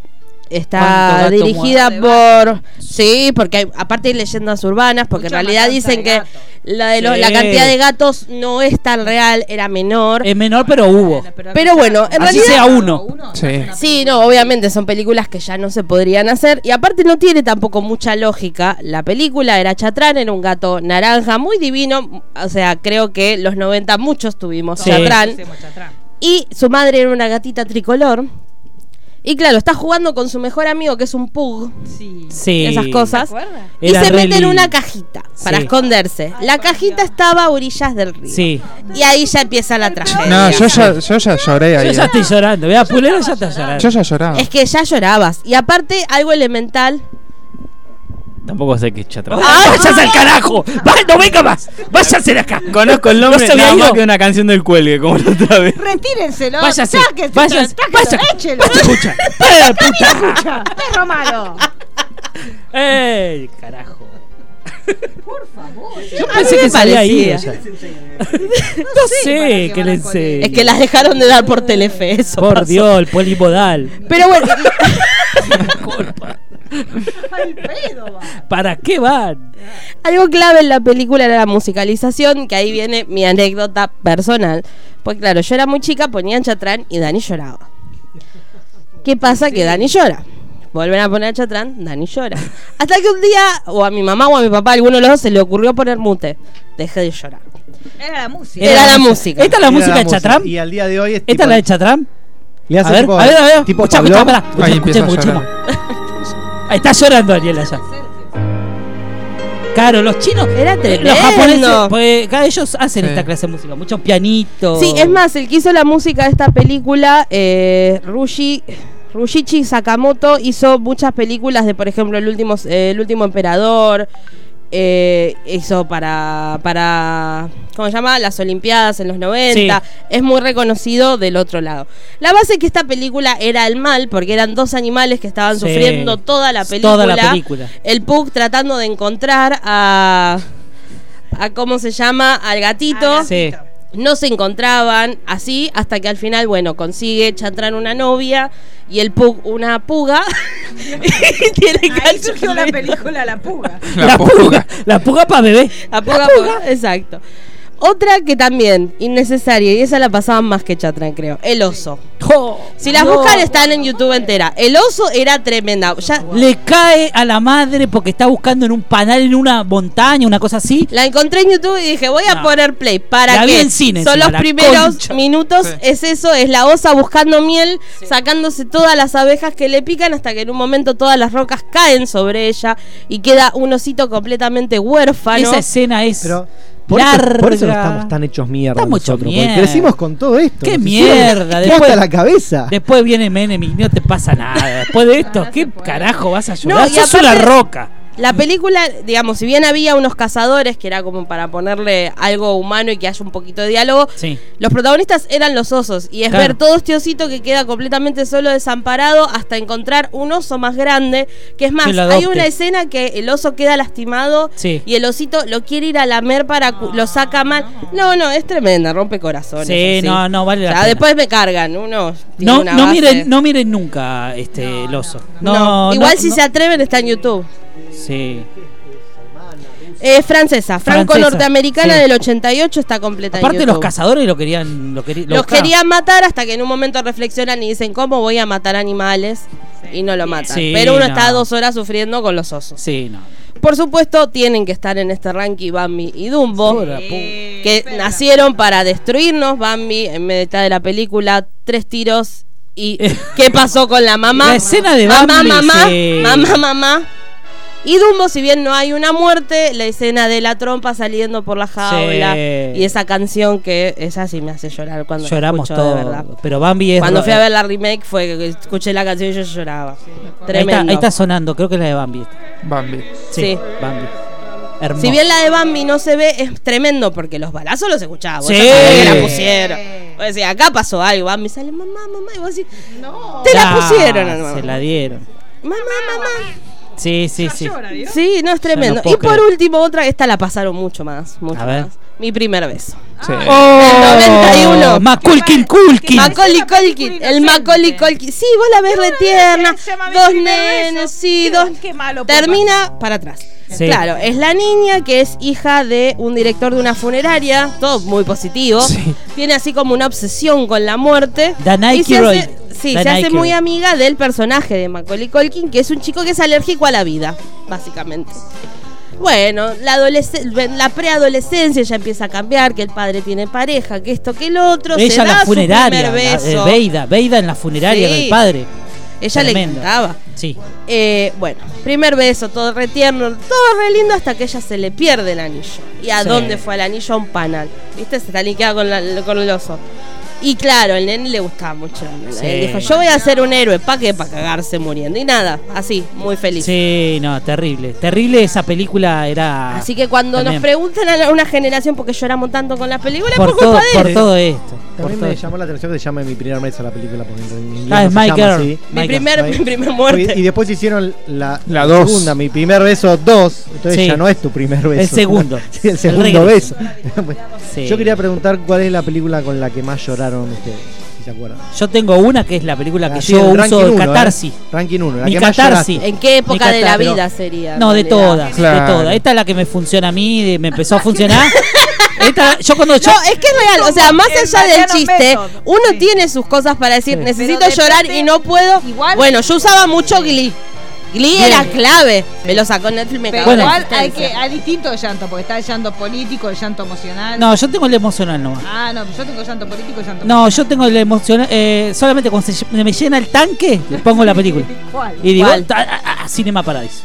¿Cuánto Está dirigida por. Sí, porque hay, aparte hay leyendas urbanas, porque Mucha en realidad dicen que la, de los- la cantidad de gatos no es tan real, era menor. Es menor, pero hubo. Pero bueno, en Así realidad. sea uno. Sí. Sí, no, obviamente son películas que ya no se podrían hacer. Y aparte no tiene tampoco mucha lógica. La película era Chatrán, era un gato naranja, muy divino. O sea, creo que los 90 muchos tuvimos Sí. Chatrán. Y su madre era una gatita tricolor. Y claro, está jugando con su mejor amigo, que es un pug. Sí. Sí. Esas cosas. Y Era se mete en una cajita para Sí. esconderse. La cajita estaba a orillas del río. Sí. Y ahí ya empieza la tragedia. No, yo ya, yo ya lloré ahí. Yo ya eh. estoy llorando. Vea, Pulero ya está llorando. Yo ya lloraba. Es que ya llorabas. Y aparte, algo elemental. Tampoco sé qué es Chatrán. ¡Ah, váyase al carajo! Va, ¡No venga más! ¡Váyase de acá! Conozco el nombre ¿No nada más que una canción del cuelgue, como la otra vez. Retírenselo. Váyase, sáquenselo, váyase, váyase. échelo. Escucha. ¡Eh, puta! Perro malo. ¡Ey, carajo! Yo A pensé mí me que salía ahí. parecía. ella. No sé que le enseñe. Es que las dejaron de dar por Telefe, eso Por pasó. Dios, el polimodal. Pero bueno, ¿Para qué van? algo clave en la película era la musicalización, que ahí viene mi anécdota personal. Pues claro, yo era muy chica, ponían Chatrán y Dani lloraba. ¿Qué pasa? Que Dani llora. Vuelven a poner Chatrán, Dani llora. Hasta que un día, o a mi mamá o a mi papá, alguno de los dos, se le ocurrió poner mute. Dejé de llorar. Era la música. Era la música. ¿Esta es la Era música la de música. Chatram? Y al día de hoy es ¿Esta es la de Chatram? Le hace a ver, tipo- a ver, a ver. tipo Pablo. pará. Escuchá, está llorando Ariel allá. Claro, los chinos, Era eh, tremendo. los japoneses, pues cada ellos hacen Sí. esta clase de música, muchos pianitos. Sí, es más, el que hizo la música de esta película, eh, Rushi, Rushichi Sakamoto, hizo muchas películas de, por ejemplo, El último, eh, el último emperador. Eh, hizo para, para, ¿cómo se llama? Las Olimpiadas en los 90. Es muy reconocido del otro lado. La base es que esta película era el mal, porque eran dos animales que estaban Sí. sufriendo toda la película. Toda la película. El Pug tratando de encontrar a, a ¿cómo se llama? Al gatito. Sí. No se encontraban así hasta que al final, bueno, consigue Chatrán una novia y el Pug una puga. y tiene que Ahí surgió la película La Puga. La, puga. La puga para bebé. La puga, puga, exacto. Otra que también, innecesaria, y esa la pasaban más que Chatrán, creo. El oso. Si las no. buscan están en YouTube entera. El oso era tremenda. Ya, Le cae a la madre porque está buscando en un panal en una montaña, una cosa así. La encontré en YouTube y dije, voy a No. poner play. ¿Para La vi en cine Son los primeros concha. minutos, Sí. es eso, es la osa buscando miel, sacándose todas las abejas que le pican hasta que en un momento todas las rocas caen sobre ella y queda un osito completamente huérfano. Esa escena es Pero por eso, larga. por eso no estamos tan hechos mierda Estamos hechos mierda. Porque crecimos con todo esto. ¡Qué mierda! Después- la cabeza. Después viene Menem y no te pasa nada. Después de esto, ¿qué carajo vas a llorar? y Sos una aparte- roca. La película, digamos, si bien había unos cazadores que era como para ponerle algo humano y que haya un poquito de diálogo, Sí. los protagonistas eran los osos. Y es Claro. ver todo este osito que queda completamente solo, desamparado, hasta encontrar un oso más grande. Que es más, Que hay una escena que el oso queda lastimado Sí. y el osito lo quiere ir a lamer para lo saca mal. No, no, es tremenda, rompe corazones. Sí, así. no, no, vale la O sea, pena. después me cargan, uno. tiene No, una no base- miren, no miren nunca este el oso. No, No, Igual si se atreven está en YouTube. Sí. Es francesa, franco-norteamericana sí. del 88 está completa en Aparte los cazadores lo querían, lo querían, lo Los buscaban. querían matar hasta que en un momento reflexionan y dicen, ¿cómo voy a matar animales? Y no lo matan. Sí, Pero uno no. está dos horas sufriendo con los osos. Sí, no. Por supuesto, tienen que estar en este ranking Bambi y Dumbo, que nacieron para destruirnos. Bambi, en mitad de la película, tres tiros. ¿Y qué pasó con la mamá? La escena de mamá, Bambi, mamá, sí. mamá, mamá. Y Dumbo, si bien no hay una muerte, la escena de la trompa saliendo por la jaula Sí. y esa canción que esa sí me hace llorar cuando la Lloramos escucho, de verdad. todos. Pero Bambi es. Cuando fui a ver la remake fue que escuché la canción y yo lloraba. ahí está, Tremendo. ahí está sonando, creo que es la de Bambi. Bambi. Sí, Sí. Bambi. Hermoso. Si bien la de Bambi no se ve, es tremendo porque los balazos los escuchaba. Vos Sí. que la pusieron. Vos decís, acá pasó algo. Bambi sale, mamá, mamá. Y vos decís, no. Te la Ah, pusieron, hermano. Se la dieron. Mamá, mamá. Sí, sí, sí. Sí, no es tremendo. no y por creer. último, otra, esta la pasaron mucho más. Mucho A ver. más. Mi primer beso. Sí. El 91. Maculkin Culkin. Macaulay Culkin, el Macaulay Culkin. Sí, vos la ves re tierna. Dos nenes, sí, dos. Qué malo. Termina para atrás. Sí. Claro, es la niña que es hija de un director de una funeraria, todo muy positivo. Sí. Tiene así como una obsesión con la muerte. Danai Kiroy. sí, se hace muy amiga del personaje de Macaulay Culkin, que es un chico que es alérgico a la vida, básicamente. Bueno, la, la preadolescencia ya empieza a cambiar, que el padre tiene pareja, que esto, que lo otro. se Ella da la su funeraria, primer la- beso. eh, Beida, Beida en la funeraria Sí. del padre. Ella le encantaba. Sí. Eh, bueno, primer beso, todo re tierno, todo re lindo hasta que ella se le pierde el anillo. ¿Y a Sí. dónde fue el anillo? A un panal. ¿Viste? Se está liqueado con, la- con el oso. Y claro, el nene le gustaba mucho. Sí. Él dijo, yo voy a ser un héroe. ¿Para qué? Para cagarse muriendo. Y nada, así, muy feliz. Sí, no, terrible. Terrible esa película era. Así que cuando También. nos preguntan a una generación por qué lloramos tanto con las películas, por por culpa todo, de por todo esto. También me llamó la atención que se llame Mi primer beso la película porque en inglés Ah, es no se My llama Girl. así. My Mi Girl. primer, mi primer muerte. Y después hicieron la, La segunda, Mi primer beso 2. Entonces Sí. ya no es tu primer beso. El segundo. Sí, el segundo beso. Sí. Yo quería preguntar cuál es la película con la que más lloraron ustedes, si se acuerdan. Yo tengo una que es la película que Así, yo el uso ranking de uno, ¿eh? catarsis. Ranking 1, la Mi que catarsis. ¿En qué época de la vida sería? No, de todas, de todas. Esta es la que me funciona a mí, me empezó a funcionar. Esta, yo cuando yo, No, es que es real, o sea, más allá del chiste, Method. uno Sí. tiene sus cosas para decir, Sí. necesito llorar y no puedo. Igual- bueno, yo usaba mucho Glee. Glee Bien. era clave. Me lo sacó Netflix, me Pero cagó la igual hay que hay distintos llantos, porque está el llanto político, el llanto emocional. no, yo tengo el emocional nomás. Ah, no, yo tengo llanto político y llanto No, yo tengo el emocional. Eh, solamente cuando se me llena el tanque, le pongo la película. ¿Cuál? Y digo, ¿Cuál? "Ta- ah, ah, Cinema Paradise.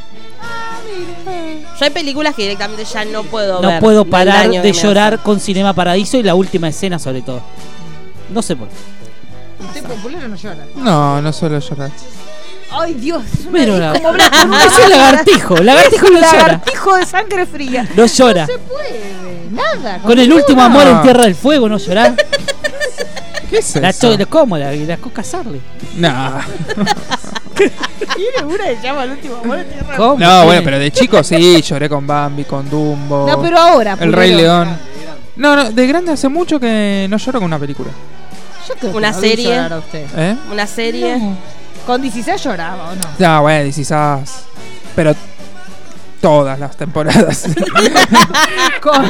Yo hay películas que directamente ya no puedo ver. No puedo parar de llorar hace. con Cinema Paradiso y la última escena sobre todo. No sé por qué. Usted popular no llora. No, no suelo llorar. Ay, Dios. Pero es la- como con un lagartijo, lagartijo no llora. lagartijo de sangre fría. No llora. No se puede. Nada. Con el último amor en Tierra del Fuego, ¿no llorar? ¿Qué es La eso? cho- ¿Cómo? La, la Coca Sarli. No. Tiene una que llama el último amor tierra. ¿Cómo? No, tiene? bueno, pero de chico sí, lloré con Bambi, con Dumbo. No, pero ahora. El. Rey León. No, no, de grande hace mucho que no lloro con una película. Yo creo que Una no vi serie. llorar a usted. ¿Eh? Una serie. Con 16 lloraba, ¿o no? No, bueno, quizás. Pero todas las temporadas. Con...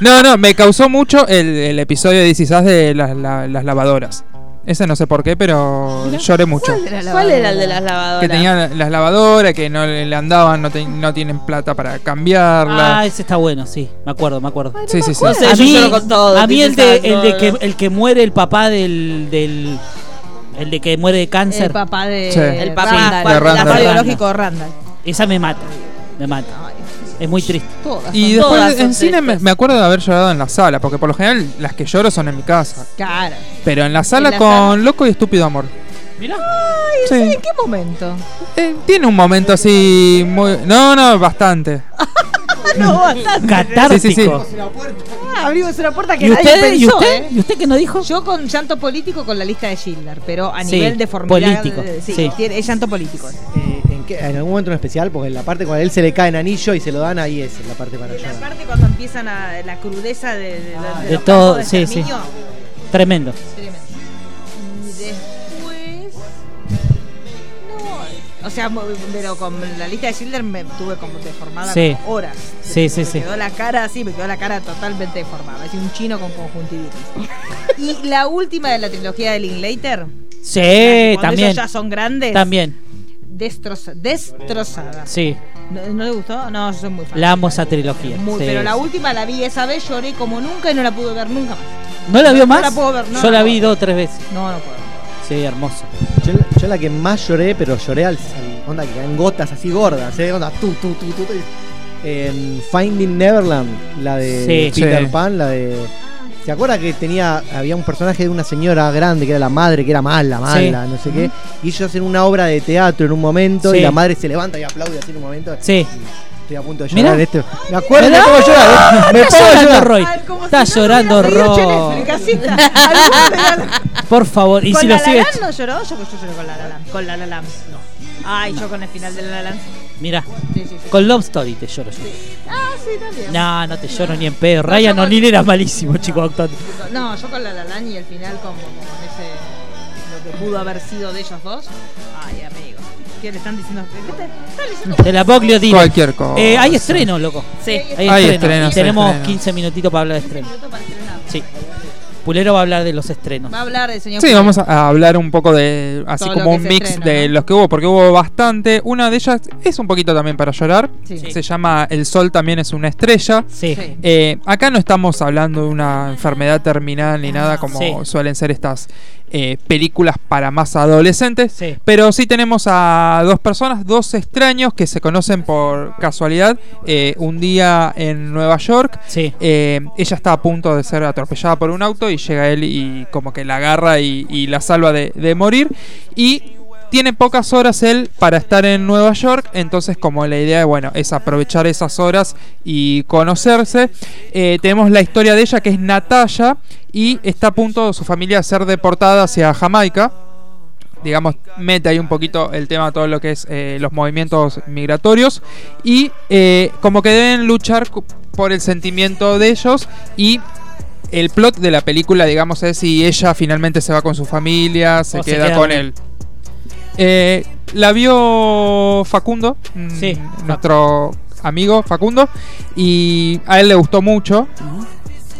no, no, me causó mucho el, el episodio de quizás de las, la- las lavadoras. Ese no sé por qué, pero lloré mucho. ¿Cuál era la ¿Cuál era el de las lavadoras? Que tenían las lavadoras, que no le andaban, no, te- no tienen plata para cambiarla. Ah, ese está bueno, sí. Me acuerdo, me acuerdo. sí, sí, sí. No sé, a yo mí, lloro con todo, a mí el, de, el, de que, el que muere el papá del, del. El de que muere de cáncer. El papá de. Sí. El papá, Randall, de el Randall. papá biológico de Randall. Esa me mata. Me mata. Es muy triste. Todas. Y todas después en cine me, acuerdo de haber llorado en la sala, porque por lo general las que lloro son en mi casa. Cara. Pero en la sala la con sala? Loco y Estúpido Amor. Mirá. Sí. ¿En qué momento? Eh, tiene un momento así muy... No, no, bastante. No, bastante. Catártico. Sí, sí, Ah, abrimos una puerta que ¿Y nadie usted? ¿Y pensó, usted? ¿eh? ¿Y usted qué no dijo? Yo con llanto político con la lista de Schindler, pero a Sí, nivel de formidable. político, Sí, sí. tiene- es llanto político. ¿En, qué- en algún momento en especial, porque en la parte cuando a él se le cae en anillo y se lo dan, ahí es la parte para Y llorar. aparte cuando empiezan a la crudeza de, de, de- de De los todo, de sí, sí. Tremendo. tremendo. Y después. No. O sea, pero con la lista de Schindler me tuve como deformada Sí. horas. Sí, sí, me sí. quedó la cara así, me quedó la cara totalmente deformada. Es un chino con conjuntivitis. y la última de la trilogía de Linklater. Sí, también. ellos ya son grandes. También. Destroza, destrozada. Sí. ¿No, no le gustó? No, yo soy muy fan. La amo esa trilogía. Muy, sí. Pero la última la vi esa vez, lloré como nunca y no la pude ver nunca más. ¿No la vio no más? la puedo ver, no Yo la vi ver. dos o tres veces. No, no puedo. Sí, hermoso. Yo, yo la que más lloré, pero lloré al, al- onda que caen gotas así gordas, ¿eh? Onda tu, tu, tu, tu, tu. En Finding Neverland, la de Sí. Peter Sí. Pan, la de. ¿Se acuerda que tenía había un personaje de una señora grande que era la madre, que era mala, mala, no sé qué? Y ellos hacen una obra de teatro en un momento Sí. y la madre se levanta y aplaude así en un momento. Sí. Estoy a punto de Mirá. llorar en este. Me acuerdo, me Mirá. pongo a llorar. ¿eh? Me Está pongo a llorando llorar. Roy. Está si llorando Roy. La- Por favor. Y ¿Con si la lo La sigues. No lloró? Yo, yo lloré con la La Land. Con la La Land. No. Ay, yo con el final de la La Land. Mira. Sí, sí, sí. Con Love Story te lloro yo. Ah, sí, también. No, no te lloro ni en pedo. No, Ryan con- O'Neill era malísimo, chico, actuando. No, yo con la La Land y el final como, con ese... Lo que pudo haber sido de ellos dos. Ay, amigo. ¿Qué le están diciendo? ¿Qué te están diciendo? De la Boglio Dino. Cualquier cosa. Eh, hay estreno, loco. Sí. Hay, Hay estreno. Y tenemos estrenos. 15 minutitos para hablar de estreno. Minuto para estrenar. Sí. Pulero va a hablar de los estrenos. Va a hablar el señor... Sí, vamos a, hablar un poco de, así Todo como un mix estrena, de ¿no? los que hubo, porque hubo bastante. Una de ellas es un poquito también para llorar. Sí. Sí. Se llama El Sol también es una estrella. Sí. Sí. Eh, acá no estamos hablando de una enfermedad terminal ni nada como Sí. suelen ser estas eh, películas para más adolescentes. Sí. Pero sí tenemos a dos personas, dos extraños que se conocen por casualidad eh, un día en Nueva York. Sí. Eh, ella está a punto de ser atropellada por un auto y llega él y como que la agarra y, la salva de, de morir. Y tiene pocas horas él para estar en Nueva York, entonces como la idea bueno, es aprovechar esas horas y conocerse. Eh, tenemos la historia de ella que es Natalia y está a punto de su familia de ser deportada hacia Jamaica digamos, mete ahí un poquito el tema todo lo que es eh, los movimientos migratorios y eh, como que deben luchar por el sentimiento de ellos y el plot de la película, digamos, es si ella finalmente se va con su familia, se, queda, con él. Eh, la vio Facundo, mm, nuestro amigo Facundo, y a él le gustó mucho.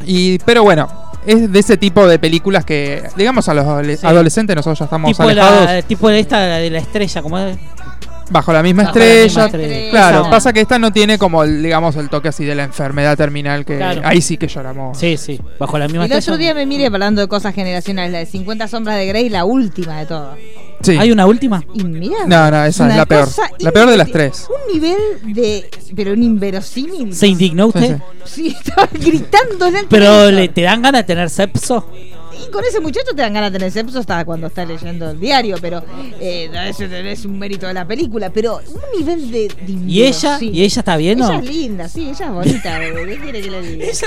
Y, pero bueno, es de ese tipo de películas que, digamos, a los adolescentes nosotros ya estamos tipo alejados. La, tipo de esta de la estrella, como es. Bajo la misma estrella. Claro, pasa que esta no tiene como, el, digamos, el toque así de la enfermedad terminal que ahí sí que lloramos. Sí, sí, bajo la misma Y el otro día me miré hablando de cosas generacionales, la de 50 sombras de Grey, la última de todo. Sí. ¿Hay una última? Y mira, No, no, esa es la peor. La peor de las tres. Un nivel de. Pero un inverosímil. ¿Se indignó usted? Sí, estaba gritando en el Pero le, te dan ganas de tener sepso. Y con ese muchacho te dan ganas de tener sexo hasta cuando está leyendo el diario, pero eh, eso es un mérito de la película. Pero un nivel de. de ¿Y ella? sí. ¿Y ella está bien Ella no? es linda, sí, ella es bonita. bebé. ¿Qué quiere que le diga? ¡Es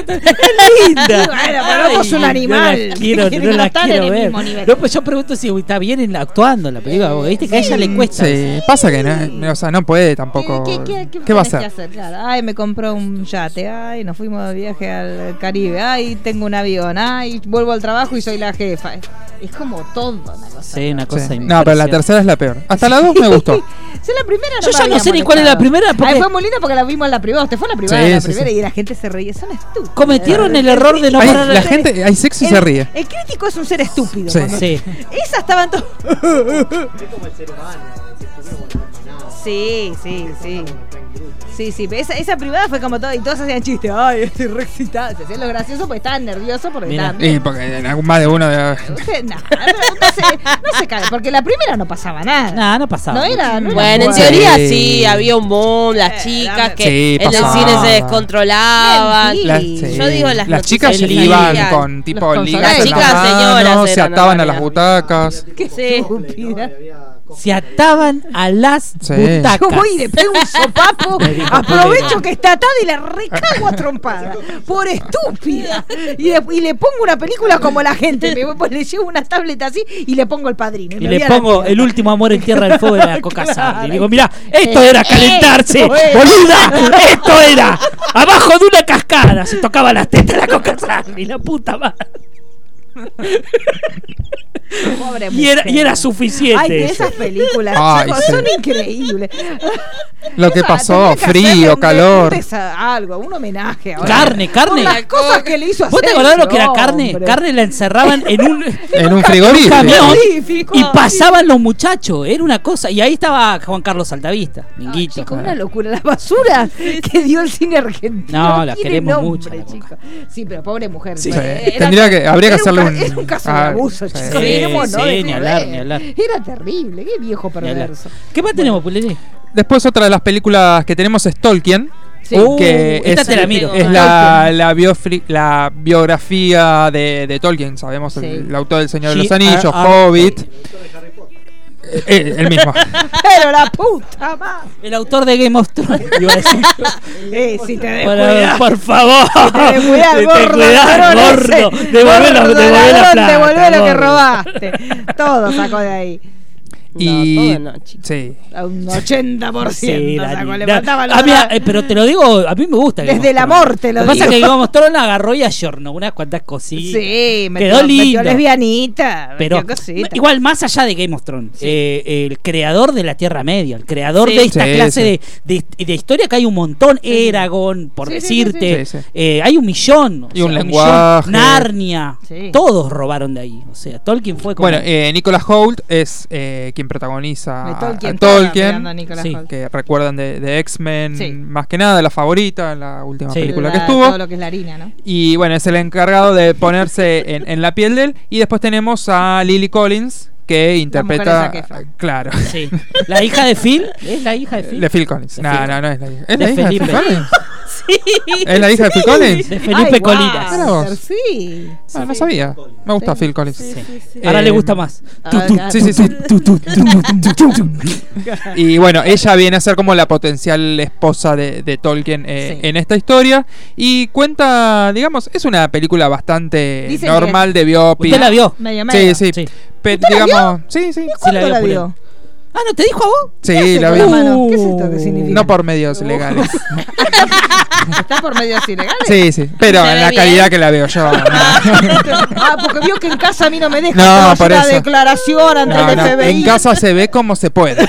linda! Bueno, pero vos un animal. No la quiero, no la ver. No, pues yo pregunto si está bien en la- actuando en la película. porque Viste que a ella le cuesta. Sí, pasa que no, o sea, no puede tampoco. ¿Qué, qué, qué, ¿Qué va a hacer? Claro, ay, me compró un yate, ay, nos fuimos de viaje al Caribe, ay, tengo un avión, ay, vuelvo al trabajo y soy la jefa. Es como todo una cosa. Sí, una cosa Sí. No, pero la tercera es la peor. Hasta la dos me gustó. Sí, la primera Yo ya no sé ni cuál es la primera, porque- Ay, fue muy linda porque la vimos en la primera. Usted fue a la Sí, la sí, primera sí. y la gente se reía. Son estúpidos. Cometieron el error de no Hay- parar la gente, hay sexo y se ríe. El crítico es un ser estúpido. Sí. cuando- Sí. Esa estaban todos. Sí, sí, sí. Sí, sí, pero esa, esa privada fue como todo, y todos hacían chistes, ay, estoy re excitada. Se hacían lo gracioso porque estaban nerviosos porque Mira. estaban Y porque en algún más de uno de. Usted, no, no, no se, no se cae, porque la primera no pasaba nada. Nada, no pasaba. No era, no era Bueno, en teoría Sí. sí, había un boom, las chicas que Sí, en el cine se descontrolaban. Las, Sí. sí. Yo digo las las chicas iban con tipo ligas las chicas señoras se ataban a las butacas. Qué Sí. estúpida. Se ataban a las Sí. butacas. Yo voy y le pego un sopapo, aprovecho que está atada y la recago a trompada. Por estúpida. Y le, y le pongo una película como la gente. Me voy, pues, le llevo una tablet así y le pongo el padrino. Y le pongo el último amor en tierra del fuego de la Coca Claro. Y digo, mira, esto era calentarse, Esto era. boluda. Esto era abajo de una cascada. Se tocaba las tetas la Coca Sandy, la puta madre. Pobre Y era, mujer. y era suficiente. Ay, de eso. esas películas, Ay, chicos, sí. son increíbles. Lo que pasó, frío, calor. algo, un homenaje. ahora. Carne, carne. Por las cosas que le hizo ¿Vos te acordás lo que era carne? hombre. Carne la encerraban en un, En un frigorífico. camión Frigorífico. y pasaban los muchachos. Era una cosa. Y ahí estaba Juan Carlos Altavista, Minguito. Chicos, una locura. La basura que dio el cine argentino. No, la queremos nombre, mucho, la. Sí, pero pobre mujer. Sí. Era- Sí. Tendría que- habría que hacerle un- Era un caso de ah, abuso, sí. chicos. Sí, dejémonos sí, de ni hablar, ni hablar. Era terrible. Qué viejo perverso. ¿Qué más tenemos, Puleri? Después otra de las películas que tenemos es Tolkien. Sí. Uh, que esta es, te la miro. es la, la, biofri- la biografía de, de Tolkien, sabemos, Sí. el, el autor del Señor de los Anillos, ah, ah. Hobbit. Eh, eh, el mismo. Pero la puta madre. El autor de Game of Thrones. Iba a decir. Eh, si te Bueno, descuidas. por favor. te descuidas, Te gordo, cuidás, ese. gordo. Devolvé lo- que robaste. Todo sacó de ahí. Y todo no, chicos. sí. A un 80% Sí, sacó. Dani. Le faltaba a mí, la- eh, pero te lo digo, a mí me gusta. Desde of la Thrones. morte lo Lo que pasa es que digo. Game of Thrones agarró y ayornó unas cuantas cositas. Sí, metió, Quedó metió lindo. lesbianita. Pero metió igual más allá de Game of Thrones, eh, el creador de la Tierra Media, el creador Sí. de esta Sí, clase sí. De, de, de historia que hay un montón, Eragon, por decirte, sí, sí. eh, hay un millón, o Y un millón, lenguaje. Narnia, Sí. todos robaron de ahí, o sea, Tolkien fue como Bueno, eh, Nicholas Hoult es eh, quien protagoniza De a- Tolkien, a Tolkien, a Nicolas Sí. Que recuerdan de, de X-Men, Sí. más que nada, la favorita, la última Sí. película La- que estuvo. Todo lo que es la harina, ¿no? Y bueno, es el encargado de ponerse en, en la piel de él. Y después tenemos a Lily Collins, que interpreta. Claro. Sí. La hija de Phil, ¿es la hija de Phil? De Phil Collins. De No, Phil. no, no es la hija. ¿Es De la hija de Phil Felipe. Collins? ¿Es la hija de Phil Collins? De Felipe Ay, Colinas. Sí. Ah, no sabía. Me gusta Phil Collins. Ahora Eh, le gusta más. Sí, sí, sí. Y bueno, ella viene a ser como la potencial esposa de, de Tolkien eh, Sí. en esta historia. Y cuenta, digamos, es una película bastante Dicen normal de biopic. ¿Usted la vio? Medio Sí, medio. sí. Sí. Pe- ¿Usted la digamos, sí, sí. ¿Cuándo la vio? Ah, ¿no te dijo a vos? Sí, con vi. ¿Qué es esto? ¿Qué significa? No por medios legales. ¿Está por medios ilegales? Sí, sí. Pero en la bien. calidad que la veo yo. no. Ah, porque vio que en casa a mí no me deja No, hacer por una declaración ante No, el no, FBI. En casa se ve como se puede.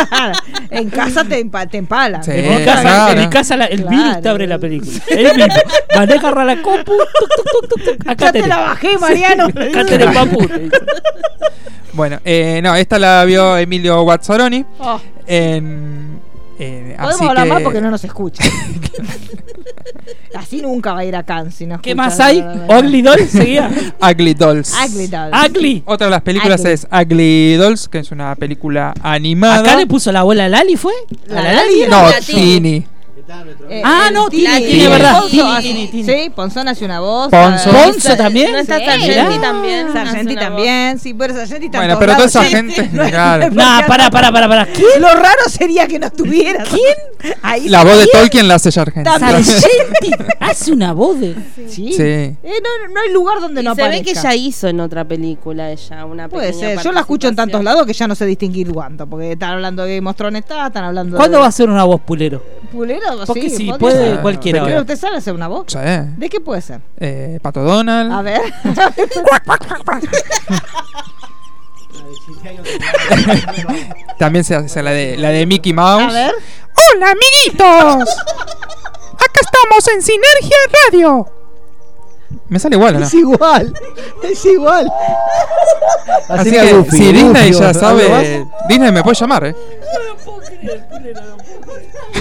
en casa te, empa- te empalan. Sí. En mi casa, claro. en casa la- el Claro. virus te abre la película. Él mismo. Maneja agarra la compu. tuc, tuc, tuc, tuc, tuc. Acá Ya te tenés. la bajé, Mariano. Acá tenés papu. te dice. Bueno, eh, no, esta la vio Emilio Guazzaroni. Oh, En, eh, Podemos así hablar que- más porque no nos escucha. Así nunca va a ir a Cannes si no ¿Qué más hay? ¿Ugly Doll seguía? Ugly Dolls. Ugly Doll. Ugly. Otra de las películas Ugly. es Ugly Dolls, que es una película animada. Acá le puso la bola a Lali, ¿fue? La ¿A la Lali Lali? No, Tini. Eh, Ah, no, Tini, Tini, verdad. Ponzo Tini, hace- Tini, Tini. Sí, Ponzón hace una voz. Ponzo. Ponzo también. ¿No está Sargenti también? Sargenti también, sí, pero Sargenti en Bueno, pero toda esa gente. No es- claro. Nah, para, para, para, para. ¿Quién? Lo raro sería que no estuviera. ¿Quién? Ahí La voz de. Tolkien la hace Sargent. Sargenti. Hace una voz de. Sí. Sí. Eh, no, no hay lugar donde Y no se ve aparezca. que ella hizo en otra película ella una Puede ser, yo la escucho en tantos lados que ya no sé distinguir cuánto, porque están hablando de Game of Thrones, está, están hablando ¿Cuándo va a ser una voz pulero? ¿Pulero? Porque sí, podría puede ser. cualquiera. ¿Pero ahora. usted sabe hacer una voz? Sí. ¿De qué puede ser? Eh, Pato Donald. A ver. También se hace la de, la de Mickey Mouse. A ver. ¡Hola, amiguitos! Acá estamos en Sinergia Radio. Me sale igual, ¿o ¿no? Es igual, es igual. Así que Goofy, si Disney Goofy, ya ¿algo sabe? Disney me puede llamar, ¿eh?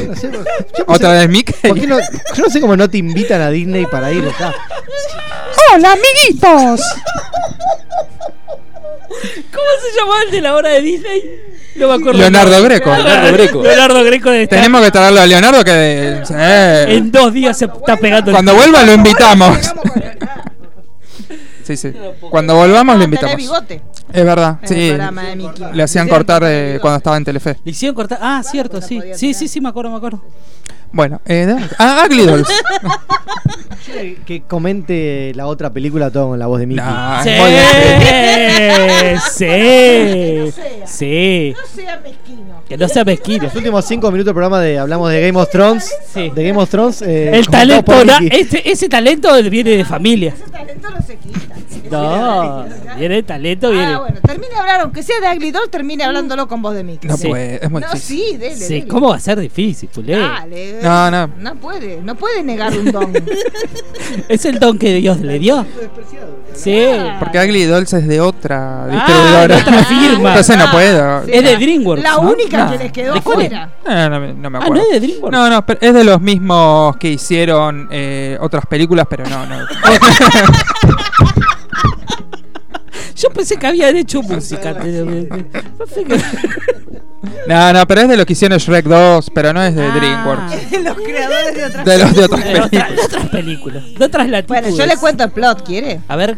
No sé, yo pensé- Otra vez Mickey. ¿Por qué no, yo no sé cómo no te invitan a Disney para ir acá. ¡Hola, amiguitos! ¿Cómo se llamaba el de la hora de Disney? No me acuerdo. Leonardo Greco. Leonardo Greco. Leonardo Greco de estar- Tenemos que traerlo a Leonardo que... sí. En dos días se está pegando el Cuando vuelva lo invitamos. Sí, sí. Cuando volvamos lo Tener invitamos. bigote. Es verdad, sí. Le hacían cortar eh, cuando estaba en Telefe. Le hicieron cortar. Ah, cierto, sí. Sí, sí, sí, me acuerdo, me acuerdo. Bueno, eh, ¿de dónde? ah, Ugly Dolls. Que comente la otra película todo con la voz de Mickey. Nah, Sí, muy difícil. sí, sí. No sea mezquino. Que no sea mezquino. Los últimos cinco minutos del programa de hablamos de Game of Thrones. Sí. De Game of Thrones. eh, El talento, na- este, ese talento viene de familia. Ese talento no se quita. No, viene de talento, viene. Ah, bueno, termine de hablar, aunque sea de Ugly Doll, termine hablándolo con voz de Mickey. No Sí. puede, es muy No, difícil. sí, dele, Sí, dele. ¿cómo va a ser difícil, culé? Dale. No, no. No puede, no puede negar un don. Es el don que Dios le dio. Sí. Porque Ugly Dolls es de otra Ah, distribuidora. de otra firma. Entonces no puedo. Sí. Es de DreamWorks. La ¿no? única No. que les quedó fuera. No, me- no me Ah, acuerdo. no es de DreamWorks. No, no, pero es de los mismos que hicieron eh, otras películas, pero no, no. Yo pensé que habían hecho música. No No, pero es de los que hicieron Shrek 2, pero no es de Ah. DreamWorks. Los creadores de otras De los de otras De otra- películas. de otras películas. De otras latitudes. Bueno, yo le cuento el plot, ¿quiere? A ver.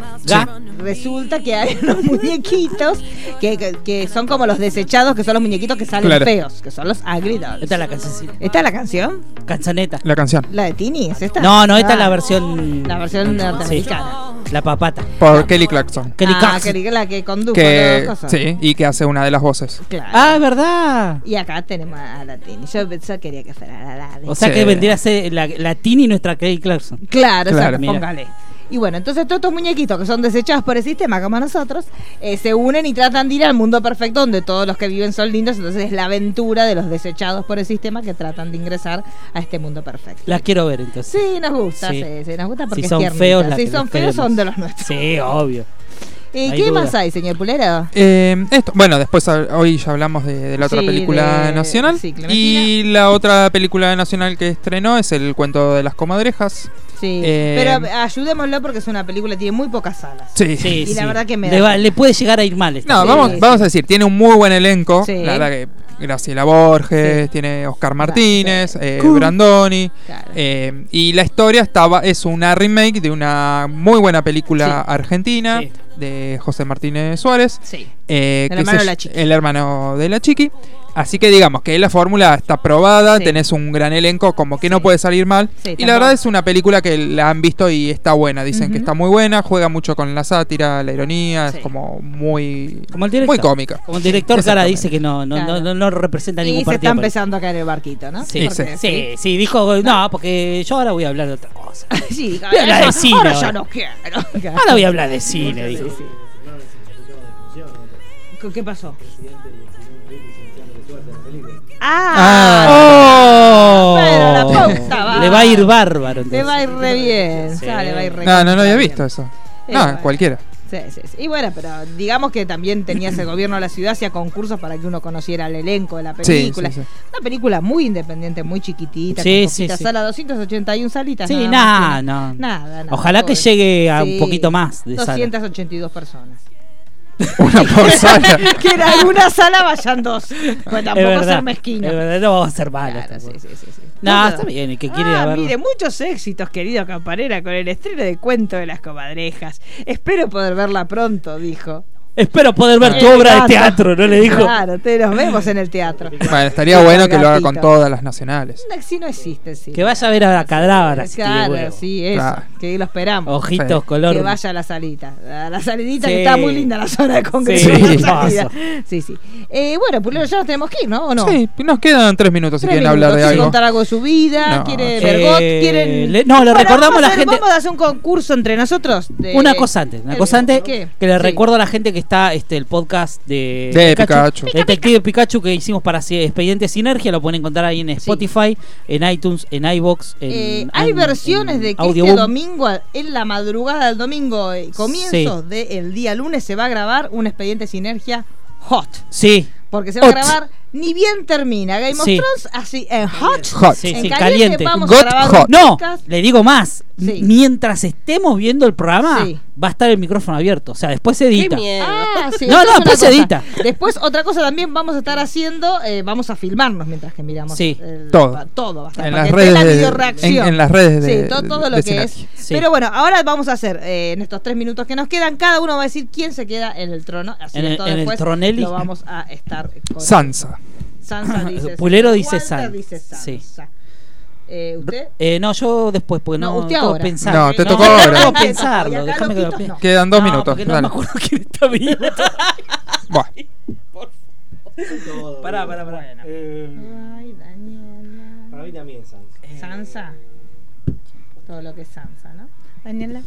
Resulta que hay unos muñequitos que, que, que son como los desechados, que son los muñequitos que salen Claro. feos, que son los Ugly Dolls. Esta es la cancioncita. ¿Esta es la canción? Canzoneta. La canción. ¿La de Tini? ¿Es esta? No, no, esta es la Ah, versión. La versión Sí, norteamericana. la papata. Por Kelly Clarkson. Kelly ah, Clarkson. que la que cosas. sí, y que hace una de las voces. Claro. Ah, es Y acá tenemos a la Tini. Yo, yo quería que fuera la Dani. O sea Sí. que vendría a ser la, la Tini nuestra Kelly Clarkson. Claro, Claro. exacto, Mira. póngale. Y bueno, entonces todos estos muñequitos que son desechados por el sistema, como nosotros, eh, se unen y tratan de ir al mundo perfecto donde todos los que viven son lindos. Entonces es la aventura de los desechados por el sistema que tratan de ingresar a este mundo perfecto. Las quiero ver entonces. Sí, nos gusta, sí, Sí. sí, nos gusta porque Si son feos, Si son feos, queremos. son de los nuestros. Sí, obvio. ¿Y hay qué duda. más hay, señor Pulero? Eh, esto, bueno, después a- hoy ya hablamos de, de la otra Sí, película de- nacional. sí, y la otra película nacional que estrenó es El cuento de las comadrejas. Sí, Eh, pero ayudémoslo porque es una película que tiene muy pocas salas. Sí. Sí, Y la sí. verdad que me le, da- va- le puede llegar a ir mal. esta No, Sí, vamos, sí. vamos a decir, tiene un muy buen elenco. Sí. La verdad que Graciela Borges, tiene Oscar Martínez, eh, Brandoni. eh, y la historia estaba es una remake de una muy buena película argentina de José Martínez Suárez. Sí. eh, El que hermano de la Chiqui. el hermano de la Chiqui. Así que digamos que la fórmula está probada, Sí. tenés un gran elenco, como que no puede salir mal. Sí, y la verdad es una película que la han visto y está buena. Dicen que está muy buena, juega mucho con la sátira, la ironía, es como muy, Como el director. muy cómica. Como el director Cara dice que no, no, Claro. no, no, no representa Y ningún se partido. está político. empezando a caer el barquito, ¿no? Sí, sí, sí, dijo, no, porque yo ahora voy a hablar de otra cosa. Sí, Voy a hablar de cine. ahora ahora. ya no quiero. Ahora voy a hablar de cine, dijo. ¿Qué pasó? ¡Oh! Pero la pauta va. Le va a ir bárbaro. Le va a ir re bien. Sí. ya le va a ir re No, no, no había bien. visto eso. No, cualquiera. Sí, sí, sí. Y bueno, pero digamos que también tenía ese gobierno de la ciudad, hacía concursos para que uno conociera el elenco de la película. sí, sí. Una película muy independiente, muy chiquitita, Sí, con sí, poquita sí. sala, 281 salitas. Sí, nada, nada, más, no. Nada, nada. Ojalá que llegue a un poquito más de sala. 282 personas. Una por sala. que en alguna sala vayan dos. Pues Es tampoco verdad, ser mezquino. es verdad, no vamos a ser malos. Claro, sí, sí, sí. No, está bien, el que quiere ah, mire, muchos éxitos, querido Campanera, con el estreno de Cuento de las Comadrejas. Espero poder verla pronto, dijo. Espero poder ver tu Eh, obra de teatro, ¿no le dijo? Claro, te nos vemos en el teatro. Bueno, estaría bueno que lo haga con todas las nacionales. Si no existe, sí. Que vaya a ver a la tiene Claro, sí, eso. Claro. Que lo esperamos. Ojitos, Sí. color. Que vaya a la salita. A la salidita Sí. que está muy linda la zona de congreso. Sí, sí, sí. Eh, bueno, Pulero, ya nos tenemos que ir, ¿no? ¿O no? Sí, nos quedan tres minutos si Tres quieren hablar de minutos. ¿Quiere algo. contar algo de su vida? No. ¿Quiere Eh? ¿Quieren...? le- no, le Bueno, recordamos a la gente- Vamos a hacer un concurso entre nosotros. de- Una cosa antes, una cosa antes ¿Qué? que le recuerdo a la gente que está este el podcast de, De Pikachu. Detective Pikachu que hicimos para Expediente Sinergia, lo pueden encontrar ahí en Spotify, en iTunes, en iBox, en, Eh, hay en- versiones en de que Audioboom. este domingo, en la madrugada del domingo, eh, comienzos Sí. del día lunes, se va a grabar un expediente sinergia hot. Sí. Porque se va Hot. a grabar ni bien termina Game of Sí. Thrones, así en hot. Hot. Sí, en sí, caliente, caliente. vamos Got a hot. No, le digo más. Mientras estemos viendo el programa, Sí. va a estar el micrófono abierto. O sea, después se Qué edita. miedo. Ah, sí, No, no, después se edita. Después, otra cosa también vamos a estar haciendo, eh, vamos a filmarnos mientras que miramos Sí. el- Todo. todo va a estar, En las la redes de- videoreacción. en- en las redes de- Sí, todo, todo lo de que es. Pero bueno, ahora vamos a hacer, eh, en estos tres minutos que nos quedan, cada uno va a decir quién se queda en el trono. Así En el- todo en el después Tronelli. lo vamos a estar con Sansa. Sansa dice Pulero Sansa. dice Walter San- dice sí. Sansa. Eh, ¿Usted? Eh, no, yo después, porque no, No, usted ahora. pensar. No, te tocó no, ahora. acá pensarlo, déjame que lo piense. no. Quedan dos No, minutos. no me acuerdo quién está vivo. Buah. pará, pará, pará. Ay, Daniela. Para mí también, Sans. Sansa. Todo lo que es Sansa, ¿no? Daniela.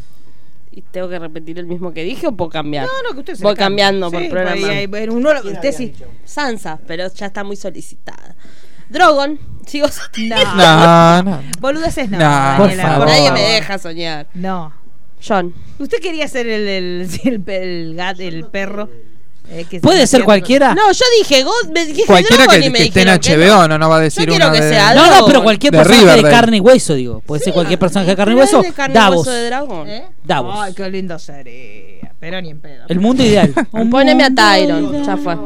¿Y tengo que repetir el mismo que dije o puedo cambiar? No, no, que usted se Voy cambiando por programa. pues, ahí, bueno, uno lo- usted sí. Sansa, pero ya está muy solicitada. Drogon, sigo No. No, no. Boludeces no. Por favor. Nadie me deja soñar. No. John. Usted quería ser el, el, el, el perro. Eh, que ¿Puede ser cualquiera? No, yo dije God, me dije Cualquiera Drogon que, y me que esté en dijeron que HBO no. no, no va a decir una que de... sea No, no, pero cualquier De personaje de carne y hueso, digo. Puede ser cualquier personaje de carne y Pero hueso. es de carne y Davos. hueso de dragón. ¿Eh? Davos. Ay, qué lindo sería. Pero ni en pedo. El mundo ideal. Un Poneme a mundo Tyron, ideal. ya fue.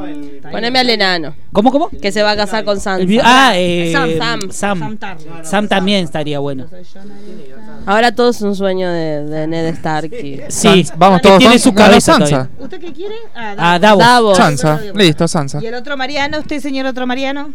Poneme al enano, ¿Cómo, cómo? que se va a casar con vi- ah, eh, Sam, Sam. Sam. Sam. Sam. Sam también estaría bueno. Ahora todo es un sueño de, de Ned Stark. y- Sí, Sansa. Vamos que todos. tiene su cabeza Sansa. todavía. ¿Usted qué quiere? Ah, Ah, Davos. Davos. Davos. Sansa. Listo, Sansa. ¿Y el otro Mariano? ¿Usted, señor otro Mariano?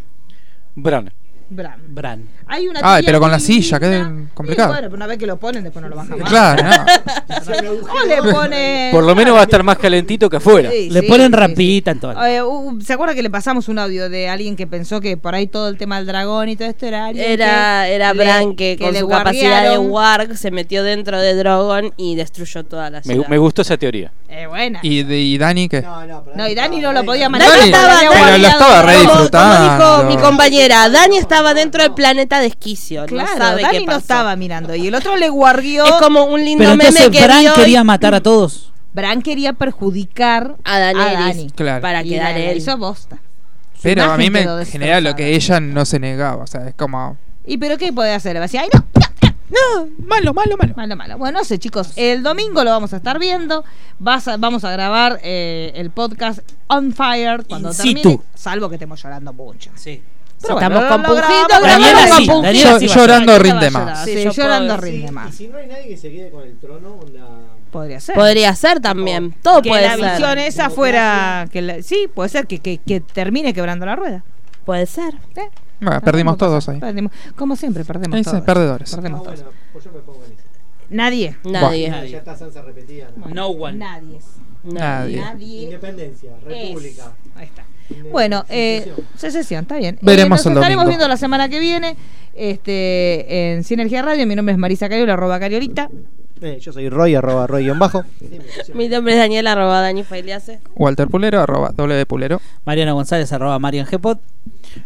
Bran. Bram. Bran. Hay una Ay, pero con la silla, qué linda. complicado. Bueno, una vez que lo ponen, después no lo bajan más. Claro, no. O le ponen. Por lo menos va a estar más calentito que afuera. Sí, Le sí, ponen sí, rapidita en todo. Eh, uh, ¿Se acuerda que le pasamos un audio de alguien que pensó que por ahí todo el tema del dragón y todo esto era alguien Era, que era Bran que, con su capacidad de warg se metió dentro de Drogon y destruyó toda la Me, ciudad. me gustó esa teoría. Eh, buena. ¿Y, de- y Dani qué? No, y Dani no lo podía Dani manejar. estaba, porque había pero lo estaba re dragón. como, disfrutando. como dijo mi compañera, Dani estaba dentro del planeta de Esquicio. Claro, no sabe Dani qué no estaba mirando. Y el otro le guardió. Es como un lindo Pero meme entonces que Bran vio y- quería matar a todos. Bran quería perjudicar a Daenerys Dani. Claro. para la él. hizo bosta. Su Pero a mí me genera lo que ella no se negaba. O sea, es como. ¿Y pero qué puede hacer? Va a decir, ay, no, no, no, malo, malo, malo. Malo, malo. Bueno, no sé, chicos. El domingo lo vamos a estar viendo. Vas a- vamos a grabar eh, el podcast On Fire cuando In termine. situ. Salvo que estemos llorando mucho. Sí. Pero Estamos bueno, con Pujito, Daniela sí, con Daniela Pujito. Llorando rinde más. Sí, llorando rinde Y más. si no hay nadie que se quede con el trono, onda. Podría ser. Podría ser también. Todo que puede la ser. visión esa fuera. Que la- sí, puede ser que, que, que termine quebrando la rueda. Puede ser. ¿Eh? Bueno, perdimos todos ahí. Perdimos. Como siempre, perdemos todos. perdedores. Perdemos Ah, todos. bueno, pues yo me pongo en esa. Nadie. Nadie. Nadie. Ya está Sansa repetida. ¿no? No one. Nadie. Nadie. Nadie. Independencia, república. Ahí está. Bueno, eh, secesión. secesión, está bien. Veremos nos el estaremos domingo. viendo la semana que viene este, en Sinergia Radio. Mi nombre es Marisa Cariola, arroba Cariolita. Eh, yo soy Roy, arroba Roy guion bajo. Mi nombre es Daniela arroba Dani Failiase. Walter Pulero, arroba W Pulero. Mariano González, arroba Marian Gepot.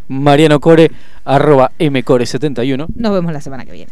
Mariano Core, arroba mcore71. Nos vemos la semana que viene.